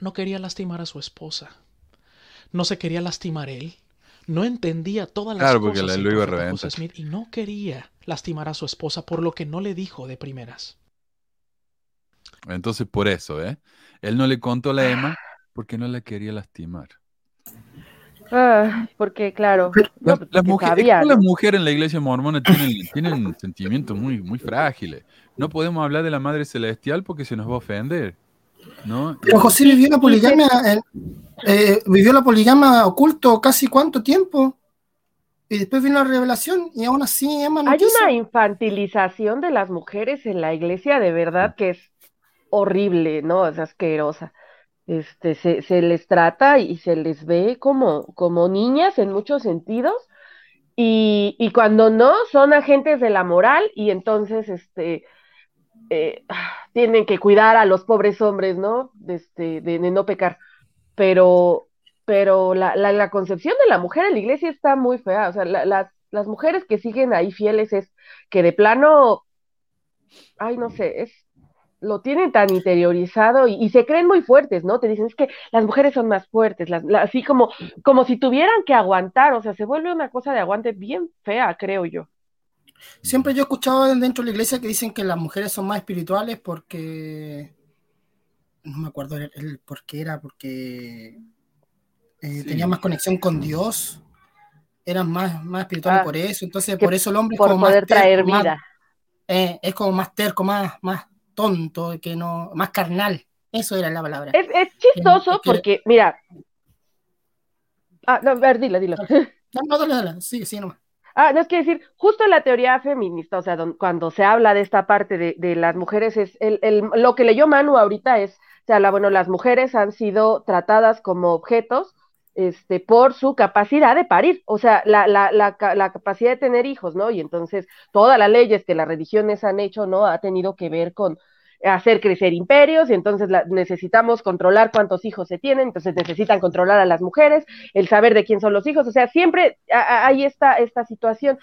no quería lastimar a su esposa. No se quería lastimar él. No entendía todas las Claro, porque cosas lo iba profeta José. Smith y no quería lastimar a su esposa por lo que no le dijo de primeras. Entonces, por eso, ¿eh? Él no le contó a la Emma porque no la quería lastimar. Ah, porque claro, no, Las, las porque mujeres, sabía, las ¿no? mujeres en la iglesia mormona tienen, tienen sentimientos muy, muy frágiles. No podemos hablar de la Madre Celestial porque se nos va a ofender, ¿no? Pero José vivió la poligamia, en- eh, vivió la poligamia oculto casi cuánto tiempo. Y después vino la revelación y aún así Emma no Hay quiso. una infantilización de las mujeres en la iglesia de verdad que es horrible, ¿no? Es asquerosa. Este, se, les trata y se les ve como, como niñas en muchos sentidos. Y, y cuando no, son agentes de la moral y entonces este, eh, tienen que cuidar a los pobres hombres, ¿no? Este, de, de no pecar. Pero, pero la, la, la concepción de la mujer en la iglesia está muy fea. O sea, la- las, las mujeres que siguen ahí fieles es que de plano, ay, no sé, es, lo tienen tan interiorizado y, y se creen muy fuertes, ¿no? Te dicen, es que las mujeres son más fuertes, las, así como, como si tuvieran que aguantar, o sea, se vuelve una cosa de aguante bien fea, creo yo. Siempre yo he escuchado dentro de la iglesia que dicen que las mujeres son más espirituales porque. No me acuerdo el, el por qué era, porque eh, Sí. tenían más conexión con Dios, eran más, más espirituales Ah, por eso. Entonces, por eso el hombre es Por como más poder traer terco, más- vida. eh, es como más terco, más, más tonto, que no, más carnal. Eso era la palabra. Es, es chistoso que- porque, mira. Ah, no, a ver, dilo, dilo. No, no, dale, dale, sigue, sigue nomás. Ah, no es que decir, justo en la teoría feminista, o sea, don- cuando se habla de esta parte de, de las mujeres, es el, el- lo que leyó Manu ahorita es, o sea, la, bueno, las mujeres han sido tratadas como objetos este, por su capacidad de parir, o sea, la, la, la, la capacidad de tener hijos, ¿no? Y entonces todas las leyes que las religiones han hecho, ¿no? Ha tenido que ver con hacer crecer imperios y entonces necesitamos controlar cuántos hijos se tienen, entonces necesitan controlar a las mujeres, el saber de quién son los hijos, o sea, siempre hay esta, esta situación,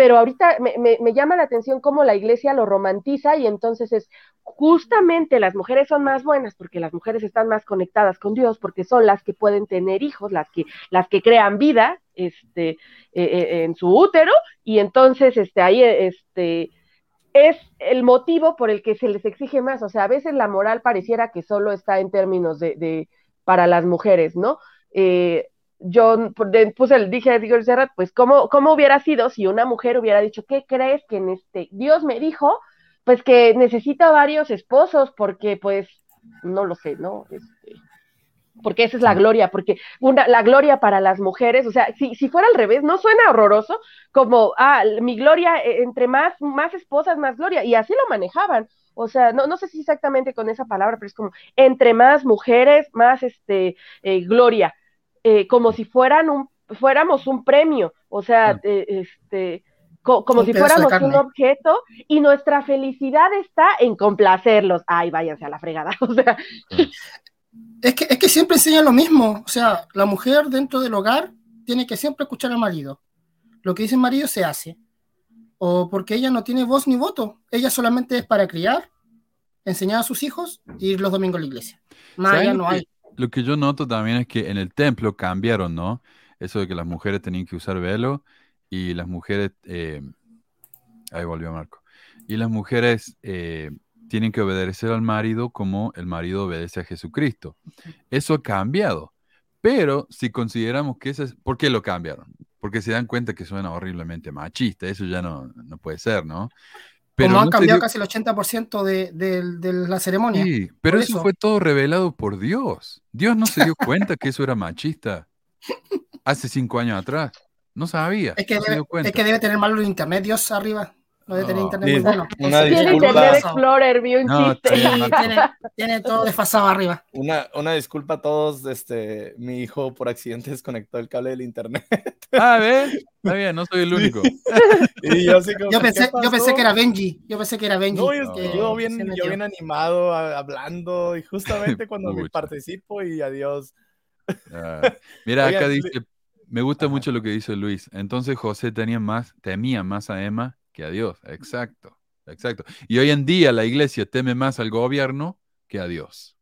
pero ahorita me, me, me llama la atención cómo la iglesia lo romantiza y entonces es justamente las mujeres son más buenas porque las mujeres están más conectadas con Dios, porque son las que pueden tener hijos, las que, las que crean vida este, eh, eh, en su útero y entonces este, ahí este, es el motivo por el que se les exige más. O sea, a veces la moral pareciera que solo está en términos de, de para las mujeres, ¿no? Eh, yo puse el, dije, digo, Serrat, pues, ¿cómo, ¿cómo hubiera sido si una mujer hubiera dicho, ¿qué crees que en este, Dios me dijo, pues que necesita varios esposos, porque pues, no lo sé, ¿no? Este, porque esa es la gloria, porque una, la gloria para las mujeres, o sea, si, si fuera al revés, no suena horroroso, como, ah, mi gloria, eh, entre más, más esposas, más gloria, y así lo manejaban, o sea, no, no sé si exactamente con esa palabra, pero es como, entre más mujeres, más este, eh, gloria, eh, como si fueran un, fuéramos un premio, o sea, eh, este, como si fuéramos un objeto y nuestra felicidad está en complacerlos. Ay, váyanse a la fregada. O sea. Es que, es que siempre enseñan lo mismo. O sea, la mujer dentro del hogar tiene que siempre escuchar al marido. Lo que dice el marido se hace. O porque ella no tiene voz ni voto. Ella solamente es para criar, enseñar a sus hijos y ir los domingos a la iglesia. Más no hay lo que yo noto también es que en el templo cambiaron, ¿no? Eso de que las mujeres tenían que usar velo y las mujeres, eh, ahí volvió Marco, y las mujeres eh, tienen que obedecer al marido como el marido obedece a Jesucristo. Eso ha cambiado, pero si consideramos que eso es, ¿por qué lo cambiaron? Porque se dan cuenta que suena horriblemente machista, eso ya no, no puede ser, ¿no? Pero Como han cambiado casi el 80% de, de, la ceremonia. Sí, pero eso, fue todo revelado por Dios. Dios no se dio cuenta que eso era machista hace cinco años atrás. No sabía. Es que, debe, es que debe tener malo el internet Dios arriba. No debe tener internet muy bueno. tiene Internet Explorer, vio un chiste. Tiene, todo desfasado arriba. Una, una disculpa a todos. Este, mi hijo por accidente desconectó el cable del internet. Ah, ¿ves? Está bien, no soy el único. y yo, yo, pensé, yo pensé que era Benji. Yo pensé que era Benji. No, yo, bien, yo bien animado, hablando, y justamente cuando me participo y adiós. Ah, mira, acá dice, me gusta mucho lo que dice Luis. Entonces José tenía más, temía más a Emma que a Dios. Exacto, exacto. Y hoy en día la iglesia teme más al gobierno que a Dios.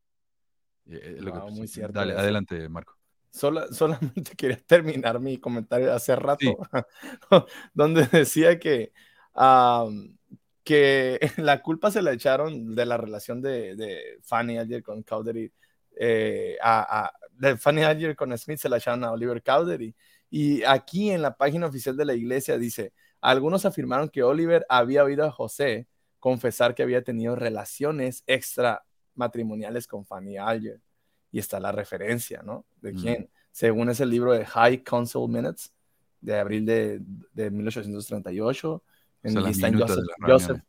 Eh, eh, muy cierto. Dale, adelante, Marco. solamente quería terminar mi comentario hace rato, donde decía que, que la culpa se la echaron de la relación de, Fanny ayer con Cowdery, eh, a, de Fanny ayer con Smith se la echaron a Oliver Cowdery. Y aquí en la página oficial de la iglesia dice, algunos afirmaron que Oliver había oído a José confesar que había tenido relaciones extramatrimoniales con Fanny Alger. Y está la referencia, ¿no? ¿De quién? Según es el libro de High Council Minutes de abril de, de 1838. En Joseph, Joseph,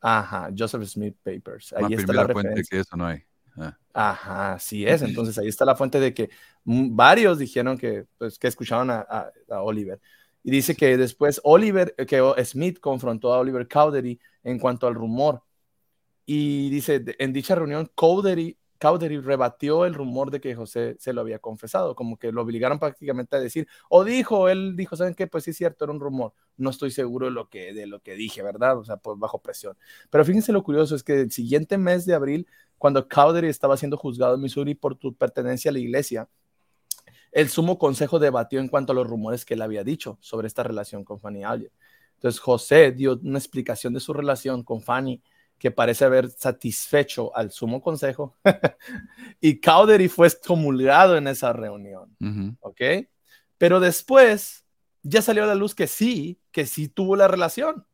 ajá, Joseph Smith Papers. Ahí está la referencia. que eso no hay. Ah. Ajá, sí es. Entonces ahí está la fuente de que varios dijeron que, pues, que escucharon a, a Oliver. Y dice que después Oliver, que Smith confrontó a Oliver Cowdery en cuanto al rumor. Y dice, en dicha reunión, Cowdery, Cowdery rebatió el rumor de que José se lo había confesado, como que lo obligaron prácticamente a decir, o dijo, él dijo, ¿saben qué? Pues sí es cierto, era un rumor. No estoy seguro de lo que, de lo que dije, ¿verdad? O sea, pues bajo presión. Pero fíjense lo curioso, es que el siguiente mes de abril, cuando Cowdery estaba siendo juzgado en Missouri por su pertenencia a la iglesia, el sumo consejo debatió en cuanto a los rumores que él había dicho sobre esta relación con Fanny Alger. Entonces José dio una explicación de su relación con Fanny que parece haber satisfecho al sumo consejo y Cowdery fue excomulgado en esa reunión. ¿Ok? Pero después ya salió a la luz que sí, que sí tuvo la relación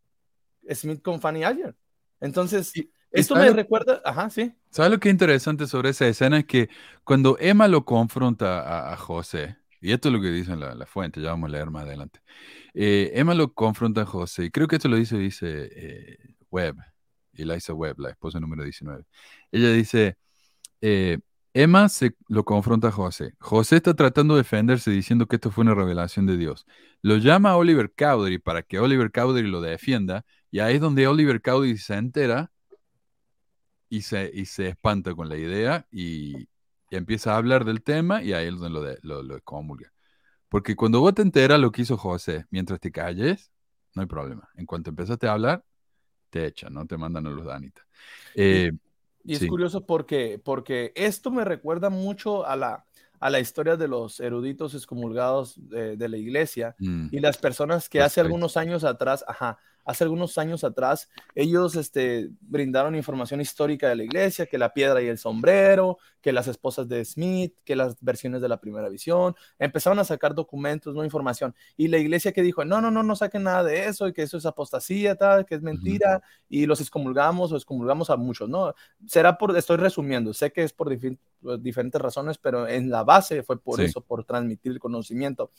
Smith con Fanny Alger. Entonces, esto me recuerda, ajá, sí. ¿Sabes lo que es interesante sobre esa escena? Es que cuando Emma lo confronta a, José, y esto es lo que dice en la, fuente, ya vamos a leer más adelante. Eh, Emma lo confronta a José, y creo que esto lo dice, dice eh, Webb, Eliza Webb, la esposa número 19. Ella dice, eh, Emma se lo confronta a José. José está tratando de defenderse diciendo que esto fue una revelación de Dios. Lo llama a Oliver Cowdery para que Oliver Cowdery lo defienda, y ahí es donde Oliver Cowdery se entera y se, y se espanta con la idea y, empieza a hablar del tema y ahí es donde lo, lo, comulga. Porque cuando vos te enteras lo que hizo José mientras te calles, no hay problema. En cuanto empezaste a hablar, te echan, ¿no? Te mandan a los Danitas. Eh, y, es curioso porque, porque esto me recuerda mucho a la, a la historia de los eruditos excomulgados de, la iglesia mm. y las personas que hace algunos años atrás, ajá, hace algunos años atrás, ellos este, brindaron información histórica de la iglesia, que la piedra y el sombrero, que las esposas de Smith, que las versiones de la primera visión, empezaron a sacar documentos, no información. Y la iglesia que dijo, no, no, no, no saquen nada de eso, y que eso es apostasía, tal, que es mentira, y los excomulgamos o excomulgamos a muchos, ¿no? Será por, estoy resumiendo, sé que es por diferentes razones, pero en la base fue por eso, por transmitir el conocimiento.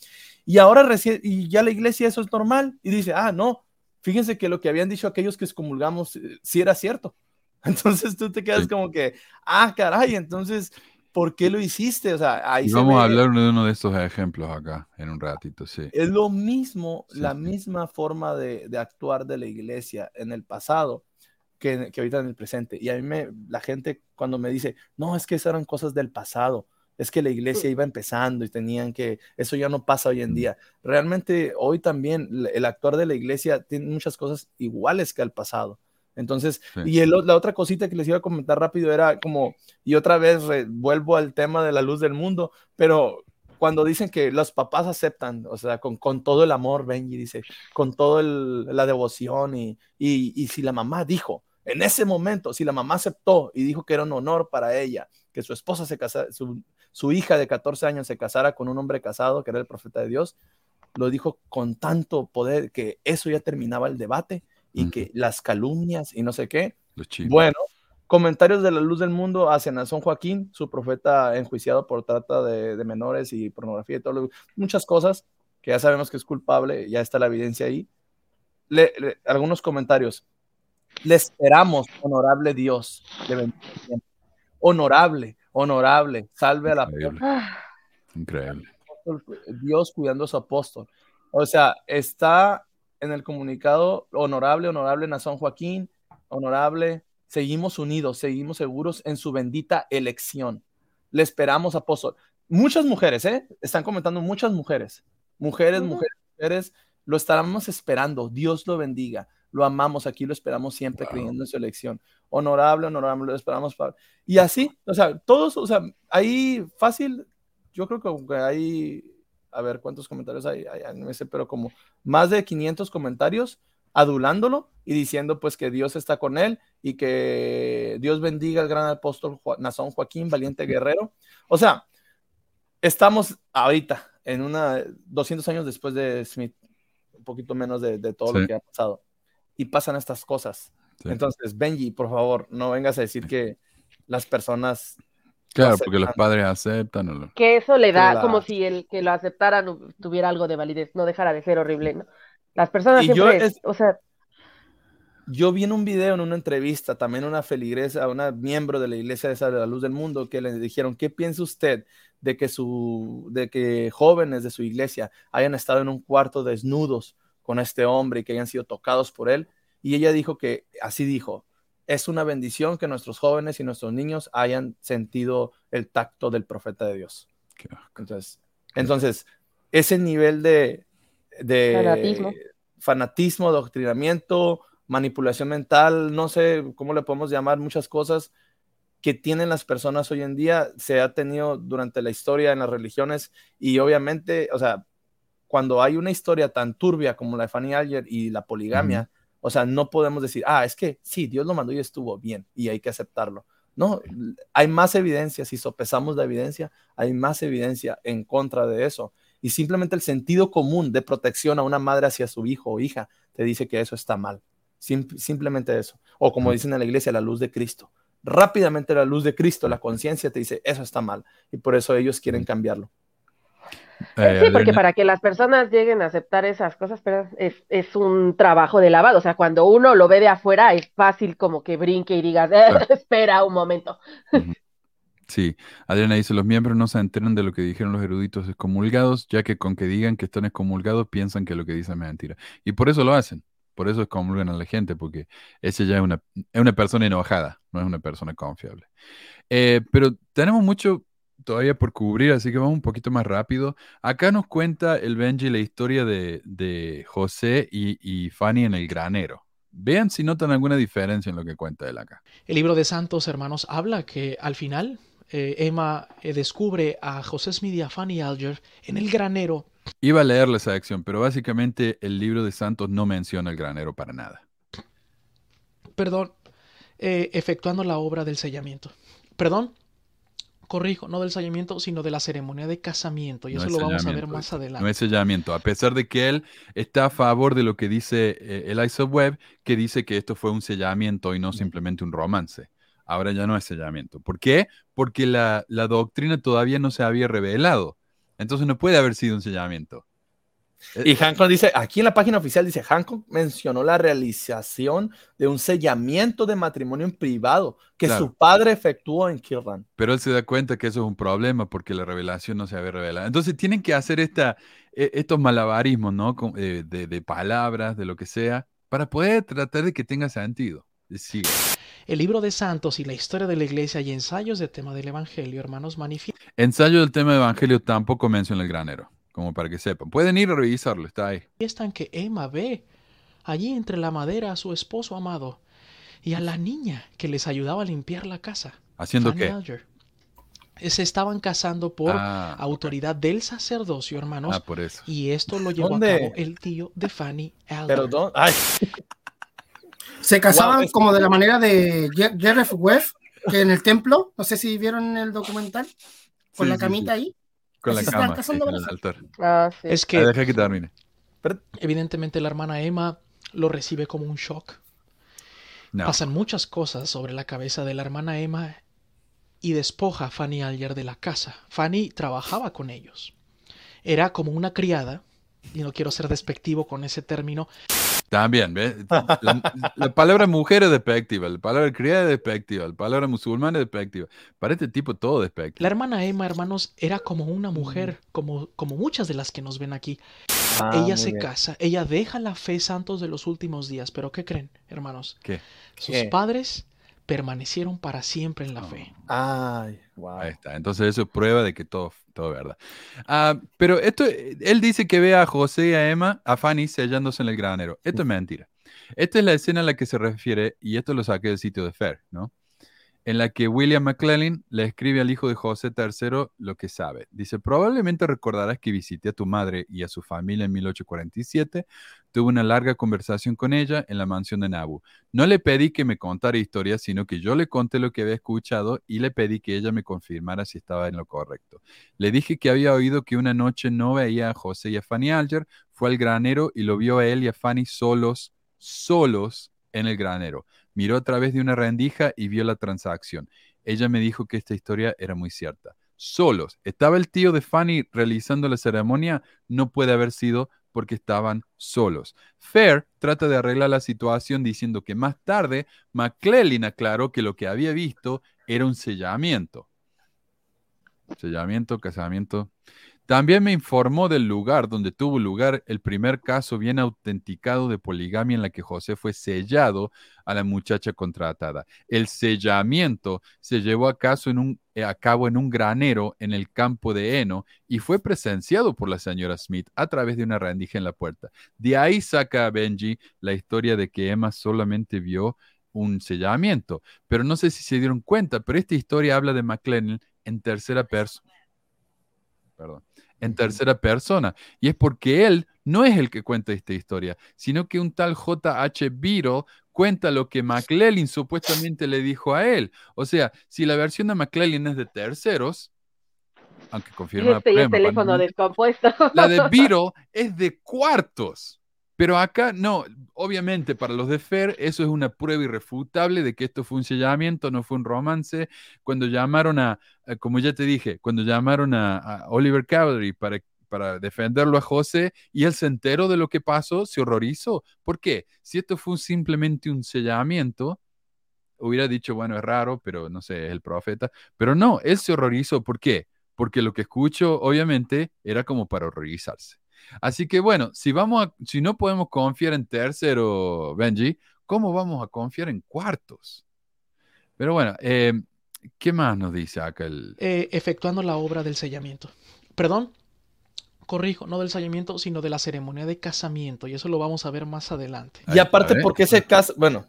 Y ahora recién, y ya la iglesia eso es normal, y dice, ah, no, fíjense que lo que habían dicho aquellos que excomulgamos eh, sí era cierto. Entonces tú te quedas como que, ah, caray, entonces, ¿por qué lo hiciste? O sea, ahí Vamos a hablar de uno de estos ejemplos acá en un ratito, sí. Es lo mismo, la misma forma de, de, actuar de la iglesia en el pasado que, que, ahorita en el presente. Y a mí me, la gente cuando me dice, no, es que esas eran cosas del pasado, es que la iglesia iba empezando y tenían que, eso ya no pasa hoy en día. Realmente hoy también el actuar de la iglesia tiene muchas cosas iguales que al pasado. Entonces, y la otra cosita que les iba a comentar rápido era como, y otra vez vuelvo al tema de la luz del mundo, pero cuando dicen que los papás aceptan, o sea, con, con todo el amor, Benji dice, con toda la devoción, y, y, y, si la mamá dijo, en ese momento, si la mamá aceptó y dijo que era un honor para ella, que su esposa se casara, su, su hija de 14 años se casara con un hombre casado, que era el profeta de Dios, lo dijo con tanto poder que eso ya terminaba el debate y que las calumnias y no sé qué. Bueno, comentarios de la luz del mundo hacia Nazón Joaquín, su profeta enjuiciado por trata de, menores y pornografía y todo, muchas cosas que ya sabemos que es culpable, ya está la evidencia ahí. algunos comentarios. Le esperamos, honorable Dios. honorable, honorable. Salve a la Increíble. Dios cuidando a su apóstol. O sea, está en el comunicado, honorable, honorable Nazón Joaquín, honorable, seguimos unidos, seguimos seguros en su bendita elección. Le esperamos, apóstol. Muchas mujeres, ¿eh? Están comentando muchas mujeres. Mujeres, mujeres, mujeres, lo estaremos esperando. Dios lo bendiga. Lo amamos aquí, lo esperamos siempre creyendo en su elección. Honorable, honorable, lo esperamos. Para... Y así, o sea, todos, o sea, ahí fácil, yo creo que hay a ver cuántos comentarios hay, no sé, pero como más de 500 comentarios adulándolo y diciendo pues que Dios está con él y que Dios bendiga al gran apóstol Nazón Joaquín, valiente guerrero. O sea, estamos ahorita en una 200 años después de Smith, un poquito menos de, todo lo que ha pasado y pasan estas cosas. Entonces, Benji, por favor, no vengas a decir que las personas Claro, porque los padres aceptan. Que eso le da como si el que lo aceptaran tuviera algo de validez, no dejara de ser horrible, ¿no? Las personas siempre, o sea... Yo vi en un video, en una entrevista, también una feligresa, una miembro de la Iglesia de la Luz del Mundo, que le dijeron, ¿qué piensa usted de que, su, de que jóvenes de su iglesia hayan estado en un cuarto desnudos con este hombre y que hayan sido tocados por él? Y ella dijo que, así dijo, es una bendición que nuestros jóvenes y nuestros niños hayan sentido el tacto del profeta de Dios. Entonces, entonces ese nivel de, fanatismo. fanatismo, doctrinamiento, manipulación mental, no sé cómo le podemos llamar, muchas cosas que tienen las personas hoy en día, se ha tenido durante la historia en las religiones y obviamente, o sea, cuando hay una historia tan turbia como la de Fanny Alger y la poligamia, o sea, no podemos decir, ah, es que sí, Dios lo mandó y estuvo bien y hay que aceptarlo. No, hay más evidencia, si sopesamos la evidencia, hay más evidencia en contra de eso. Y simplemente el sentido común de protección a una madre hacia su hijo o hija te dice que eso está mal. simplemente eso. O como dicen en la iglesia, la luz de Cristo. Rápidamente la luz de Cristo, la conciencia te dice, eso está mal. Y por eso ellos quieren cambiarlo. Eh, sí, porque para que las personas lleguen a aceptar esas cosas, pero es, un trabajo de lavado. O sea, cuando uno lo ve de afuera, es fácil como que brinque y digas, eh, espera un momento. Sí, Adriana dice, los miembros no se enteran de lo que dijeron los eruditos excomulgados, ya que con que digan que están excomulgados piensan que lo que dicen es mentira. Y por eso lo hacen, por eso excomulgan a la gente, porque ese ya es una, es una persona enojada, no es una persona confiable. Eh, pero tenemos mucho todavía por cubrir, así que vamos un poquito más rápido. Acá nos cuenta el Benji la historia de, José y, Fanny en el granero. Vean si notan alguna diferencia en lo que cuenta él acá. El libro de Santos, hermanos, habla que al final eh, Emma eh, descubre a José Smith y a Fanny Alger en el granero Iba a leerle esa sección, pero básicamente el libro de Santos no menciona el granero para nada. Perdón, eh, efectuando la obra del sellamiento. Perdón, corrijo, no del sellamiento, sino de la ceremonia de casamiento. Y No eso es lo vamos a ver más adelante. No es sellamiento, a pesar de que él está a favor de lo que dice eh, Eliza Webb, que dice que esto fue un sellamiento y no simplemente un romance. Ahora ya no es sellamiento. ¿Por qué? Porque la, la doctrina todavía no se había revelado. Entonces no puede haber sido un sellamiento. Y Hancock dice, aquí en la página oficial dice, Hancock mencionó la realización de un sellamiento de matrimonio en privado que Claro. su padre efectuó en Kirran. Pero él se da cuenta que eso es un problema porque la revelación no se había revelado. Entonces tienen que hacer esta, e- estos malabarismos, ¿no? Con- eh, de, de palabras, de lo que sea, para poder tratar de que tenga sentido. Sí. El libro de Santos y la historia de la iglesia y ensayos de tema del Evangelio, hermanos, manifiestan Ensayo del tema de Evangelio tampoco menciona el granero, como para que sepan. Pueden ir a revisarlo, está ahí. que Emma ve allí entre la madera a su esposo amado y a la niña que les ayudaba a limpiar la casa. ¿Haciendo Fanny qué? Alger. Se estaban casando por Ah. autoridad del sacerdocio, hermanos. Ah, por eso. Y esto lo llevó ¿Dónde? a cabo el tío de Fanny Alger. Pero ¿dó- ay, Se casaban Wow, es- como de la manera de Je- Jeref Webb, que en el templo, no sé si vieron el documental, con Sí, la sí, camita sí. ahí. Con la cama, sí, en el altar. Ah, sí. Es Ah, que deja que termine. evidentemente la hermana Emma lo recibe como un shock. No. Pasan muchas cosas sobre la cabeza de la hermana Emma y despoja a Fanny Alger de la casa. Fanny trabajaba con ellos. Era como una criada, y no quiero ser despectivo con ese término, También, ¿ves? La, la palabra mujer es despectiva, la palabra criada es despectiva, la palabra musulmana es despectiva. Para este tipo todo es despectivo. La hermana Emma, hermanos, era como una mujer, como, como muchas de las que nos ven aquí. Ah, ella se bien. casa, ella deja la fe santos de los últimos días, pero ¿qué creen, hermanos? ¿Qué? Sus ¿Qué? padres permanecieron para siempre en la fe. Ay, wow. Ahí está. Entonces eso es prueba de que todo, todo es verdad. Ah, pero esto, él dice que ve a José y a Emma, a Fanny sellándose en el granero. Esto es mentira. Esta es la escena a la que se refiere, y esto lo saqué del sitio de Fer, ¿no? En la que William McClellan le escribe al hijo de José III lo que sabe. Dice, probablemente recordarás que visité a tu madre y a su familia en 1847. Tuve una larga conversación con ella en la mansión de Nabu. No le pedí que me contara historias, sino que yo le conté lo que había escuchado y le pedí que ella me confirmara si estaba en lo correcto. Le dije que había oído que una noche no veía a José y a Fanny Alger, fue al granero y lo vio a él y a Fanny solos, solos en el granero. Miró a través de una rendija y vio la transacción. Ella me dijo que esta historia era muy cierta. Solos. ¿Estaba el tío de Fanny realizando la ceremonia? No puede haber sido porque estaban solos. Fair trata de arreglar la situación diciendo que más tarde McClellan aclaró que lo que había visto era un sellamiento. Sellamiento, casamiento. También me informó del lugar donde tuvo lugar el primer caso bien autenticado de poligamia en la que José fue sellado a la muchacha contratada. El sellamiento se llevó a, caso en un, eh, a cabo en un granero en el campo de Eno y fue presenciado por la señora Smith a través de una rendija en la puerta. De ahí saca a Benji la historia de que Emma solamente vio un sellamiento. Pero no sé si se dieron cuenta, pero esta historia habla de McLennan en tercera persona. Perdón. En tercera persona. Y es porque él no es el que cuenta esta historia, sino que un tal J.H. Beadle cuenta lo que McClellan supuestamente le dijo a él. O sea, si la versión de McClellan es de terceros, aunque confirma Este y el teléfono descompuesto. la de Beatle es de cuartos. Pero acá no, obviamente para los de Fer eso es una prueba irrefutable de que esto fue un sellamiento, no fue un romance. Cuando llamaron a, como ya te dije, cuando llamaron a, Oliver Cowdery para, defenderlo a José y él se enteró de lo que pasó, se horrorizó. ¿Por qué? Si esto fue simplemente un sellamiento, hubiera dicho, bueno, es raro, pero no sé, es el profeta. Pero no, él se horrorizó. ¿Por qué? Porque lo que escucho, obviamente, era como para horrorizarse. Así que bueno, si vamos a, si no podemos confiar en tercero, Benji, ¿cómo vamos a confiar en cuartos? Pero bueno, eh, ¿qué más nos dice acá el... eh, efectuando la obra del sellamiento. Perdón, corrijo, no del sellamiento, sino de la ceremonia de casamiento, y eso lo vamos a ver más adelante. Y aparte, ver. ¿por qué se casa? Bueno,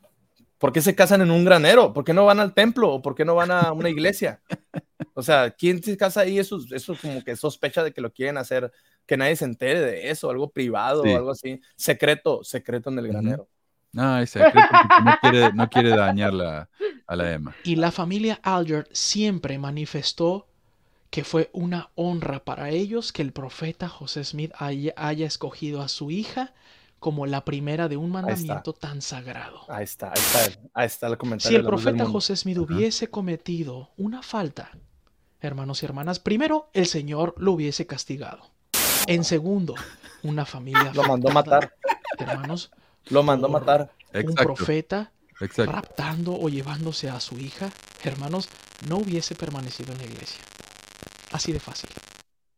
¿Por qué se casan en un granero? ¿Por qué no van al templo? ¿O por qué no van a una iglesia? O sea, ¿quién se casa ahí? Eso, eso como que sospecha de que lo quieren hacer, que nadie se entere de eso, algo privado Sí. o algo así. Secreto, secreto en el granero. No, es secreto porque no quiere, no quiere dañar la- a la Emma. Y la familia Alger siempre manifestó que fue una honra para ellos que el profeta José Smith haya, haya escogido a su hija como la primera de un mandamiento tan sagrado. Ahí está, ahí está, ahí está el comentario. Si el profeta. José Smith Ajá. hubiese cometido una falta, hermanos y hermanas, primero el Señor lo hubiese castigado. En segundo, una familia Lo mandó matar, hermanos, lo mandó matar. un Exacto, profeta exacto. raptando o llevándose a su hija, hermanos, no hubiese permanecido en la iglesia. Así de fácil.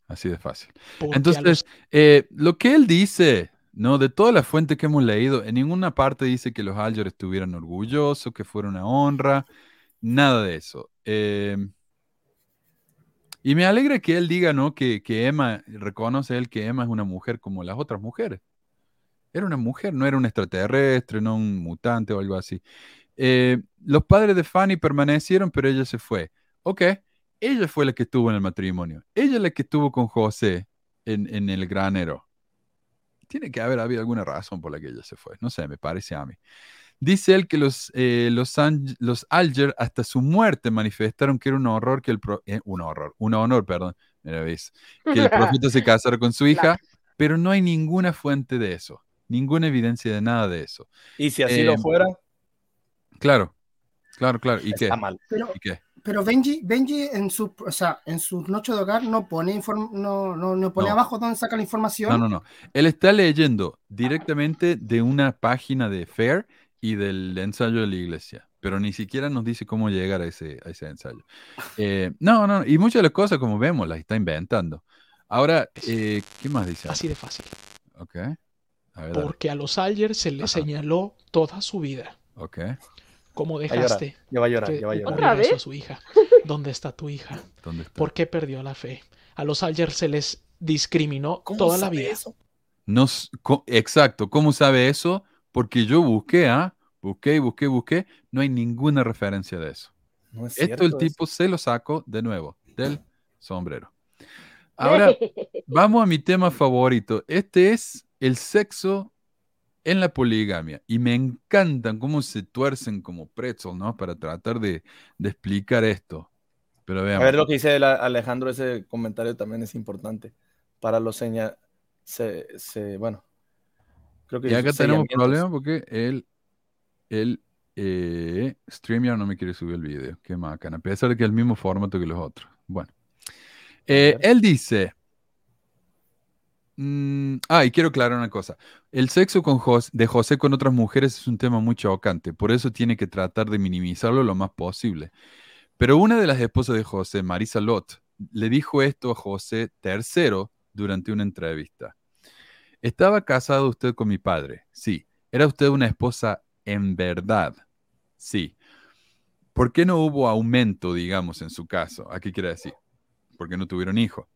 Así de fácil. Porque Entonces, los- eh, lo que él dice, ¿no? De todas las fuentes que hemos leído, en ninguna parte dice que los Alger estuvieran orgullosos, que fuera una honra, nada de eso. Eh, y me alegra que él diga, ¿no? Que, Emma, reconoce él que Emma es una mujer como las otras mujeres. Era una mujer, no era un extraterrestre, no un mutante o algo así. Eh, los padres de Fanny permanecieron, pero ella se fue. Ok, ella fue la que estuvo en el matrimonio. Ella es la que estuvo con José en el granero. Tiene que haber habido alguna razón por la que ella se fue. No sé, me parece a mí. Dice él que los, eh, los, Alger hasta su muerte manifestaron que era un horror que el pro- eh, un horror, un honor, perdón, mira, ves, que el profeta se casara con su hija, pero no hay ninguna fuente de eso, ninguna evidencia de nada de eso. Y si así Eh, lo fuera, Claro, claro, claro. ¿Y qué? está mal. Pero, ¿Y qué? Pero Benji, Benji en su, o sea, en sus noches de hogar no pone inform- no, no, no pone No. abajo donde saca la información. No, no, no. Él está leyendo directamente de una página de Fair y del ensayo de la iglesia, pero ni siquiera nos dice cómo llegar a ese, a ese ensayo. Eh, no, no, y muchas de las cosas, como vemos, las está inventando. Ahora, eh, ¿qué más dice? así de fácil. Ok. A ver, dale. Porque a los Alger se les Ajá. señaló toda su vida. Ok. ¿Cómo dejaste ya va a llorar, ya va a llorar. su hija? ¿Dónde está tu hija? ¿Dónde está? ¿Por qué perdió la fe? A los Alger se les discriminó ¿Cómo toda la sabe vida. eso? No exacto. ¿Cómo sabe eso? Porque yo busqué, ¿ah? Busqué, busqué, busqué. No hay ninguna referencia de eso. No es Esto el eso. tipo se lo sacó de nuevo del sombrero. Ahora, vamos a mi tema favorito. Este es el sexo en la poligamia. Y me encantan cómo se tuercen como pretzel, ¿no? Para tratar de, de explicar esto. Pero A veamos. ver lo que dice el- Alejandro, ese comentario también es importante. Para los señal... Se, se- bueno, creo que Y acá tenemos problema porque el, el eh, StreamYard no me quiere subir el video. Qué macana. A pesar de que es el mismo formato que los otros. Bueno. Eh, él dice. Mm, ah, y quiero aclarar una cosa. El sexo con Jos- de José con otras mujeres es un tema muy chocante. Por eso tiene que tratar de minimizarlo lo más posible. Pero una de las esposas de José, Marisa Lot, le dijo esto a José III durante una entrevista. ¿Estaba casado usted con mi padre? Sí. ¿Era usted una esposa en verdad? Sí. ¿Por qué no hubo aumento, digamos, en su caso? ¿A qué quiere decir? Porque no tuvieron hijo.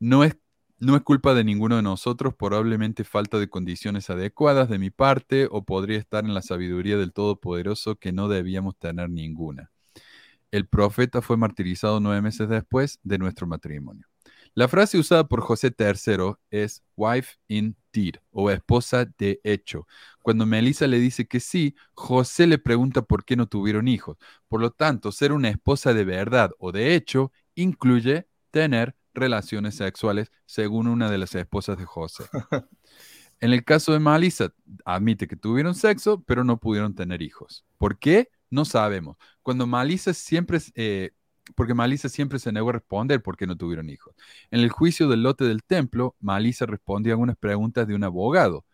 No es, no es culpa de ninguno de nosotros, probablemente falta de condiciones adecuadas de mi parte o podría estar en la sabiduría del Todopoderoso que no debíamos tener ninguna. El profeta fue martirizado nueve meses después de nuestro matrimonio. La frase usada por José III es wife indeed o esposa de hecho. Cuando Melissa le dice que sí, José le pregunta por qué no tuvieron hijos. Por lo tanto, ser una esposa de verdad o de hecho incluye tener relaciones sexuales, según una de las esposas de José. En el caso de Melissa, admite que tuvieron sexo, pero no pudieron tener hijos. ¿Por qué? No sabemos. Cuando Melissa siempre, eh, porque Melissa siempre se negó a responder por qué no tuvieron hijos. En el juicio del lote del templo, Melissa respondió a algunas preguntas de un abogado.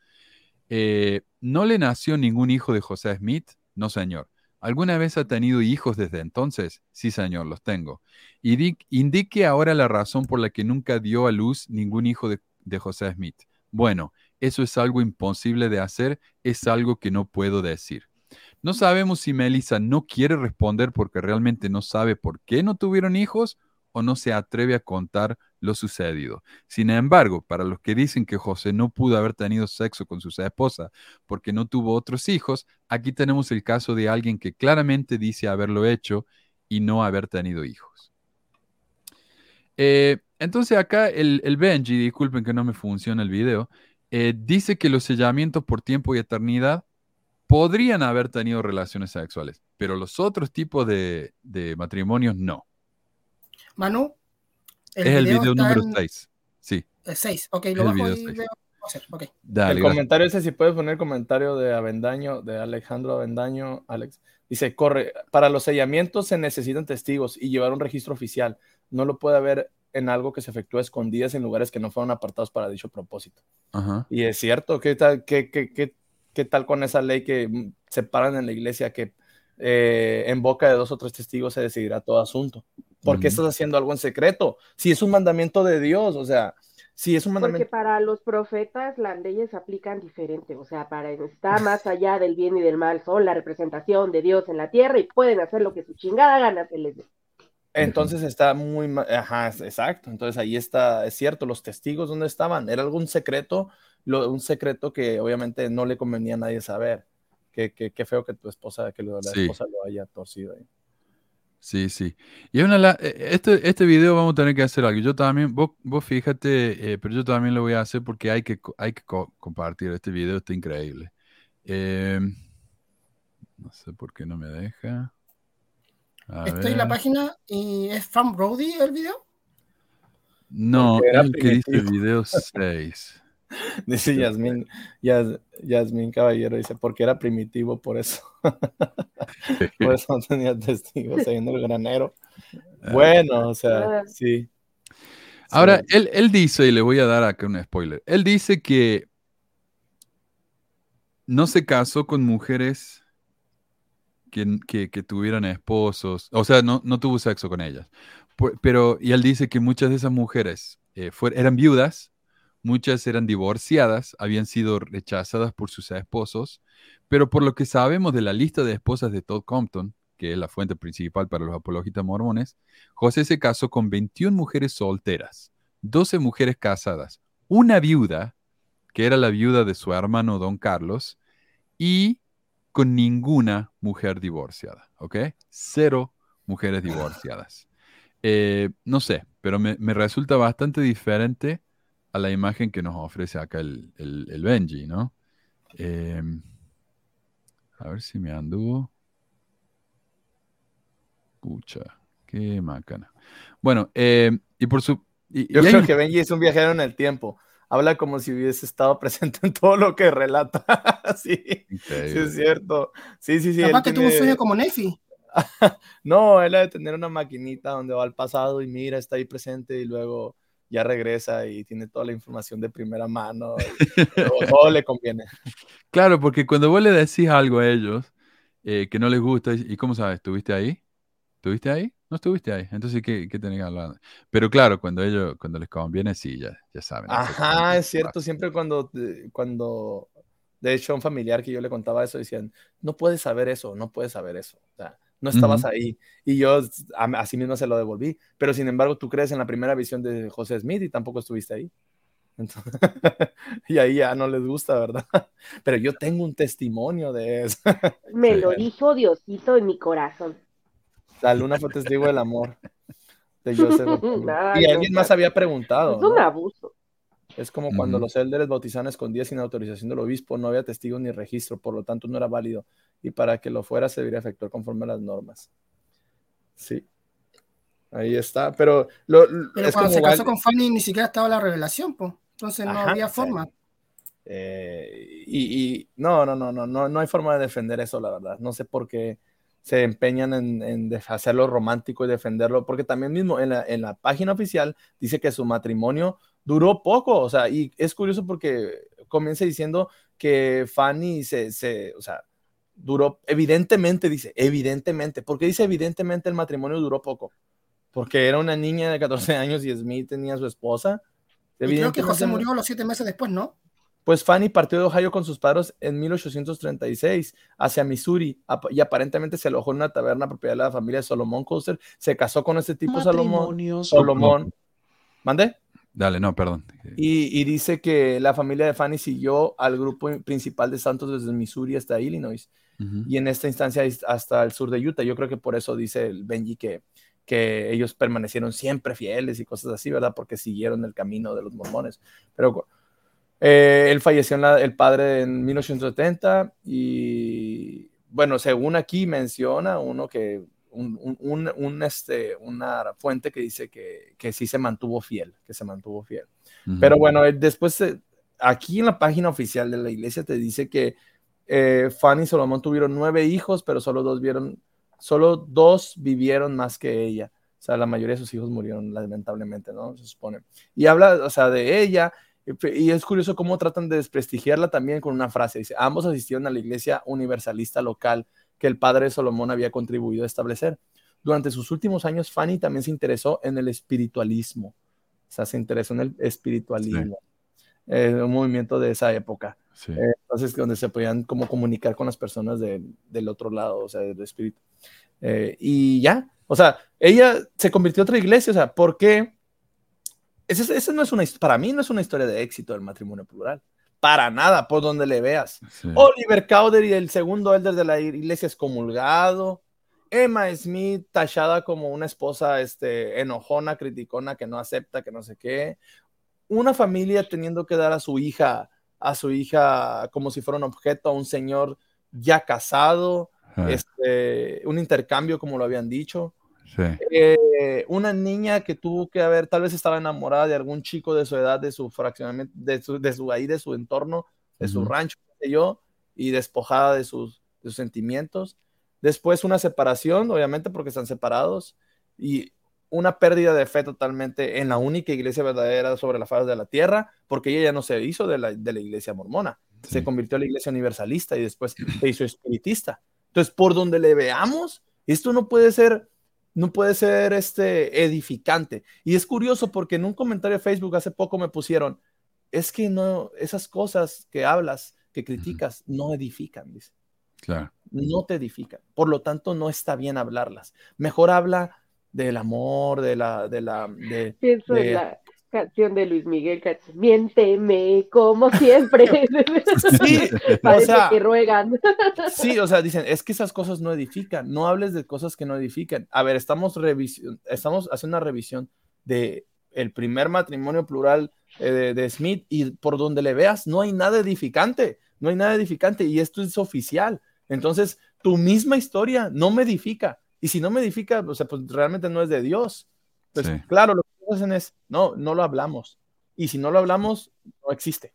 Eh, ¿No le nació ningún hijo de José Smith? No, señor. ¿Alguna vez ha tenido hijos desde entonces? Sí, señor, los tengo. Y di- indique ahora la razón por la que nunca dio a luz ningún hijo de, de José Smith. Bueno, eso es algo imposible de hacer, es algo que no puedo decir. No sabemos si Melissa no quiere responder porque realmente no sabe por qué no tuvieron hijos o no se atreve a contar lo sucedido. Sin embargo, para los que dicen que José no pudo haber tenido sexo con su esposa porque no tuvo otros hijos, aquí tenemos el caso de alguien que claramente dice haberlo hecho y no haber tenido hijos. Eh, entonces acá el, Benji, disculpen que no me funciona el video, eh, dice que los sellamientos por tiempo y eternidad podrían haber tenido relaciones sexuales, pero los otros tipos de, matrimonios no. Manu, es el video número 6. Sí. El 6, ok, lo bajo y Okay. el comentario ese, si puedes poner el comentario de Avendaño, de Alejandro Avendaño, Alex, dice, corre, para los sellamientos se necesitan testigos y llevar un registro oficial. No lo puede haber en algo que se efectúa escondidas en lugares que no fueron apartados para dicho propósito. Y es cierto, ¿qué tal, qué, qué, qué, qué tal con esa ley que separan en la iglesia que eh, en boca de dos o tres testigos se decidirá todo asunto? ¿Por qué estás haciendo algo en secreto? Si es un mandamiento de Dios, o sea, si es un mandamiento. Porque para los profetas las leyes aplican diferente, o sea, para está más allá del bien y del mal, son la representación de Dios en la tierra y pueden hacer lo que su chingada gana se les dé. Entonces está muy, ajá, exacto. Entonces ahí está, es cierto, los testigos dónde estaban. Era algún secreto, un secreto que obviamente no le convenía a nadie saber. Qué, qué, feo que tu esposa, que la esposa lo haya torcido ahí. Sí, sí. Y una, e, este, este video vamos a tener que hacer algo. Yo también, vos, vos fíjate, eh, pero yo también lo voy a hacer porque hay que, hay que compartir este video, está increíble. Em, no sé por qué no me deja. Estoy en la página y es From Brody el video. No, el que dice video 6. Dice Yasmin, Yasmin Caballero, dice, porque era primitivo, por eso. por eso no tenía testigos ahí en el granero. Ah. Bueno, o sea, sí. Ahora, Él, él dice, y le voy a dar acá un spoiler, él dice que no se casó con mujeres que, que, tuvieran esposos, o sea, no, no tuvo sexo con ellas. Pero, y él dice que muchas de esas mujeres eh, eran viudas Muchas eran divorciadas, habían sido rechazadas por sus esposos, pero por lo que sabemos de la lista de esposas de Todd Compton, que es la fuente principal para los apologistas mormones, José se casó con 21 mujeres solteras, 12 mujeres casadas, una viuda, que era la viuda de su hermano Don Carlos, y con ninguna mujer divorciada, ¿ok? Cero mujeres divorciadas. Eh, no sé, pero me, me resulta bastante diferente a la imagen que nos ofrece acá el, Benji, ¿no? Em, a ver si me anduvo. Pucha, qué macana. Bueno, em, y por su... Yo creo que Benji es un viajero en el tiempo. Habla como si hubiese estado presente en todo lo que relata. sí, sí, es cierto. Sí, sí, sí. Capaz que tuvo un sueño como Nefi. no, él ha de tener una maquinita donde va al pasado y mira, está ahí presente y luego ya regresa y tiene toda la información de primera mano. todo, le conviene. Claro, porque cuando vos le decís algo a ellos eh, que no les gusta, ¿y cómo sabes? ¿Estuviste ahí? ¿Estuviste ahí? No estuviste ahí. Entonces, ¿qué, qué tenés que hablar? Pero claro, cuando ellos, cuando les conviene, sí, ya, ya saben. Ajá, es cierto. Siempre cuando, cuando, de hecho, un familiar que yo le contaba eso, decían, no puedes saber eso, no puedes saber eso. O sea, no estabas ahí. Y yo así mismo se lo devolví. Pero sin embargo, tú crees en la primera visión de José Smith y tampoco estuviste ahí. y ahí ya no les gusta, ¿verdad? Pero yo tengo un testimonio de eso. Me lo dijo Diosito en mi corazón. La luna fue testigo del amor de Joseph. y alguien más había preguntado. Es un abuso. Es como cuando los élderes bautizaban escondidas sin autorización del obispo, no había testigos ni registro, por lo tanto no era válido. Y para que lo fuera se debería efectuar conforme a las normas. Sí. Ahí está. Pero, lo, Pero cuando se casó con Fanny ni siquiera estaba la revelación, pues. Entonces no había forma. Eh, y, no, no, no, no, no, no hay forma de defender eso, la verdad. No sé por qué se empeñan en, en hacerlo romántico y defenderlo, porque también mismo en la, en la página oficial dice que su matrimonio duró poco, o sea, y es curioso porque comienza diciendo que Fanny se, se, o sea, duró, evidentemente dice, evidentemente, ¿por qué dice evidentemente el matrimonio duró poco? Porque era una niña de 14 años y Smith tenía a su esposa. creo que José murió los siete meses después, ¿no? Pues Fanny partió de Ohio con sus padres en 1836 hacia Missouri y aparentemente se alojó en una taberna propiedad de la familia de Solomon Coaster. Se casó con este tipo Salomón. Solomón. ¿Mande? Dale, no, perdón. Y, y dice que la familia de Fanny siguió al grupo principal de santos desde Missouri hasta Illinois. Y en esta instancia hasta el sur de Utah. Yo creo que por eso dice el Benji que, que ellos permanecieron siempre fieles y cosas así, ¿verdad? Porque siguieron el camino de los mormones. Pero eh, él falleció en la- el padre en 1970 y bueno, según aquí menciona uno que un, un- este, una fuente que dice que, que sí se mantuvo fiel, que se mantuvo fiel. Pero bueno, eh, después eh, aquí en la página oficial de la iglesia te dice que eh, Fanny y Solomón tuvieron nueve hijos, pero solo dos vieron, solo dos vivieron más que ella. O sea, la mayoría de sus hijos murieron lamentablemente, ¿no? Se supone. Y habla, o sea, de ella. Y es curioso cómo tratan de desprestigiarla también con una frase. Dice, ambos asistieron a la iglesia universalista local que el padre de Solomón había contribuido a establecer. Durante sus últimos años, Fanny también se interesó en el espiritualismo. O sea, se interesó en el espiritualismo. Eh, un movimiento de esa época. Sí. Eh, entonces, donde se podían como comunicar con las personas de- del otro lado, o sea, del espíritu. Eh, y ya, o sea, ella se convirtió en otra iglesia, o sea, ¿por qué? Esa, esa no es una, para mí no es una historia de éxito del matrimonio plural. Para nada, por donde le veas. Sí. Oliver Cowdery, el segundo elder de la iglesia, excomulgado. Emma Smith, tachada como una esposa este, enojona, criticona, que no acepta, que no sé qué. Una familia teniendo que dar a su hija, a su hija como si fuera un objeto a un señor ya casado, Ah, este, un intercambio, como lo habían dicho. Sí. Eh, una niña que tuvo que haber, tal vez estaba enamorada de algún chico de su edad, de su fraccionamiento, de su, de su ahí, de su entorno, de su Ujú. rancho, qué yo, y despojada de sus, de sus sentimientos. Después una separación, obviamente porque están separados, y una pérdida de fe totalmente en la única iglesia verdadera sobre la faz de la tierra, porque ella ya no se hizo de la, de la iglesia mormona, Sí. se convirtió a la iglesia universalista y después se hizo espiritista. Entonces, por donde le veamos, esto no puede ser, no puede ser este edificante. Y es curioso porque en un comentario de Facebook hace poco me pusieron, es que no, esas cosas que hablas, que criticas, no edifican, dice Claro. no te edifican. Por lo tanto, no está bien hablarlas. Mejor habla del amor, de la, de la, de, de- la canción de Luis Miguel, miénteme como siempre. Sí, Parece o sea, que ruegan. sí, o sea, dicen, es que esas cosas no edifican. No hables de cosas que no edifican. A ver, estamos revisión, estamos haciendo una revisión de el primer matrimonio plural eh, de, de Smith y por donde le veas, no hay nada edificante. No hay nada edificante y esto es oficial. Entonces, tu misma historia no me edifica. Y si no me edifica, o sea, pues realmente no es de Dios. Pues Sí. claro, lo que hacen es, no, no lo hablamos. Y si no lo hablamos, no existe.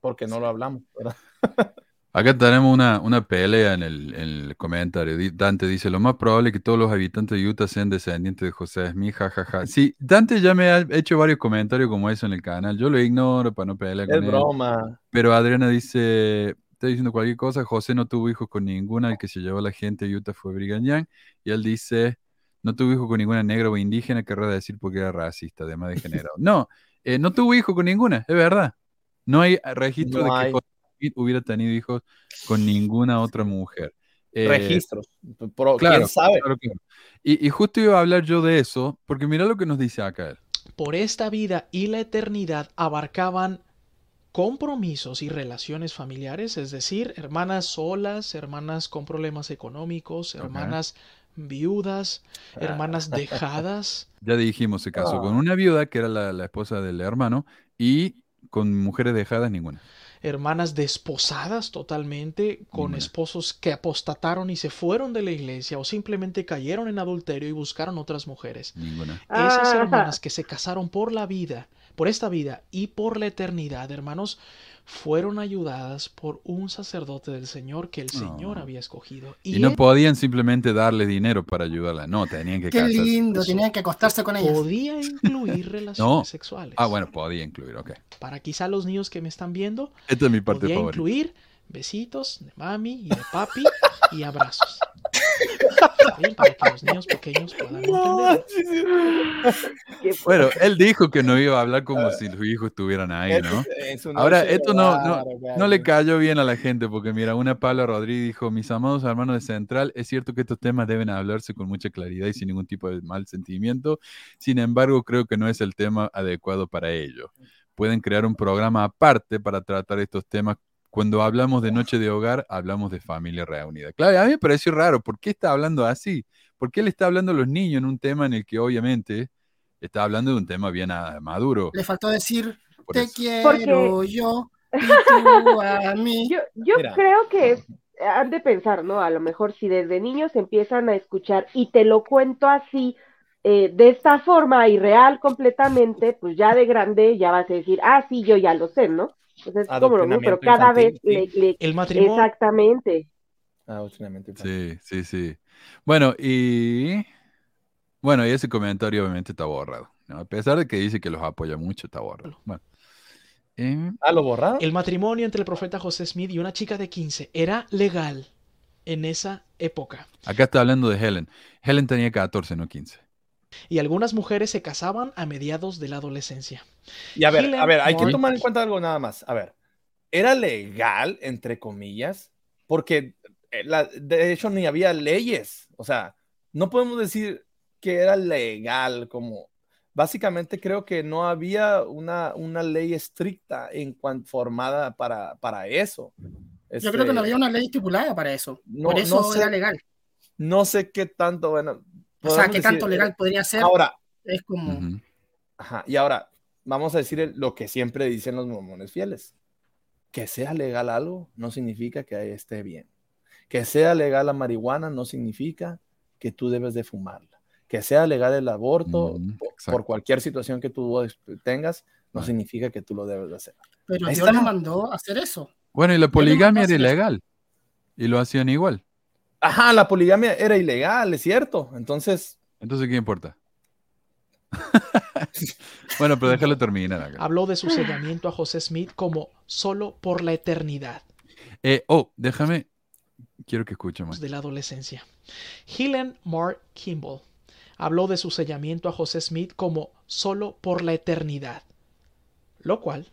Porque no lo hablamos, ¿verdad? Acá tenemos una, una pelea en el, en el comentario. Dante dice, lo más probable es que todos los habitantes de Utah sean descendientes de José Smith, jajaja. Sí, Dante ya me ha hecho varios comentarios como eso en el canal. Yo lo ignoro para no pelear con Es él. broma. Pero Adriana dice, está diciendo cualquier cosa, José no tuvo hijos con ninguna, el que se llevó a la gente a Utah fue Brigham Young, y él dice, no tuvo hijos con ninguna negra o indígena, querrá decir porque era racista, además degenerado. No, eh, no tuvo hijos con ninguna, es verdad. No hay registro No de que. José Smith hubiera tenido hijos con ninguna otra mujer. Eh, Registros. Pero, Claro, ¿Quién sabe? claro, claro. Y, y justo iba a hablar yo de eso, porque mira lo que nos dice acá él. Por esta vida y la eternidad abarcaban compromisos y relaciones familiares, es decir, hermanas solas, hermanas con problemas económicos, hermanas viudas, hermanas dejadas. Ya dijimos, se casó Ah. con una viuda, que era la, la esposa del hermano, y con mujeres dejadas ninguna. hermanas desposadas totalmente, con esposos que apostataron y se fueron de la iglesia o simplemente cayeron en adulterio y buscaron otras mujeres. Ninguna. Esas Ah. hermanas que se casaron por la vida, por esta vida y por la eternidad, hermanos, fueron ayudadas por un sacerdote del Señor que el Señor Oh. había escogido. Y, Y, no él podían simplemente darle dinero para ayudarla, no, tenían que Qué casarse. lindo, Eso. tenían que acostarse con ellas. podía incluir relaciones No. sexuales. Ah, bueno, podía incluir, ok. Para quizá los niños que me están viendo, Esta es mi parte podía favorita. incluir besitos de mami y de papi y abrazos. Bien, para que los niños pequeños puedan entender. Qué Bueno, él dijo que no iba a hablar como si los hijos estuvieran ahí, ¿no? Es Ahora, esto no, no, le cayó bien a la gente, porque mira, una Paula Rodríguez dijo, mis amados hermanos de Central, es cierto que estos temas deben hablarse con mucha claridad y sin ningún tipo de mal sentimiento, sin embargo, creo que no es el tema adecuado para ello. Pueden crear un programa aparte para tratar estos temas. Cuando hablamos de noche de hogar, hablamos de familia reunida. Claro, a mí me pareció raro, ¿por qué está hablando así? ¿Por qué le está hablando a los niños en un tema en el que obviamente está hablando de un tema bien ah, maduro? Le faltó decir, Por te eso. quiero yo y tú a mí. Yo, creo que es- han de pensar, ¿no? A lo mejor si desde niños empiezan a escuchar y te lo cuento así, eh, de esta forma irreal completamente, pues ya de grande ya vas a decir, ah, sí, yo ya lo sé, ¿no? Entonces es como lo mismo, pero cada vez infantil, le, le- El matrimonio, exactamente. Adoctrinamiento infantil. Sí, sí, sí. Bueno, y bueno, y ese comentario obviamente está borrado. ¿no? A pesar de que dice que los apoya mucho, está borrado. Bueno. Eh, Ah, ¿lo borraron? el matrimonio entre el profeta José Smith y una chica de 15 era legal en esa época. acá está hablando de Helen. Helen tenía 14, no 15. Y algunas mujeres se casaban a mediados de la adolescencia. Y a ver, Helen a ver, hay que tomar en cuenta algo nada más. A ver, ¿era legal, entre comillas? Porque eh, la- de hecho ni había leyes. O sea, no podemos decir que era legal como... Básicamente creo que no había una, una ley estricta en cuanto formada para, para eso. Yo creo que no Este, había una ley estipulada para eso. No- Por eso no sé. era legal. No sé qué tanto, bueno... O sea, qué decir, tanto legal podría ser. Ahora, Es como, Ujú. Ajá, y ahora vamos a decir lo que siempre dicen los mormones fieles. Que sea legal algo no significa que esté bien. Que sea legal la marihuana no significa que tú debes de fumarla. Que sea legal el aborto Mm, po- exacto. por cualquier situación que tú tengas no Ah. significa que tú lo debes de hacer. pero Ahí Dios está. mandó a hacer eso. Bueno, y la poligamia era ilegal. Y lo hacían igual. Ajá, la poligamia era ilegal, es cierto. Entonces, Entonces, ¿qué importa? bueno, pero déjalo terminar acá. Habló de su sellamiento a José Smith como solo por la eternidad Eh, oh, déjame. Quiero que escuche más. de la adolescencia. Helen Mark Kimball habló de su sellamiento a José Smith como solo por la eternidad, lo cual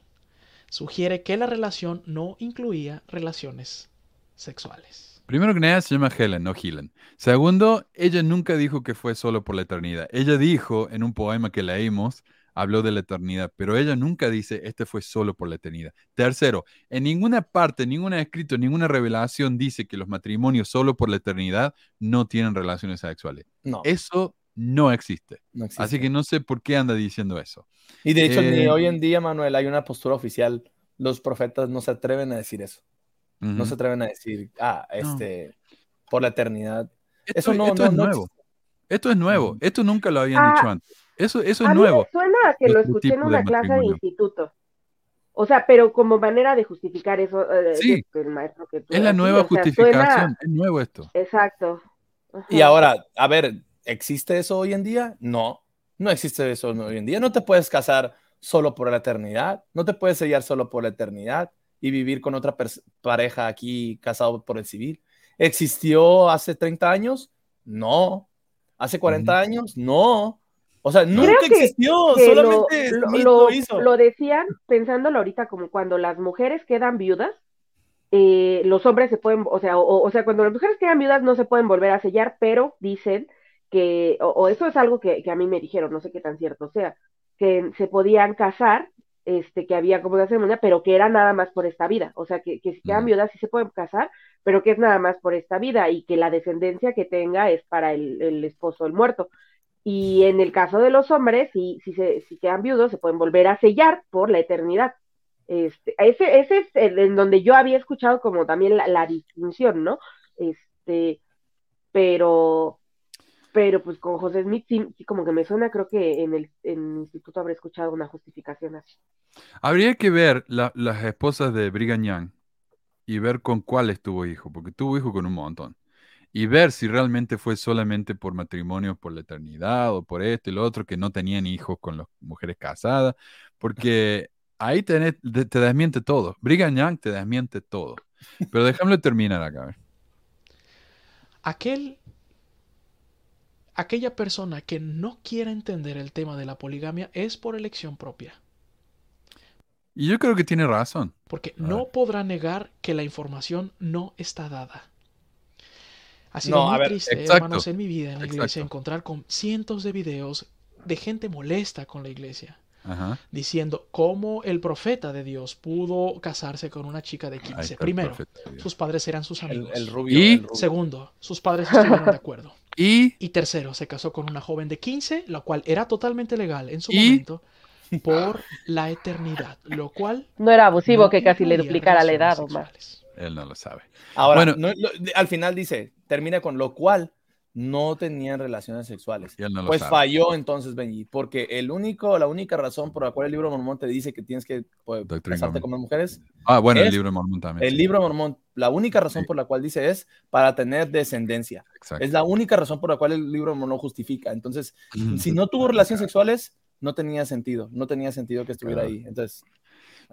sugiere que la relación no incluía relaciones sexuales. Primero que nada, se llama Helen, no Helen. Segundo, ella nunca dijo que fue solo por la eternidad. Ella dijo en un poema que leímos, habló de la eternidad, pero ella nunca dice, este fue solo por la eternidad. Tercero, en ninguna parte, ningún escrito, ninguna revelación dice que los matrimonios solo por la eternidad no tienen relaciones sexuales. no, Eso no existe. no existe. Así que no sé por qué anda diciendo eso. Y de hecho, ni Eh, hoy en día, Manuel, hay una postura oficial. Los profetas no se atreven a decir eso. No se atreven a decir, ah, No. este, por la eternidad. Esto, Eso no, esto no, es no nuevo. Esto es nuevo. Esto nunca lo habían Ah, dicho antes. Eso, eso es A mí nuevo. me suena a que lo escuché en una clase de instituto. O sea, pero como manera de justificar eso, eh, Sí. que el maestro que tú Es la nueva o sea, justificación. suena- Es nuevo esto. Exacto. Ajá. Y ahora, a ver, ¿existe eso hoy en día? No, no existe eso hoy en día. No te puedes casar solo por la eternidad, no te puedes sellar solo por la eternidad y vivir con otra pareja aquí casado por el civil. ¿Existió hace 30 años? No. ¿Hace 40 años? No. O sea, nunca que- existió, que solamente lo- lo- lo hizo. lo decían pensándolo ahorita como cuando las mujeres quedan viudas, eh, los hombres se pueden, o sea, o, o sea, cuando las mujeres quedan viudas no se pueden volver a sellar, pero dicen que, o, o eso es algo que, que a mí me dijeron, no sé qué tan cierto sea, que se podían casar, este, que había como una ceremonia, pero que era nada más por esta vida, o sea, que, que si quedan viudas sí se pueden casar, pero que es nada más por esta vida y que la descendencia que tenga es para el, el esposo, el muerto. Y en el caso de los hombres, si, si, se, si quedan viudos, se pueden volver a sellar por la eternidad. Este, ese, ese es el en donde yo había escuchado como también la, la distinción, ¿no? Este, pero, pero pues con José Smith sí, sí como que me suena, creo que en el, en el instituto habré escuchado una justificación así. Habría que ver la- las esposas de Brigham Young y ver con cuáles tuvo hijo, porque tuvo hijo con un montón. Y ver si realmente fue solamente por matrimonio por la eternidad o por esto y lo otro, que no tenían hijos con las mujeres casadas, porque ahí tenés- te, te desmiente todo. Brigham Young te desmiente todo. Pero déjame terminar acá. a ver. Aquel aquella persona que no quiera entender el tema de la poligamia es por elección propia. Y yo creo que tiene razón. Porque no podrá negar que la información no está dada. Ha sido No, muy ver, triste, exacto, hermanos, en mi vida en la iglesia exacto. encontrar con cientos de videos de gente molesta con la iglesia, Ajá. diciendo cómo el profeta de Dios pudo casarse con una chica de Ahí 15. está el Primero, de sus padres eran sus El, amigos. el rubio. ¿Y? el rubio. Segundo, sus padres estuvieron de acuerdo. Y Y tercero, se casó con una joven de 15, lo cual era totalmente legal en su ¿Y? momento, por la eternidad, lo cual... No era abusivo no que casi le duplicara la edad, Omar. él no lo sabe. Ahora, Bueno. no- lo- de- al final dice, termina con lo cual no tenían relaciones sexuales. No Pues falló entonces Benji, porque el único, la única razón por la cual el libro Mormón te dice que tienes que pues, casarte con las mujeres, Ah, bueno, el libro de Mormón también. el sí. libro Mormón, la única razón Sí. por la cual dice es para tener descendencia. Exacto. Es la única razón por la cual el libro Mormón justifica. Entonces, si no tuvo relaciones sexuales, no tenía sentido, no tenía sentido que estuviera Claro. ahí. Entonces,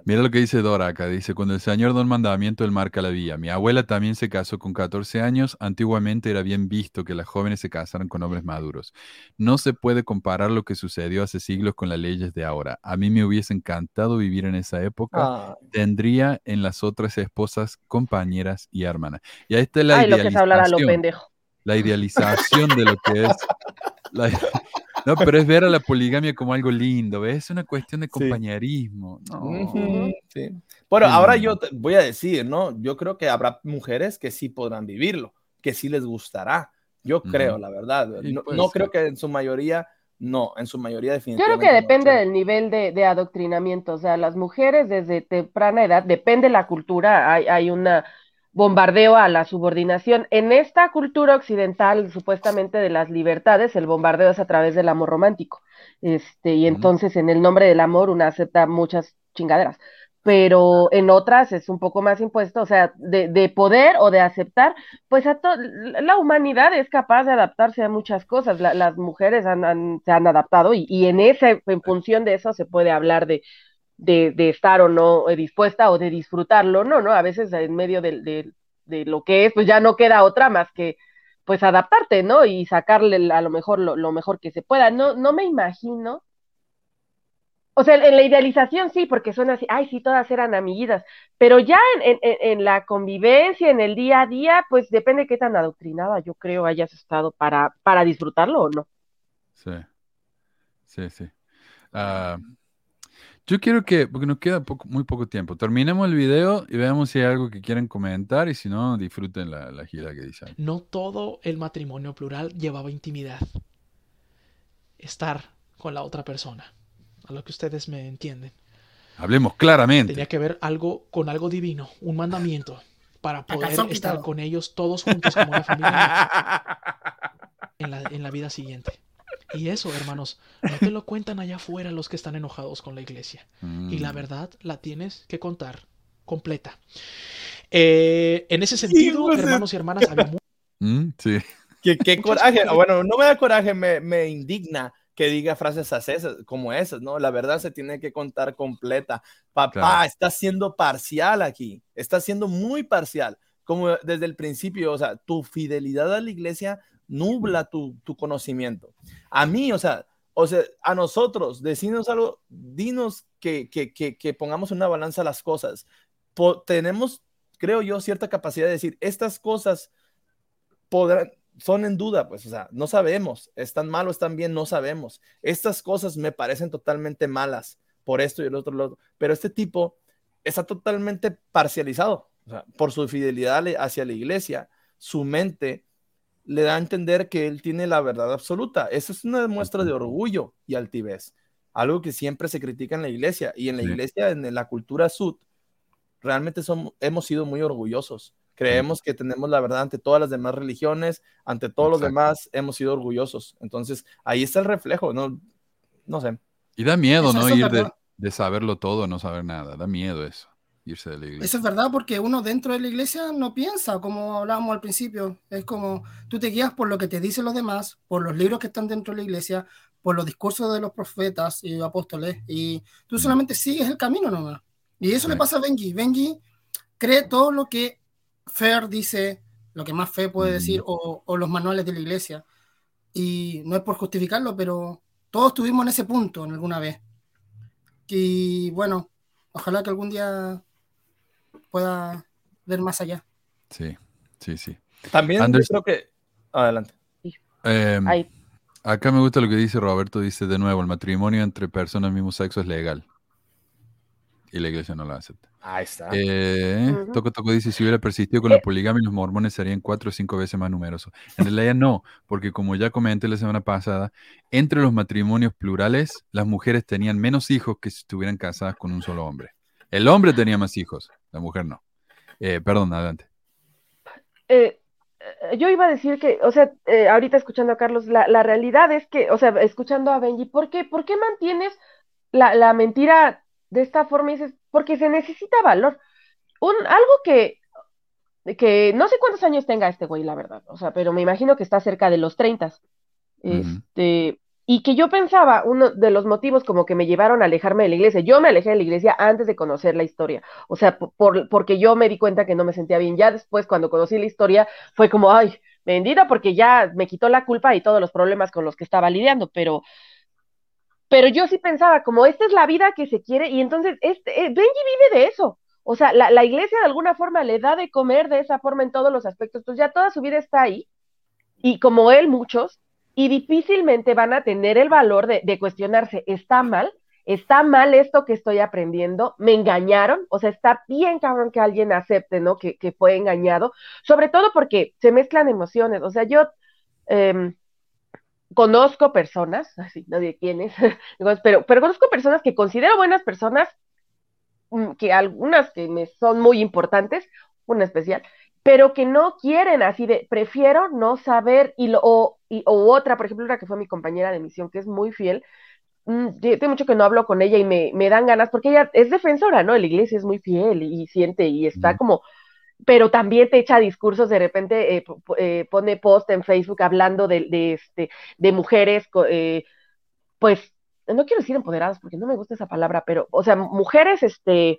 Mira lo que dice Dora acá. Dice, cuando el Señor da un mandamiento, Él marca la vía. Mi abuela también se casó con 14 años. Antiguamente era bien visto que las jóvenes se casaran con hombres maduros. No se puede comparar lo que sucedió hace siglos con las leyes de ahora. A mí me hubiese encantado vivir en esa época. ah, Tendría en las otras esposas compañeras y hermanas. Y ahí está la Ay, lo que es hablar a lo idealización. pendejo. La idealización de lo que es... la- No, pero es ver a la poligamia como algo lindo, ¿ves? Es una cuestión de compañerismo. No. Sí. Bueno, Qué ahora lindo. yo te voy a decir, ¿no? Yo creo que habrá mujeres que sí podrán vivirlo, que sí les gustará. Yo creo, la verdad. No no creo que en su mayoría, no, en su mayoría Yo definitivamente. creo que no. depende del nivel de, de adoctrinamiento. O sea, las mujeres desde temprana edad, depende la cultura, hay, hay un bombardeo a la subordinación. En esta cultura occidental, supuestamente de las libertades, el bombardeo es a través del amor romántico. Este, y entonces en el nombre del amor una acepta muchas chingaderas. Pero en otras es un poco más impuesto, o sea, de, de poder o de aceptar, pues a la humanidad es capaz de adaptarse a muchas cosas. La- las mujeres han- han- se han adaptado y, y en ese, en función de eso se puede hablar de, de, de estar o no eh, dispuesta o de disfrutarlo. No, no, a veces en medio del- de, lo que es, pues ya no queda otra más que pues adaptarte, ¿no? Y sacarle a lo mejor lo, lo mejor que se pueda. No, no me imagino. O sea, en la idealización sí, porque suena así, ay, sí, todas eran amiguitas, pero ya en, en, en la convivencia, en el día a día, pues depende qué tan adoctrinada yo creo hayas estado para, para disfrutarlo o no. Sí, sí, sí. Ah, yo quiero que, porque nos queda poco- muy poco tiempo, terminemos el video y veamos si hay algo que quieren comentar y si no, disfruten la, la gira que dicen. No todo el matrimonio plural llevaba intimidad. Estar con la otra persona. A lo que ustedes me entienden. Hablemos claramente. Tenía que ver algo con algo divino, un mandamiento, para poder estar quitado. con ellos todos juntos como una familia en la, en la vida siguiente. Y eso, hermanos, no te lo cuentan allá afuera los que están enojados con la iglesia. Y la Mm, verdad la tienes que contar completa. Eh, en ese sentido, pues, es- hermanos y hermanas, había mu- mm, sí. Qué, qué coraje. Bueno, no me da coraje, me, me indigna que diga frases así, como esas, ¿no? La verdad se tiene que contar completa. Papá, Claro. está siendo parcial aquí, está siendo muy parcial. Como desde el principio, o sea, tu fidelidad a la iglesia nubla tu, tu conocimiento. A mí, o sea, o sea, a nosotros, decirnos algo, dinos que, que, que, que pongamos una balanza las cosas. Tenemos, creo yo, cierta capacidad de decir, estas cosas son en duda, pues, o sea, no sabemos, están mal o están bien, no sabemos. Estas cosas me parecen totalmente malas por esto y el otro, otro. pero este tipo está totalmente parcializado, o sea, por su fidelidad hacia la iglesia, su mente le da a entender que él tiene la verdad absoluta. Eso es una muestra de orgullo y altivez, algo que siempre se critica en la iglesia y en la Sí. iglesia, en la cultura sud, realmente somos, hemos sido muy orgullosos. Creemos que tenemos la verdad ante todas las demás religiones, ante todos los Exacto. demás hemos sido orgullosos. Entonces, ahí está el reflejo, no, no sé. Y da miedo, Eso- ¿no? eso Ir de, de saberlo todo, no saber nada. Da miedo eso, irse de la iglesia. Eso es verdad porque uno dentro de la iglesia no piensa, como hablábamos al principio. Es como tú te guías por lo que te dicen los demás, por los libros que están dentro de la iglesia, por los discursos de los profetas y apóstoles, y tú Mm. solamente sigues el camino nomás. Y eso le pasa a Benji. Benji cree todo lo que Fer dice, lo que más fe puede Mm. decir, o, o los manuales de la iglesia. y no es por justificarlo, pero todos estuvimos en ese punto en alguna vez. Y bueno, ojalá que algún día pueda ver más allá. Sí, sí, sí. También Anders- creo que... Adelante. Ahí. acá me gusta lo que dice Roberto, dice de nuevo, el matrimonio entre personas del mismo sexo es legal. Y la iglesia no lo acepta. Ahí está. Eh. Toco Toco dice, si hubiera persistido con la poligamia, los mormones serían cuatro o cinco veces más numerosos. En realidad no, porque como ya comenté la semana pasada, entre los matrimonios plurales, las mujeres tenían menos hijos que si estuvieran casadas con un solo hombre. El hombre tenía más hijos, la mujer no. Eh, perdón, adelante. Eh, eh, yo iba a decir que, o sea, eh, ahorita escuchando a Carlos, la, la realidad es que, o sea, escuchando a Benji, ¿por qué, por qué mantienes la, la mentira de esta forma? Y dices, porque se necesita valor. Un, algo que, que no sé cuántos años tenga este güey, la verdad, o sea, pero me imagino que está cerca de los 30. Este, y que yo pensaba, uno de los motivos como que me llevaron a alejarme de la iglesia, yo me alejé de la iglesia antes de conocer la historia, o sea, po- por, porque yo me di cuenta que no me sentía bien, ya después cuando conocí la historia fue como, ay, bendita, porque ya me quitó la culpa y todos los problemas con los que estaba lidiando, pero, pero yo sí pensaba, como esta es la vida que se quiere, y entonces este, eh, Benji vive de eso. O sea, la, la iglesia de alguna forma le da de comer de esa forma en todos los aspectos. Entonces ya toda su vida está ahí. Y como él, muchos, y difícilmente van a tener el valor de, cuestionarse, ¿está mal? ¿Está mal esto que estoy aprendiendo? ¿Me engañaron? O sea, está bien cabrón que alguien acepte, ¿no? Que, fue engañado. Sobre todo porque se mezclan emociones. O sea, yo em, conozco personas, así, no diré quiénes, pero, pero conozco personas que considero buenas personas, mm, que algunas que me son muy importantes, una especial, pero que no quieren así de, prefiero no saber, y, lo, y, o otra, por ejemplo, una que fue mi compañera de misión, que es muy fiel, mm, tengo mucho que no hablo con ella y me, me dan ganas, porque ella es defensora, ¿no? La iglesia es muy fiel y, y siente y está como pero también te echa discursos, de repente eh, eh, pone post en Facebook hablando de, de, este, de mujeres, eh, pues, no quiero decir empoderadas porque no me gusta esa palabra, pero, o sea, mujeres, este,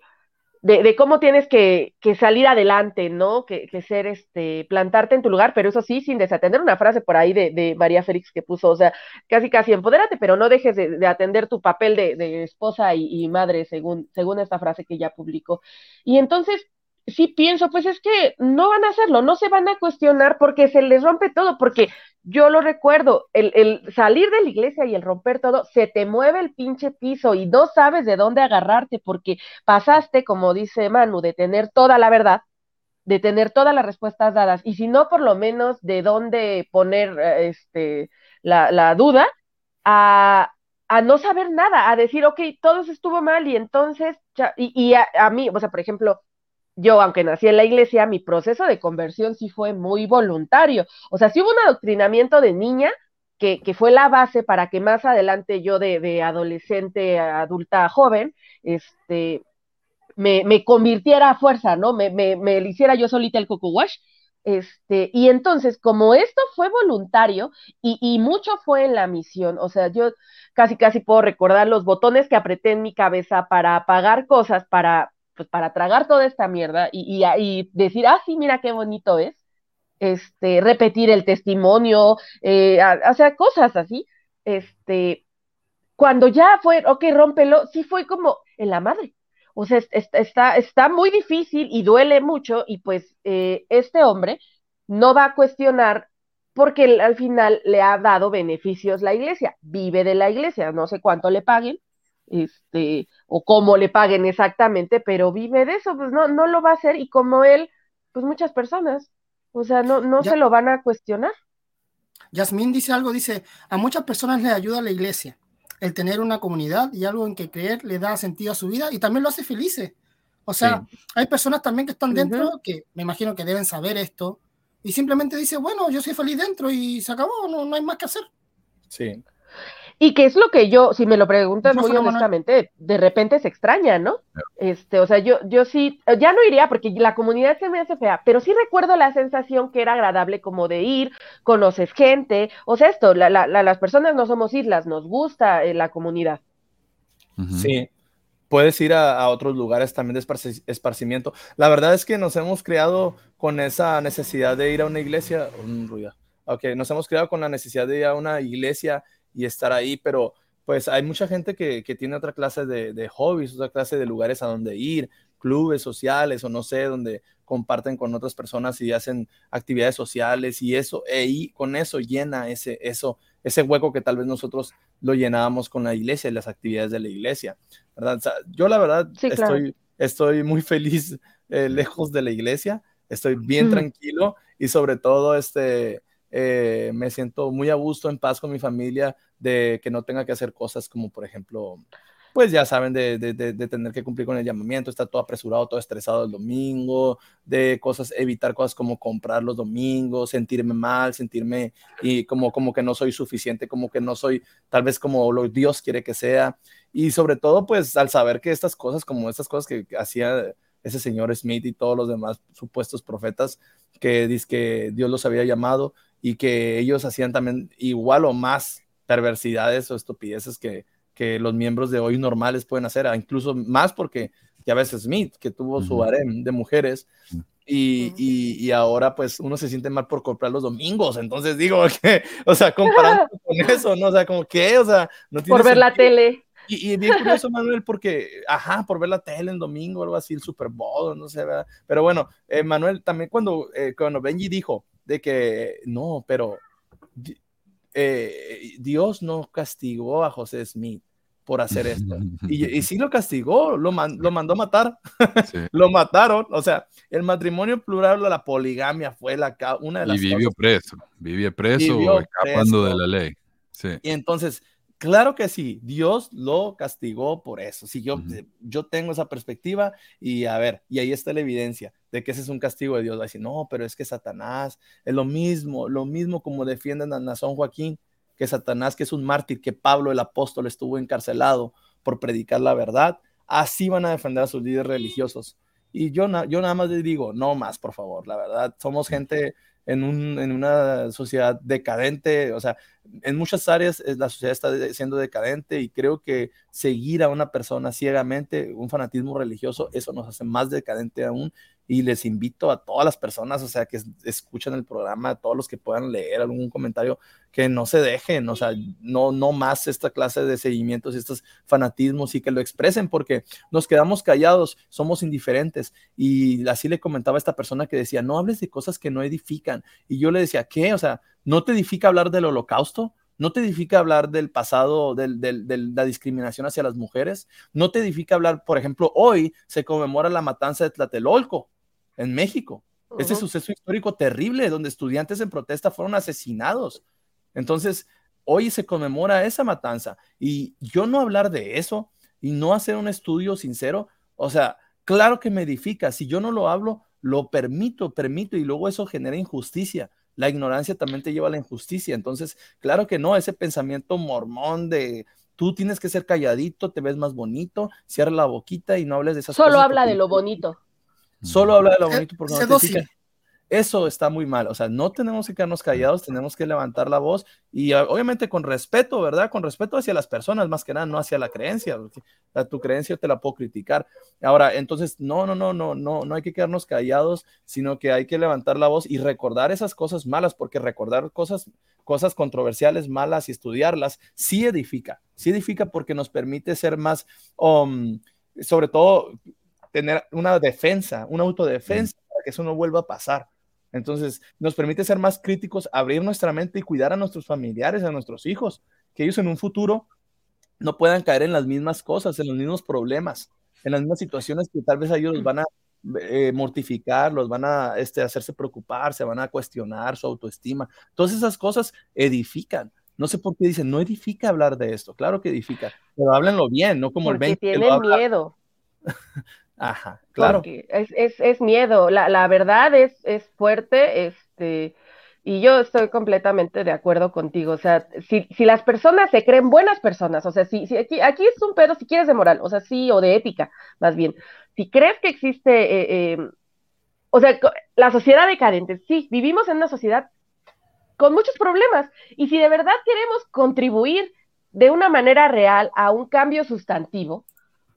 de, cómo tienes que, salir adelante, ¿no? Que, ser, este, plantarte en tu lugar, pero eso sí, sin desatender una frase por ahí de, de María Félix que puso, o sea, casi casi empodérate, pero no dejes de, de atender tu papel de, de esposa y, y madre, según, según esta frase que ya publicó. Y entonces, sí pienso, pues es que no van a hacerlo, no se van a cuestionar porque se les rompe todo, porque yo lo recuerdo, el, el salir de la iglesia y el romper todo, se te mueve el pinche piso y no sabes de dónde agarrarte porque pasaste, como dice Manu, de tener toda la verdad, de tener todas las respuestas dadas, y si no, por lo menos de dónde poner este, la, la duda, a, a no saber nada, a decir, ok, todo estuvo mal y entonces, y, y a, a mí, o sea, por ejemplo, yo, aunque nací en la iglesia, mi proceso de conversión sí fue muy voluntario. O sea, sí hubo un adoctrinamiento de niña que, que fue la base para que más adelante yo de, de adolescente, adulta, joven, este, me, me convirtiera a fuerza, ¿no? Me, me, me hiciera yo solita el coco wash. Este, y entonces, como esto fue voluntario y, y mucho fue en la misión, o sea, yo casi casi puedo recordar los botones que apreté en mi cabeza para apagar cosas, para pues para tragar toda esta mierda y, y, decir, ah, sí, mira qué bonito es, este, repetir el testimonio, eh, o sea, cosas así, este, cuando ya fue, ok, rómpelo, sí fue como en la madre, o sea, está, está muy difícil y duele mucho y pues eh, este hombre no va a cuestionar porque al final le ha dado beneficios la iglesia, vive de la iglesia, no sé cuánto le paguen, este, o cómo le paguen exactamente, pero vive de eso, pues no, no lo va a hacer, y como él, pues muchas personas, o sea, no, no ya, se lo van a cuestionar. Yasmín dice algo, dice, a muchas personas les ayuda la iglesia, el tener una comunidad y algo en que creer le da sentido a su vida y también lo hace felices. O sea, sí. hay personas también que están dentro, uh -huh. que me imagino que deben saber esto, y simplemente dice, bueno, yo soy feliz dentro y se acabó, no, no hay más que hacer. Sí. Y que es lo que yo, si me lo preguntas muy honestamente, de repente se extraña, ¿no? Este, o sea, yo, yo sí, ya no iría porque la comunidad se me hace fea, pero sí recuerdo la sensación que era agradable como de ir, conoces gente, o sea, esto, la, la, la, las personas no somos islas, nos gusta eh, la comunidad. Uh -huh. Sí, puedes ir a, a, otros lugares también de esparci esparcimiento. La verdad es que nos hemos creado con esa necesidad de ir a una iglesia, un ruido, ok, nos hemos creado con la necesidad de ir a una iglesia y estar ahí, pero pues hay mucha gente que, que tiene otra clase de, de, hobbies, otra clase de lugares a donde ir, clubes sociales o no sé, donde comparten con otras personas y hacen actividades sociales y eso, e y con eso llena ese, eso, ese hueco que tal vez nosotros lo llenábamos con la iglesia y las actividades de la iglesia, ¿verdad? O sea, yo la verdad Sí, claro. estoy, estoy muy feliz eh, lejos de la iglesia, estoy bien Mm. tranquilo y sobre todo este, eh, me siento muy a gusto, en paz con mi familia, de que no tenga que hacer cosas como, por ejemplo, pues ya saben, de, de, de, de tener que cumplir con el llamamiento, estar todo apresurado, todo estresado el domingo, de cosas, evitar cosas como comprar los domingos, sentirme mal, sentirme y como, como que no soy suficiente, como que no soy tal vez como lo Dios quiere que sea. Y sobre todo, pues al saber que estas cosas, como estas cosas que hacía ese señor Smith y todos los demás supuestos profetas, que dice que Dios los había llamado y que ellos hacían también igual o más perversidades o estupideces que, que los miembros de hoy normales pueden hacer, ah, incluso más porque ya ves Smith, que tuvo su harem de mujeres, y, y, y ahora pues uno se siente mal por comprar los domingos, entonces digo que, o sea, comparando con eso, ¿no? O sea, como que, o sea, no tiene Por ver la tele. Y, y bien curioso, Manuel, porque, ajá, por ver la tele en domingo, algo así, el Super Bowl, no sé, ¿verdad? Pero bueno, eh, Manuel, también cuando, eh, cuando Benji dijo de que, no, pero eh, Dios no castigó a José Smith por hacer esto. Y, y sí lo castigó, lo, man- lo mandó a matar, Sí. lo mataron. O sea, el matrimonio plural, la poligamia fue la, una de Y las vivió causas. preso, vivió preso Vivió o escapando preso. de la ley. Sí. Y entonces, claro que sí, Dios lo castigó por eso. Si yo, yo tengo esa perspectiva y a ver, y ahí está la evidencia de que ese es un castigo de Dios. Va a decir, no, pero es que Satanás es lo mismo, lo mismo como defienden a Nazón Joaquín, que Satanás, que es un mártir, que Pablo el apóstol estuvo encarcelado por predicar la verdad. Así van a defender a sus líderes religiosos. Y yo, yo nada más les digo, no más, por favor, la verdad, somos gente en, un, en una sociedad decadente, o sea, en muchas áreas eh, la sociedad está siendo decadente y creo que seguir a una persona ciegamente, un fanatismo religioso, eso nos hace más decadente aún. Y les invito a todas las personas, o sea, que es- escuchan el programa, a todos los que puedan leer algún comentario, que no se dejen, o sea, no, no más esta clase de seguimientos y estos fanatismos y que lo expresen, porque nos quedamos callados, somos indiferentes. Y así le comentaba a esta persona que decía, no hables de cosas que no edifican. Y yo le decía, ¿qué? O sea, ¿no te edifica hablar del holocausto? ¿No te edifica hablar del pasado, de la discriminación hacia las mujeres? ¿No te edifica hablar, por ejemplo, hoy se conmemora la matanza de Tlatelolco en México? Ese suceso histórico terrible donde estudiantes en protesta fueron asesinados. Entonces, hoy se conmemora esa matanza y yo no hablar de eso y no hacer un estudio sincero, o sea, claro que me edifica. Si yo no lo hablo, lo permito, permito y luego eso genera injusticia. La ignorancia también te lleva a la injusticia. Entonces, claro que no, ese pensamiento mormón de tú tienes que ser calladito, te ves más bonito, cierra la boquita y no hables de esas Solo cosas. habla porque de lo bonito. Solo habla de lo Sé- bonito porque no edifica. Eso está muy mal. O sea, no tenemos que quedarnos callados, tenemos que levantar la voz y ah, obviamente con respeto, ¿verdad? Con respeto hacia las personas, más que nada, no hacia la creencia. porque a tu creencia te la puedo criticar. Ahora, entonces, no, no, no, no, no, no hay que quedarnos callados, sino que hay que levantar la voz y recordar esas cosas malas, porque recordar cosas, cosas controversiales, malas y estudiarlas, sí edifica, sí edifica porque nos permite ser más, um, sobre todo, tener una defensa, una autodefensa para que eso no vuelva a pasar. Entonces, nos permite ser más críticos, abrir nuestra mente y cuidar a nuestros familiares, a nuestros hijos, que ellos en un futuro no puedan caer en las mismas cosas, en los mismos problemas, en las mismas situaciones que tal vez a ellos los van a eh, mortificar, los van a este, hacerse preocupar, se van a cuestionar su autoestima. Todas esas cosas edifican. No sé por qué dicen, no edifica hablar de esto. Claro que edifica, pero háblenlo bien, no como el Porque 20 que lo tienen miedo. Ajá, claro. Es, es, es miedo. La, la verdad es, es fuerte, este, y yo estoy completamente de acuerdo contigo. O sea, si, si las personas se creen buenas personas, o sea, si, si aquí, aquí es un pedo, si quieres, de moral, o sea, sí, o de ética, más bien. Si crees que existe, eh, eh, o sea, la sociedad decadente, sí, vivimos en una sociedad con muchos problemas, y si de verdad queremos contribuir de una manera real a un cambio sustantivo,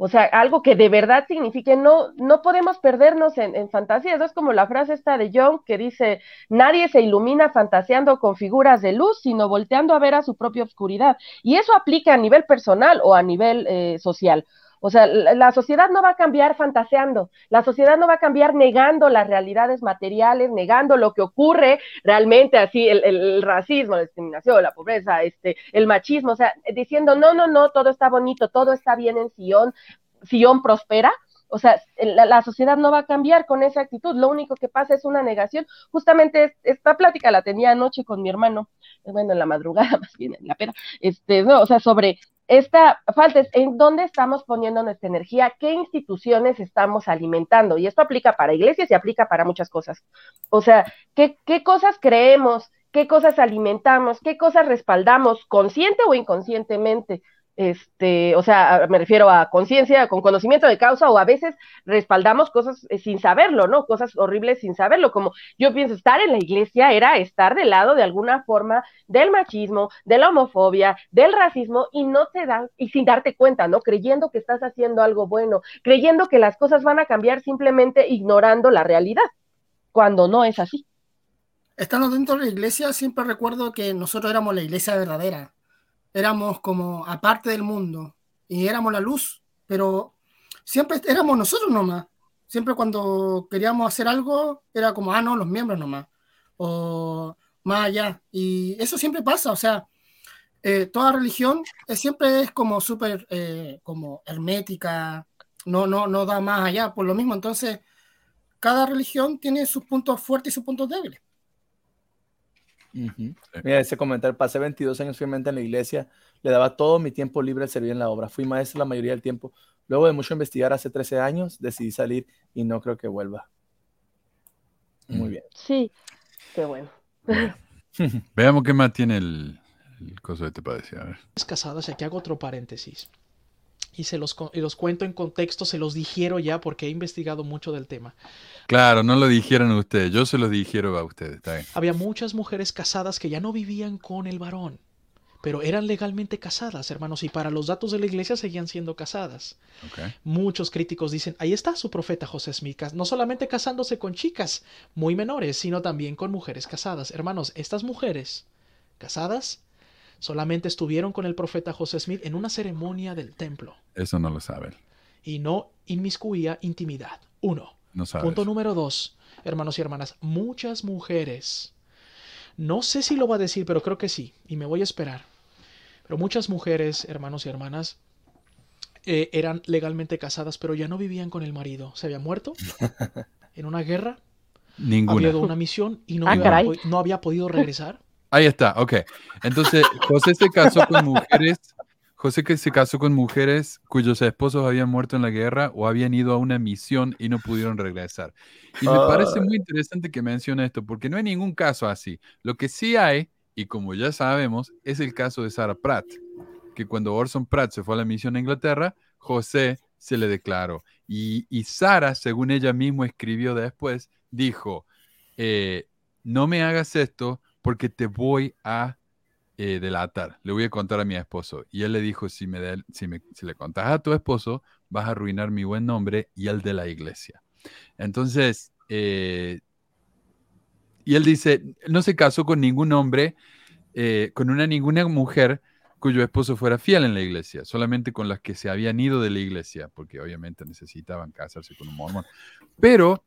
O sea, algo que de verdad signifique, no, no podemos perdernos en, fantasías. Es como la frase esta de Young que dice, nadie se ilumina fantaseando con figuras de luz, sino volteando a ver a su propia oscuridad. Y eso aplica a nivel personal o a nivel eh, social. O sea, la, sociedad no va a cambiar fantaseando, la sociedad no va a cambiar negando las realidades materiales, negando lo que ocurre realmente, así el, el, racismo, la discriminación, la pobreza, este, el machismo, o sea, diciendo, no, no, no, todo está bonito, todo está bien en Sion, Sion prospera. O sea, la, sociedad no va a cambiar con esa actitud, lo único que pasa es una negación. Justamente esta plática la tenía anoche con mi hermano, bueno, en la madrugada, más bien en la pera, este, no, o sea, sobre esta falta es en dónde estamos poniendo nuestra energía, qué instituciones estamos alimentando. Y esto aplica para iglesias y aplica para muchas cosas. O sea, qué, qué cosas creemos, qué cosas alimentamos, qué cosas respaldamos, consciente o inconscientemente este, o sea, me refiero a conciencia, con conocimiento de causa, o a veces respaldamos cosas eh, sin saberlo, ¿no? Cosas horribles sin saberlo, como yo pienso, estar en la iglesia era estar del lado de alguna forma del machismo, de la homofobia, del racismo, y no te dan, y sin darte cuenta, ¿no? Creyendo que estás haciendo algo bueno, creyendo que las cosas van a cambiar simplemente ignorando la realidad, cuando no es así. Estando dentro de la iglesia, siempre recuerdo que nosotros éramos la iglesia verdadera éramos como aparte del mundo y éramos la luz, pero siempre éramos nosotros nomás. Siempre cuando queríamos hacer algo era como, ah, no, los miembros nomás, o más allá. Y eso siempre pasa, o sea, eh, toda religión es, siempre es como súper, eh, hermética, no, no, no da más allá, por lo mismo. Entonces, cada religión tiene sus puntos fuertes y sus puntos débiles. Uh -huh. Mira, ese comentario, pasé 22 años fielmente en la iglesia, le daba todo mi tiempo libre al servir en la obra, fui maestro la mayoría del tiempo, luego de mucho investigar hace 13 años, decidí salir y no creo que vuelva. Muy bien. Sí, qué bueno. bueno. Veamos qué más tiene el, el coso de te padecía. A ver. Casadas, aquí hago otro paréntesis. Y se los, y los cuento en contexto, se los dijeron ya porque he investigado mucho del tema. Claro, no lo dijeron a ustedes, yo se lo dijeron a ustedes. Está bien. Había muchas mujeres casadas que ya no vivían con el varón, pero eran legalmente casadas, hermanos, y para los datos de la iglesia seguían siendo casadas. Okay. Muchos críticos dicen, ahí está su profeta José Smith, no solamente casándose con chicas muy menores, sino también con mujeres casadas. Hermanos, estas mujeres casadas solamente estuvieron con el profeta José Smith en una ceremonia del templo. Eso no lo saben. Y no inmiscuía intimidad. Uno. No sabes. Punto número dos, hermanos y hermanas, muchas mujeres, no sé si lo va a decir, pero creo que sí, y me voy a esperar, pero muchas mujeres, hermanos y hermanas, eh, eran legalmente casadas, pero ya no vivían con el marido. Se había muerto en una guerra. Ninguna. Había ido a una misión y no, ah, había, no había podido regresar. Ahí está, ok. Entonces, José se casó con mujeres José que se casó con mujeres cuyos esposos habían muerto en la guerra o habían ido a una misión y no pudieron regresar. Y me parece muy interesante que mencione esto, porque no hay ningún caso así. Lo que sí hay, y como ya sabemos, es el caso de Sarah Pratt, que cuando Orson Pratt se fue a la misión a Inglaterra, José se le declaró. Y, y Sara, según ella misma escribió después, dijo, eh, no me hagas esto porque te voy a eh, delatar, le voy a contar a mi esposo. Y él le dijo, si, me de, si, me, le contas a tu esposo, vas a arruinar mi buen nombre y el de la iglesia. Entonces, eh, y él dice, no se casó con ningún hombre, eh, con una ninguna mujer cuyo esposo fuera fiel en la iglesia, solamente con las que se habían ido de la iglesia, porque obviamente necesitaban casarse con un mormón. Pero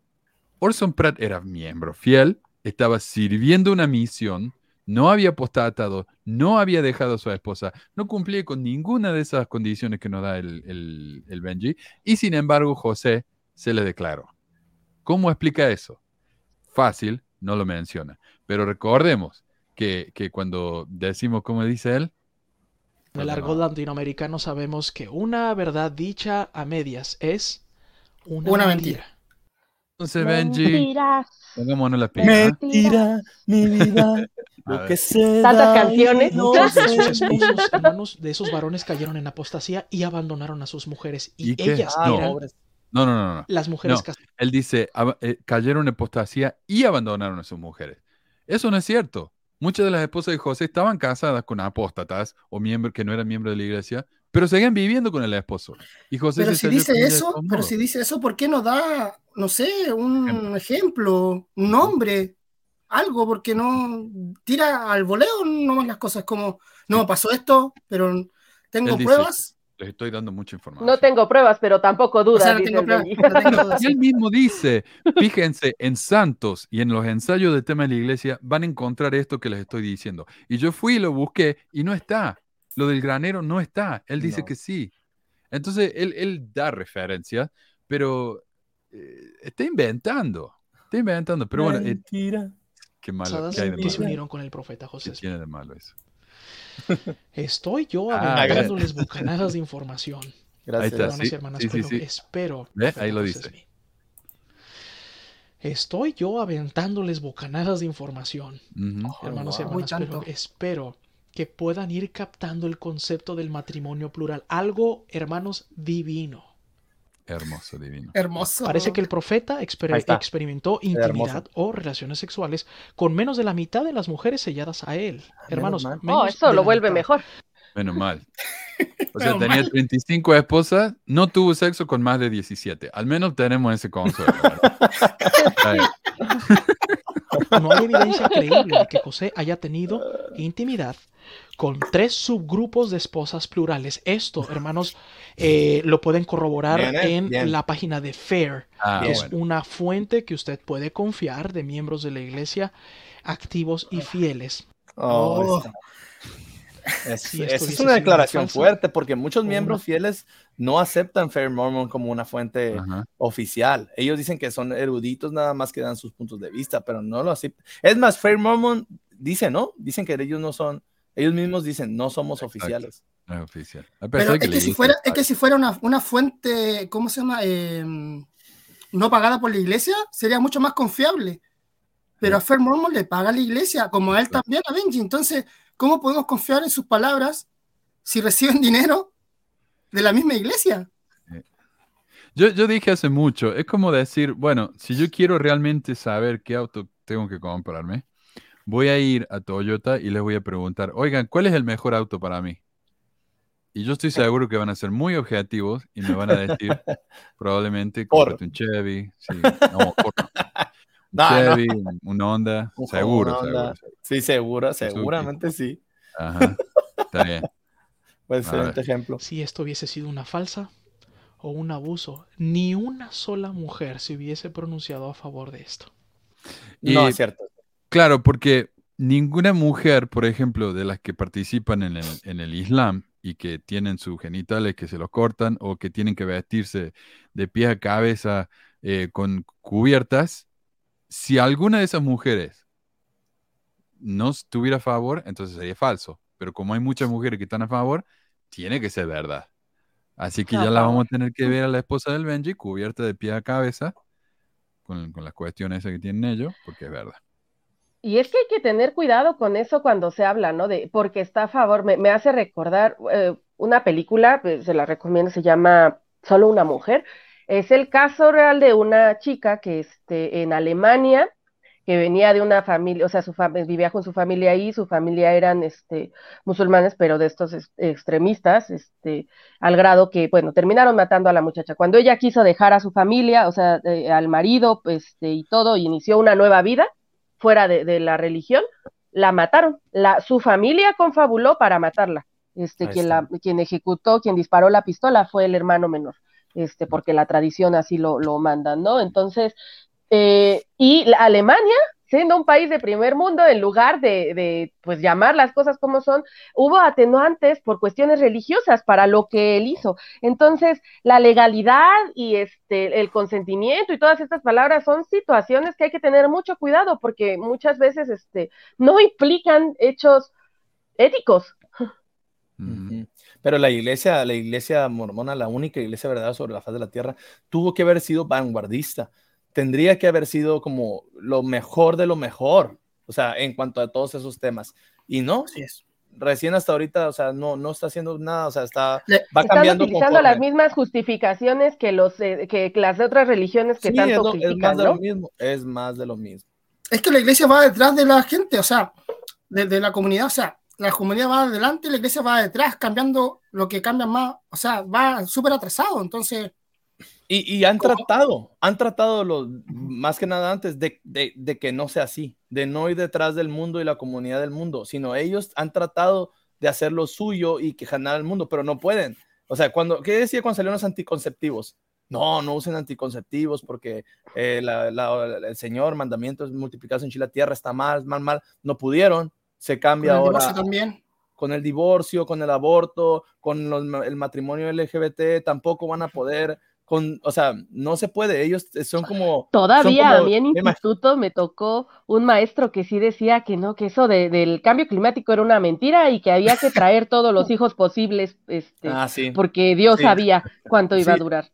Orson Pratt era miembro fiel, estaba sirviendo una misión, no había apostatado, no había dejado a su esposa, no cumplía con ninguna de esas condiciones que nos da el, el, el, Benji, y sin embargo José se le declaró. ¿Cómo explica eso? Fácil, no lo menciona, pero recordemos que, que cuando decimos como dice él, en el argot latinoamericano sabemos que una verdad dicha a medias es una, una mentira. mentira. Entonces, Benji, pongámonos la pila. Mentira, mi vida. Lo que se Tantas canciones. De sus esposos, hermanos de esos varones cayeron en apostasía y abandonaron a sus mujeres. Y, ¿Y ellas no. eran no, no, no, no. las mujeres No, casadas. Él dice, eh, cayeron en apostasía y abandonaron a sus mujeres. Eso no es cierto. Muchas de las esposas de José estaban casadas con apóstatas o miembros que no eran miembros de la iglesia, pero seguían viviendo con el esposo. Y José Pero si dice eso, pero si dice eso, ¿por qué no da, no sé, un ejemplo, un nombre, algo? Porque no tira al voleo nomás las cosas como, no, pasó esto, pero tengo dice, pruebas. Les estoy dando mucha información. No tengo pruebas, pero tampoco O dudas, sea, no dice tengo el pruebas, Benji. no tengo dudas. Y él mismo dice, fíjense, en Santos y en los ensayos de tema de la iglesia van a encontrar esto que les estoy diciendo. Y yo fui y lo busqué y no está. Lo del granero no está. Él dice No. que sí. Entonces, él, él da referencias, pero eh, está inventando. Está inventando. Pero bueno, eh, Mentira. qué malo. ¿Qué hay de que se malo? unieron con el profeta ¿Qué José. tiene de malo eso? Estoy yo Ah, aventándoles bocanadas de información. Gracias. está, Hermanos sí, y hermanas, sí, pero sí. espero. Ahí lo dice. Estoy yo aventándoles bocanadas de información. Hermanos y wow. Hermanas, pero espero que puedan ir captando el concepto del matrimonio plural. Algo, hermanos, divino. Hermoso, divino. Hermoso. Parece que el profeta exper- experimentó intimidad o relaciones sexuales con menos de la mitad de las mujeres selladas a él. Hermanos, mal. menos Oh, eso lo vuelve mitad. mejor. Menos mal. O sea, Menos tenía mal. 35 esposas, no tuvo sexo con más de 17. Al menos tenemos ese consuelo. No hay evidencia creíble de que José haya tenido intimidad con tres subgrupos de esposas plurales. Esto, hermanos, eh, lo pueden corroborar Bien, eh, en bien. la página de FAIR. Ah, es bueno. una fuente que usted puede confiar de miembros de la iglesia activos y fieles. Oh, Oh. Es, esa una declaración fuerte porque muchos o miembros fieles no aceptan Fair Mormon como una fuente Ajá. oficial. Ellos dicen que son eruditos nada más que dan sus puntos de vista, pero no lo aceptan. Es más, Fair Mormon dice, ¿no? Dicen que ellos no son, ellos mismos dicen, no somos Exacto. oficiales. No es oficial. Pero que, la si iglesia fuera, es sabe. que si fuera una, una fuente, ¿cómo se llama? Eh, no pagada por la iglesia, sería mucho más confiable. Pero a Fer Mormon le paga la iglesia, como a él también, a Benji. Entonces, ¿cómo podemos confiar en sus palabras si reciben dinero de la misma iglesia? Yo, yo dije hace mucho, es como decir, bueno, si yo quiero realmente saber qué auto tengo que comprarme, voy a ir a Toyota y les voy a preguntar, oigan, ¿cuál es el mejor auto para mí? Y yo estoy seguro que van a ser muy objetivos y me van a decir, probablemente, cómprate un Chevy, sí, no, Ford no. un No. Chevy, un, un Honda, Un seguro, Honda. seguro, seguro. Sí, segura, Suzuki. seguramente sí. Ajá, está bien. Un excelente ejemplo. Si esto hubiese sido una falsa o un abuso, ni una sola mujer se hubiese pronunciado a favor de esto. No, es cierto. Claro, porque ninguna mujer, por ejemplo, de las que participan en el, en el Islam y que tienen sus genitales que se los cortan o que tienen que vestirse de pie a cabeza eh, con cubiertas, si alguna de esas mujeres no estuviera a favor, entonces sería falso. Pero como hay muchas mujeres que están a favor, tiene que ser verdad. Así que ya la vamos a tener que ver a la esposa del Benji cubierta de pie a cabeza con, con las cuestiones que tienen ellos, porque es verdad. Y es que hay que tener cuidado con eso cuando se habla, ¿no? De porque está a favor. Me, me hace recordar eh, una película, pues, se la recomiendo, se llama Solo una mujer. Es el caso real de una chica que este, en Alemania, que venía de una familia, o sea, su vivía con su familia ahí, su familia eran este, musulmanes, pero de estos es- extremistas, este, al grado que, bueno, terminaron matando a la muchacha. Cuando ella quiso dejar a su familia, o sea, eh, al marido, este, y todo, y inició una nueva vida fuera de, de la religión, la mataron. La, su familia confabuló para matarla. Este, Ahí quien, está. la, quien ejecutó, quien disparó la pistola fue el hermano menor, este, porque la tradición así lo, lo manda, ¿no? Entonces, eh, y la Alemania, siendo un país de primer mundo, en lugar de, de, pues llamar las cosas como son, hubo atenuantes por cuestiones religiosas para lo que él hizo. Entonces, la legalidad y este, el consentimiento y todas estas palabras son situaciones que hay que tener mucho cuidado porque muchas veces este, no implican hechos éticos. Pero la iglesia, la iglesia mormona, la única iglesia verdadera sobre la faz de la tierra, tuvo que haber sido vanguardista. Tendría que haber sido como lo mejor de lo mejor, o sea, en cuanto a todos esos temas. Y no, Así es. recién hasta ahorita, o sea, no, no está haciendo nada, o sea, está, Le- va Están cambiando utilizando conforme. las mismas justificaciones que, los, eh, que las de otras religiones que Sí, es, tanto lo- es critican, más de ¿no? lo mismo, es más de lo mismo. Es que la iglesia va detrás de la gente, o sea, de, de la comunidad. O sea, la comunidad va adelante y la iglesia va detrás, cambiando lo que cambia más, o sea, va súper atrasado, entonces... Y, y han tratado, han tratado lo, más que nada antes de, de, de, que no sea así, de no ir detrás del mundo y la comunidad del mundo, sino ellos han tratado de hacer lo suyo y que ganar el mundo, pero no pueden. O sea, cuando, ¿qué decía cuando salieron los anticonceptivos? No, no usen anticonceptivos porque eh, la, la, el Señor, mandamientos multiplicados en Chile, tierra está mal, mal, mal. No pudieron, se cambia con el ahora. también. Con el divorcio, con el aborto, con los, el matrimonio LGBT, tampoco van a poder. Con, o sea, no se puede, ellos son como... Todavía son como, a mí en instituto me tocó un maestro que sí decía que no, que eso de, del cambio climático era una mentira y que había que traer todos los hijos posibles, este, ah, sí. porque Dios Sí. sabía cuánto iba a durar.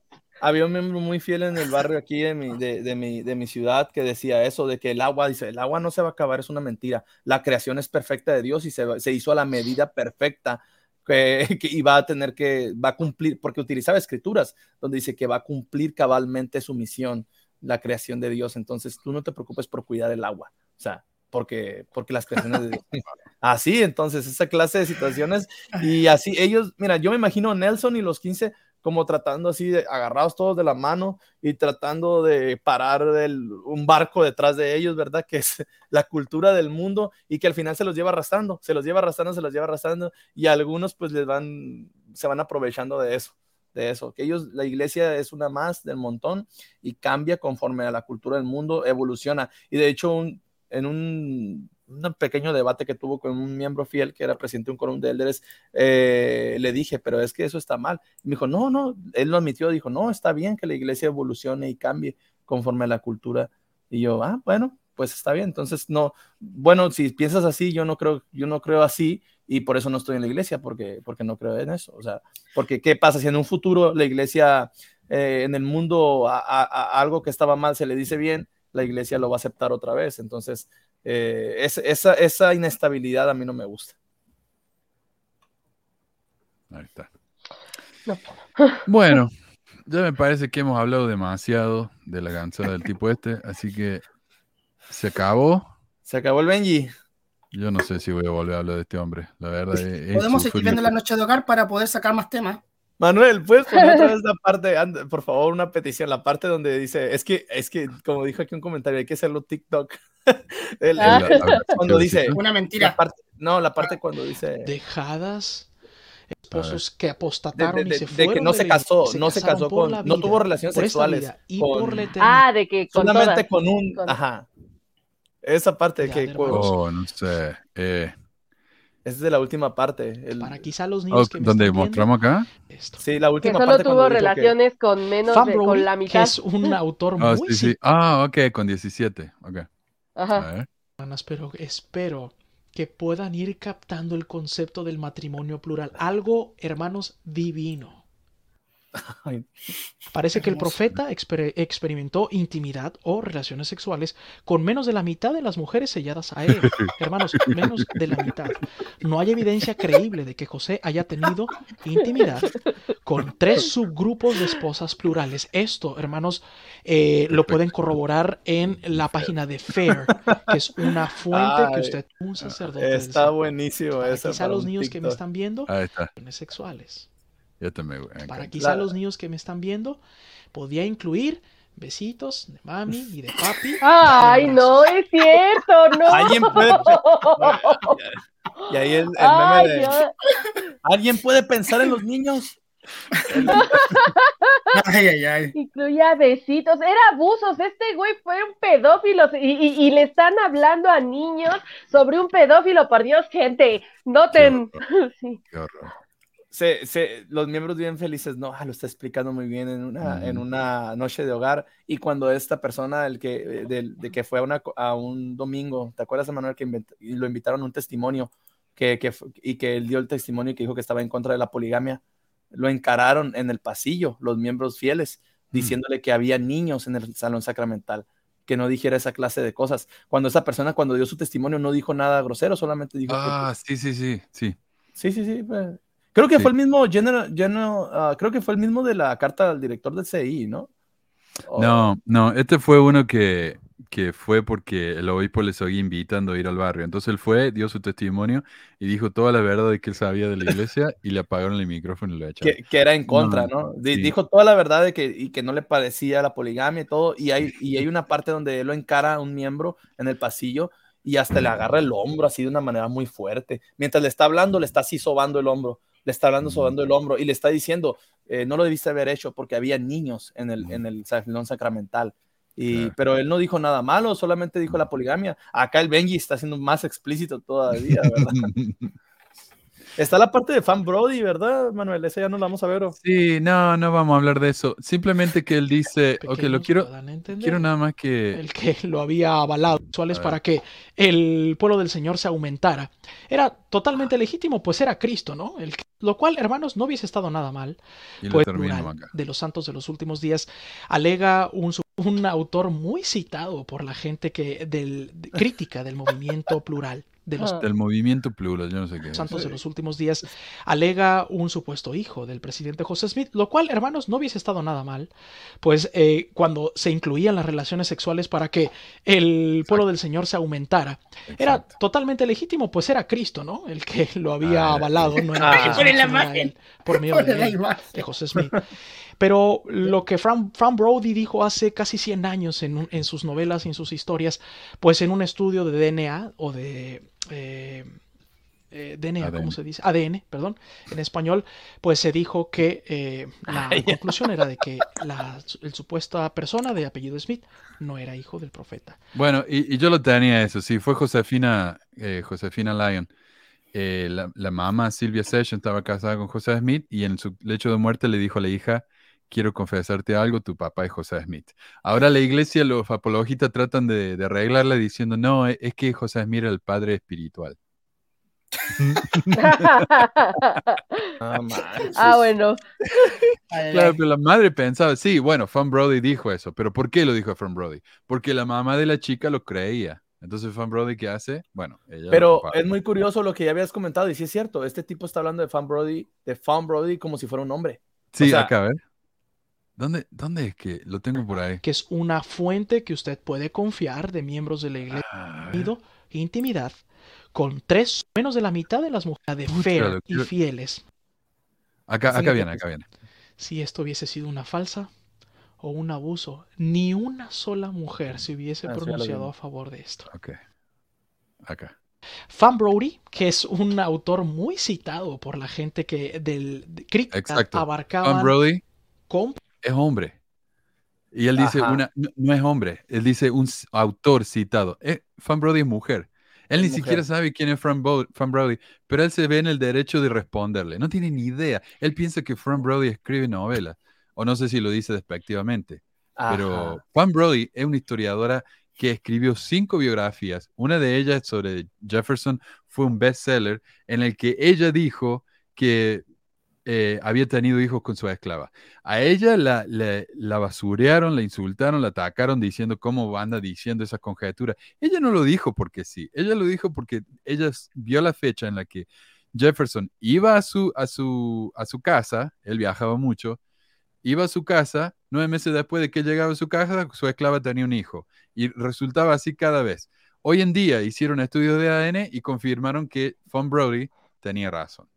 Había un miembro muy fiel en el barrio aquí de mi, de, de mi, de mi ciudad que decía eso, de que el agua, dice, el agua no se va a acabar, es una mentira. La creación es perfecta de Dios y se, se hizo a la medida perfecta que, que iba a tener que, va a cumplir, porque utilizaba escrituras donde dice que va a cumplir cabalmente su misión, la creación de Dios. Entonces tú no te preocupes por cuidar el agua, o sea, porque, porque las creaciones de Dios. Así, entonces, esa clase de situaciones y así ellos, mira, yo me imagino Nelson y los 15 como tratando así, de, agarrados todos de la mano y tratando de parar el, un barco detrás de ellos, ¿verdad? Que es la cultura del mundo y que al final se los lleva arrastrando, se los lleva arrastrando, se los lleva arrastrando y algunos pues les van, se van aprovechando de eso, de eso, que ellos, la iglesia es una más del montón y cambia conforme a la cultura del mundo, evoluciona y de hecho un, en un un pequeño debate que tuvo con un miembro fiel que era presidente de un quórum de elders, eh, le dije, pero es que eso está mal. Me dijo, no, no, él lo admitió, dijo, no, está bien que la iglesia evolucione y cambie conforme a la cultura. Y yo, ah, bueno, pues está bien. Entonces, no, bueno, si piensas así, yo no creo, yo no creo así y por eso no estoy en la iglesia, porque, porque no creo en eso. O sea, porque ¿qué pasa si en un futuro la iglesia, eh, en el mundo, a algo que estaba mal se le dice bien? la iglesia lo va a aceptar otra vez. Entonces, eh, es, esa, esa inestabilidad a mí no me gusta. Ahí está. No. Bueno, ya me parece que hemos hablado demasiado de la cansada del tipo este, así que se acabó. Se acabó el Benji. Yo no sé si voy a volver a hablar de este hombre, la verdad. es- Podemos es seguir viendo la noche de hogar para poder sacar más temas. Manuel, ¿puedes poner otra vez la parte, por favor, una petición, la parte donde dice, es que, es que, como dijo aquí un comentario, hay que hacerlo TikTok. El- el- Ah. La- la- cuando dice, Una la mentira. parte- no, la parte cuando dice, Dejadas, esposos que de, apostataron de- y se de- de fueron que no de se la- casó, se no se casó con, la no vida, tuvo relaciones sexuales vida y con- por la eternidad. Ah, de que con solamente todas. con un, con- ajá, esa parte Ya, que, de. Oh, no sé. Eh, esa es de la última parte, el- Para quizá los oh, niños que me ¿Dónde están viendo, mostramos acá? esto. sí, la Que última solo parte tuvo cuando dijo que- relaciones con menos Fan de, con la que mitad. es un autor Ah, muy sí, sí. Ah, ok, con 17. Ok. Ajá. Hermanas, pero espero que puedan ir captando el concepto del matrimonio plural. Algo, hermanos, divino. Parece que el profeta exper- experimentó intimidad o relaciones sexuales con menos de la mitad de las mujeres selladas a él. Hermanos, menos de la mitad. No hay evidencia creíble de que José haya tenido intimidad con tres subgrupos de esposas plurales. Esto, hermanos, eh, lo pueden corroborar en la página de FAIR, que es una fuente que usted, un sacerdote, está buenísimo quizá para los un niños que me están viendo, relaciones sexuales. Para quizá La- los niños que me están viendo, podía incluir besitos de mami y de papi. Ay, no es cierto, no. Alguien puede- Y ahí el, el Ay, meme de, Dios. ¿alguien puede pensar en los niños? Ay, ay, ay. Incluía besitos, era abusos. Este güey fue un pedófilo y, y- y le están hablando a niños sobre un pedófilo. Por Dios, gente, noten. Sí. Qué horror. Se, se- los miembros bien felices, no, ah, lo está explicando muy bien en una, en Mm. una noche de hogar. Y cuando esta persona, el que, del- de, que fue a, una co- a un domingo, ¿te acuerdas, Manuel, que invent- lo invitaron a un testimonio que, y que él dio el testimonio y que dijo que estaba en contra de la poligamia? Lo encararon en el pasillo, los miembros fieles, diciéndole que había niños en el salón sacramental, que no dijera esa clase de cosas. Cuando esa persona, cuando dio su testimonio, no dijo nada grosero, solamente dijo que Ah, sí, sí, sí, sí. Sí, sí, sí. pues, Creo que Sí. fue el mismo General, General, ah, creo que fue el mismo de la carta al director del CI, ¿no? O- No, no, este fue uno que, que fue porque el obispo le seguía invitando a ir al barrio. Entonces él fue, dio su testimonio y dijo toda la verdad de que él sabía de la iglesia y le apagaron el micrófono y lo echaron. Que, que era en contra, No, ¿no? Sí. Dijo toda la verdad de que, y que no le parecía la poligamia y todo. Y hay, y hay una parte donde él lo encara a un miembro en el pasillo y hasta le agarra el hombro así de una manera muy fuerte. Mientras le está hablando, le está así sobando el hombro. Le está hablando sobando el hombro y le está diciendo, eh, no lo debiste haber hecho porque había niños en el, en el salón sacramental. Y, Claro. Pero él no dijo nada malo, solamente dijo la poligamia. Acá el Benji está siendo más explícito todavía, ¿verdad? Está la parte de Fan Brody, ¿verdad, Manuel? Esa ya no la vamos a ver. ¿o? Sí, no, no vamos a hablar de eso. Simplemente que él dice, ok, lo quiero, quiero nada más que... el que lo había avalado para que el pueblo del Señor se aumentara. Era totalmente legítimo, pues era Cristo, ¿no? El que- lo cual, hermanos, no hubiese estado nada mal. Y lo Pues plural acá. de los santos de los últimos días alega un, un autor muy citado por la gente que del de- crítica del movimiento plural de los Ah. Del movimiento plural, yo no sé qué santos de los últimos días alega un supuesto hijo del presidente José Smith, lo cual, hermanos, no hubiese estado nada mal, pues eh, cuando se incluían las relaciones sexuales para que el pueblo del Señor se aumentara, era totalmente legítimo, pues era Cristo, ¿no? El que lo había Ah, avalado, no era, Ah. Jesús, Pone la era imagen. él, por medio Pone de la él imagen. de José Smith. Pero lo que Fran, Fran Brody dijo hace casi 100 años en, en sus novelas y en sus historias, pues en un estudio de DNA o de... eh, eh, DNA, ¿cómo se dice? ADN, perdón, en español, pues se dijo que eh, la conclusión era de que la el supuesta persona de apellido Smith no era hijo del profeta. Bueno, y, y yo lo tenía eso, sí, fue Josefina, eh, Josefina Lyon. Eh, la, la mamá Silvia Session estaba casada con José Smith y en su lecho de muerte le dijo a la hija, quiero confesarte algo, tu papá es José Smith. Ahora la iglesia, los apologistas tratan de, de arreglarla diciendo, no, e- es que José Smith era el padre espiritual. Ah, ah, bueno. Claro, pero la madre pensaba, sí, bueno, Fan Brody dijo eso, pero ¿por qué lo dijo Fan Brody? Porque la mamá de la chica lo creía. Entonces, Fan Brody, ¿qué hace? Bueno, ella Pero es muy curioso lo que ya habías comentado, y sí es cierto, este tipo está hablando de Fan Brody, de Fan Brody como si fuera un hombre. Sí, o sea- acá, a ver. ¿Dónde, ¿Dónde es que lo tengo por ahí? que es una fuente que usted puede confiar de miembros de la iglesia A ver. tenido intimidad con tres, menos de la mitad de las mujeres de fe y fieles. Acá, acá viene, acá viene. Si esto hubiese sido una falsa o un abuso, ni una sola mujer se hubiese Ah, pronunciado a favor de esto. Ok. Acá. Fan Brody, que es un autor muy citado por la gente que del de- crítica abarcaba Fan Brody con es hombre. Y él dice, una, no, no es hombre, él dice un autor citado. Eh, Fan Brody es mujer. Él Es ni mujer. siquiera sabe quién es Fan, Bo- Brody, pero él se ve en el derecho de responderle. No tiene ni idea. Él piensa que Fan Brody escribe novelas, o no sé si lo dice despectivamente. Pero. Fan Brody es una historiadora que escribió cinco biografías. Una de ellas sobre Jefferson fue un bestseller en el que ella dijo que eh, había tenido hijos con su esclava. A ella la, la, la basurearon, la insultaron, la atacaron diciendo cómo anda diciendo esa conjetura. Ella no lo dijo porque sí, ella lo dijo porque ella vio la fecha en la que Jefferson iba a su, a su, a su casa, él viajaba mucho, iba a su casa, nueve meses después de que llegaba a su casa, su esclava tenía un hijo. Y resultaba así cada vez. Hoy en día hicieron estudios de ADN y confirmaron que Von Brody tenía razón.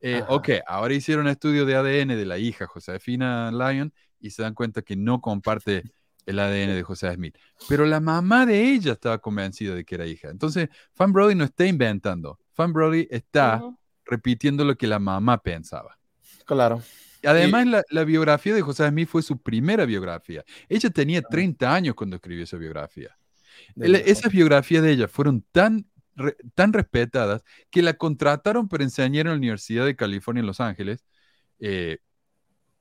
Eh, ok, ahora hicieron estudio de ADN de la hija Josefina Lyon y se dan cuenta que no comparte el ADN de José Smith. Pero la mamá de ella estaba convencida de que era hija. Entonces, Fan Brody no está inventando. Fan Brody está repitiendo lo que la mamá pensaba. Claro. Y Además, la, la biografía de José Smith fue su primera biografía. Ella tenía 30 años cuando escribió esa biografía. El- esas biografías de ella fueron tan, re- tan respetadas que la contrataron para enseñar en la Universidad de California en Los Ángeles eh,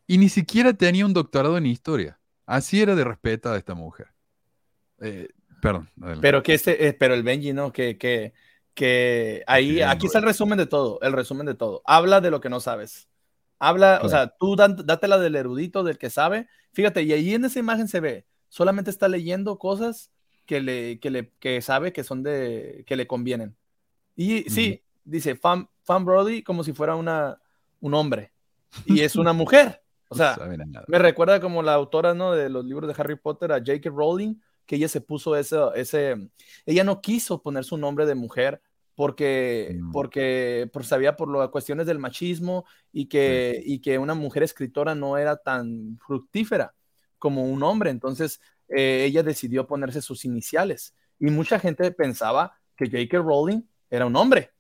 y ni siquiera tenía un doctorado en historia. Así era de respetada esta mujer. Eh, perdón. adelante. Pero que este, eh, pero el Benji, ¿no? Que, que, que ahí, aquí está el resumen de todo, el resumen de todo. Habla de lo que no sabes. Habla, o Claro. sea, tú dan- dátela del erudito, del que sabe. Fíjate, y ahí en esa imagen se ve, solamente está leyendo cosas que le, que le, que sabe que son de, que le convienen. Y sí, dice Fan, Fan Brody como si fuera una, un hombre. Y es una mujer. O sea, me recuerda como la autora, ¿no? De los libros de Harry Potter a J.K. Rowling, que ella se puso ese, ese, ella no quiso poner su nombre de mujer porque, Mm. porque por, sabía por las cuestiones del machismo y que, y que una mujer escritora no era tan fructífera como un hombre. Entonces, eh, ella decidió ponerse sus iniciales. Y mucha gente pensaba que J.K. Rowling era un hombre,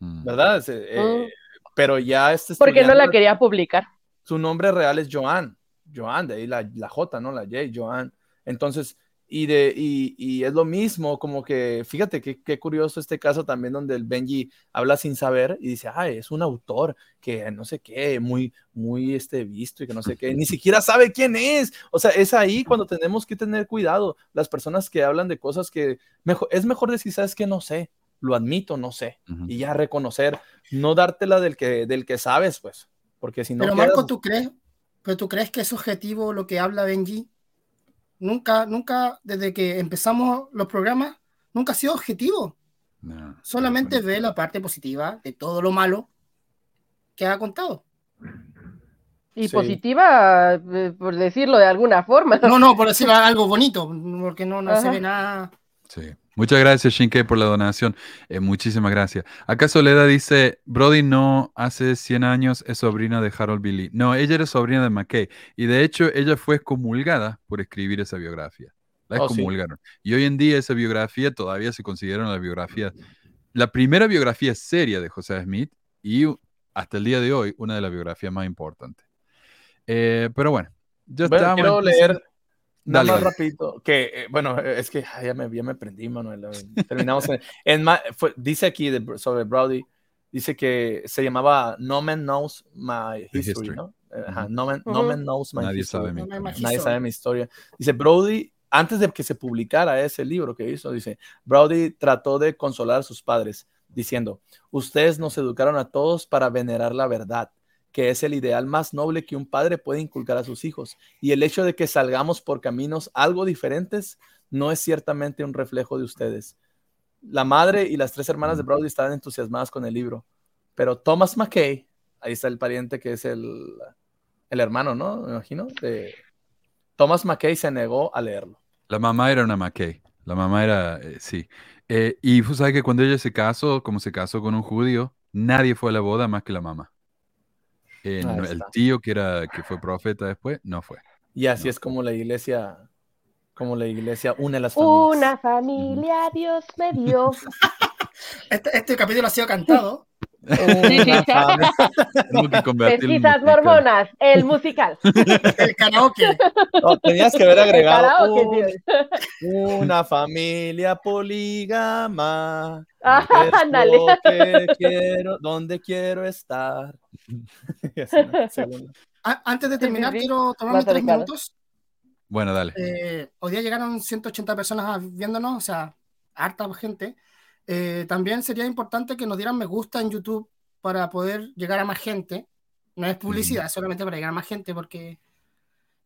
Mm. ¿verdad? Eh, Pero ya este Porque no la quería publicar. su nombre real es Joan, Joan, de ahí la, la J, ¿no? La J, Joan. Entonces, y, de, y, y es lo mismo, como que, fíjate qué qué curioso este caso también donde el Benji habla sin saber y dice, ay, es un autor que no sé qué, muy, muy este, visto y que no sé qué, ni siquiera sabe quién es. O sea, es ahí cuando tenemos que tener cuidado, las personas que hablan de cosas que mejor, es mejor decir, sabes que no sé, lo admito, no sé, y ya reconocer, no dártela del que, del que sabes, pues, porque si no... Pero quedas- Marco, ¿tú crees, pero tú crees que es objetivo lo que habla Benji? Nunca, nunca, desde que empezamos los programas, nunca ha sido objetivo. No, Solamente no, ve la parte positiva de todo lo malo que ha contado. Y Sí. positiva, eh, por decirlo de alguna forma. No, no, por decirlo algo bonito, porque no, no se ve nada. Sí. Muchas gracias, Shinke, por la donación. Eh, muchísimas gracias. Acá Soledad dice, Brody no hace 100 años es sobrina de Harold Billy. No, ella era sobrina de McKay. Y de hecho, ella fue excomulgada por escribir esa biografía. La Oh, sí. excomulgaron. Y hoy en día esa biografía todavía se considera una biografía, la primera biografía seria de José Smith y hasta el día de hoy una de las biografías más importantes. Eh, pero bueno, ya Bueno, estamos. quiero leer nada Dale, más dale. rapidito, que eh, bueno, eh, es que ay, ya, me, ya me prendí, Manuel. Terminamos en, en fue- dice aquí de- sobre Brody, dice que se llamaba No Man Knows My History, History. ¿no? Eh, ajá, no, man, no Ujú. Man Knows My Nadie History. sabe mi No historia. Nadie sabe mi historia. Dice Brody, antes de que se publicara ese libro que hizo, dice, Brody trató de consolar a sus padres, diciendo, ustedes nos educaron a todos para venerar la verdad, que es el ideal más noble que un padre puede inculcar a sus hijos. Y el hecho de que salgamos por caminos algo diferentes no es ciertamente un reflejo de ustedes. La madre y las tres hermanas de Brody estaban entusiasmadas con el libro, pero Thomas McKay, ahí está el pariente que es el, el hermano, ¿no? Me imagino, de Thomas McKay se negó a leerlo. La mamá era una McKay. La mamá era, eh, sí. Eh, y tú sabes que cuando ella se casó, como se casó con un judío, nadie fue a la boda más que la mamá. Eh, no, el tío que era, que fue profeta después, no fue. Y así No. es como la iglesia, como la iglesia une las familias. Una familia Dios me dio. Este, este capítulo ha sido cantado. Pesquisas musical. mormonas, el musical. El karaoke. No, tenías que haber agregado Karaoke, un- una familia polígama. Ah, Ándale. quiero, donde quiero estar. Antes de Sí, sí, terminar, sí. quiero tomarme tres minutos. Bueno, dale. Eh, hoy día llegaron 180 personas viéndonos, o sea, harta gente. Eh, también sería importante que nos dieran me gusta en YouTube para poder llegar a más gente. No es publicidad, solamente para llegar a más gente, porque...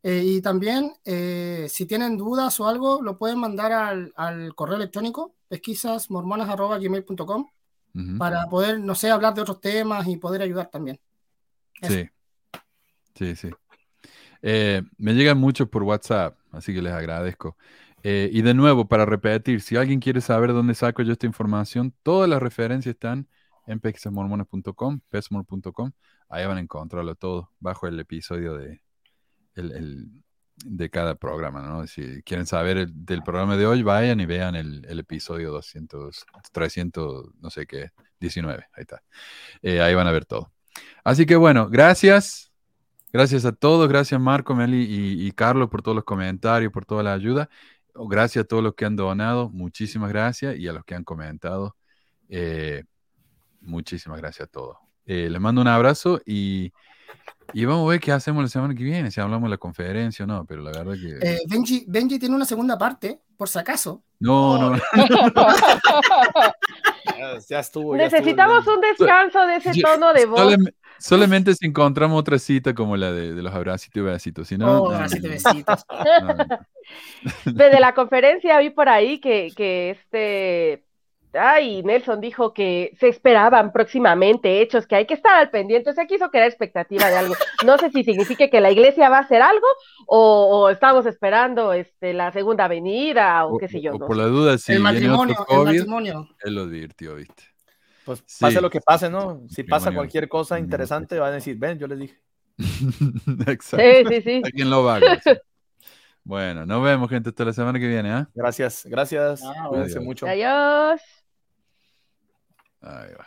eh, y también, eh, si tienen dudas o algo, lo pueden mandar al, al correo electrónico pesquisasmormonas.gmail.com Ujú. para poder, no sé, hablar de otros temas y poder ayudar también. eso. Sí. Sí, sí. Eh, me llegan muchos por WhatsApp, así que les agradezco. Eh, y de nuevo, para repetir, si alguien quiere saber dónde saco yo esta información, todas las referencias están en pesquisasmormonas.com, pesmor.com. Ahí van a encontrarlo todo bajo el episodio de, el- el- de cada programa, ¿no? Si quieren saber el- del programa de hoy, vayan y vean el episodio 200, 300, no sé qué, 19, ahí está. Eh, ahí van a ver todo. Así que bueno, gracias. Gracias a todos, gracias Marco, Meli y, y Carlos por todos los comentarios, por toda la ayuda. Gracias a todos los que han donado, muchísimas gracias y a los que han comentado. eh, muchísimas gracias a todos. Eh, les mando un abrazo y, y vamos a ver qué hacemos la semana que viene, si hablamos de la conferencia o no, pero la verdad que... Eh, Benji, Benji tiene una segunda parte, por si acaso. no, no, Ya, ya estuvo. ya Necesitamos estuvo un descanso de ese tono de voz. solamente, solamente si encontramos otra cita como la de, de los abracitos y besitos, si no... oh, no, no, besitos. no. Desde la conferencia vi por ahí que, que este Ay, Nelson dijo que se esperaban próximamente hechos, que hay que estar al pendiente. O sea, quiso crear expectativa de algo. No sé si significa que la iglesia va a hacer algo o, o estamos esperando este, la segunda venida o, qué sé yo. o no por sé. la duda, si el viene matrimonio, otro el matrimonio. él lo advirtió, ¿viste? Pues Sí. pase lo que pase, ¿no? Si pasa cualquier cosa interesante, van a decir, ven, yo les dije. Exacto. Sí, sí, sí. Alguien lo va a hacer. Bueno, nos vemos, gente, hasta la semana que viene, ¿ah? Gracias, gracias. Ah, Cuídense adiós. mucho. Adiós. Ahí va.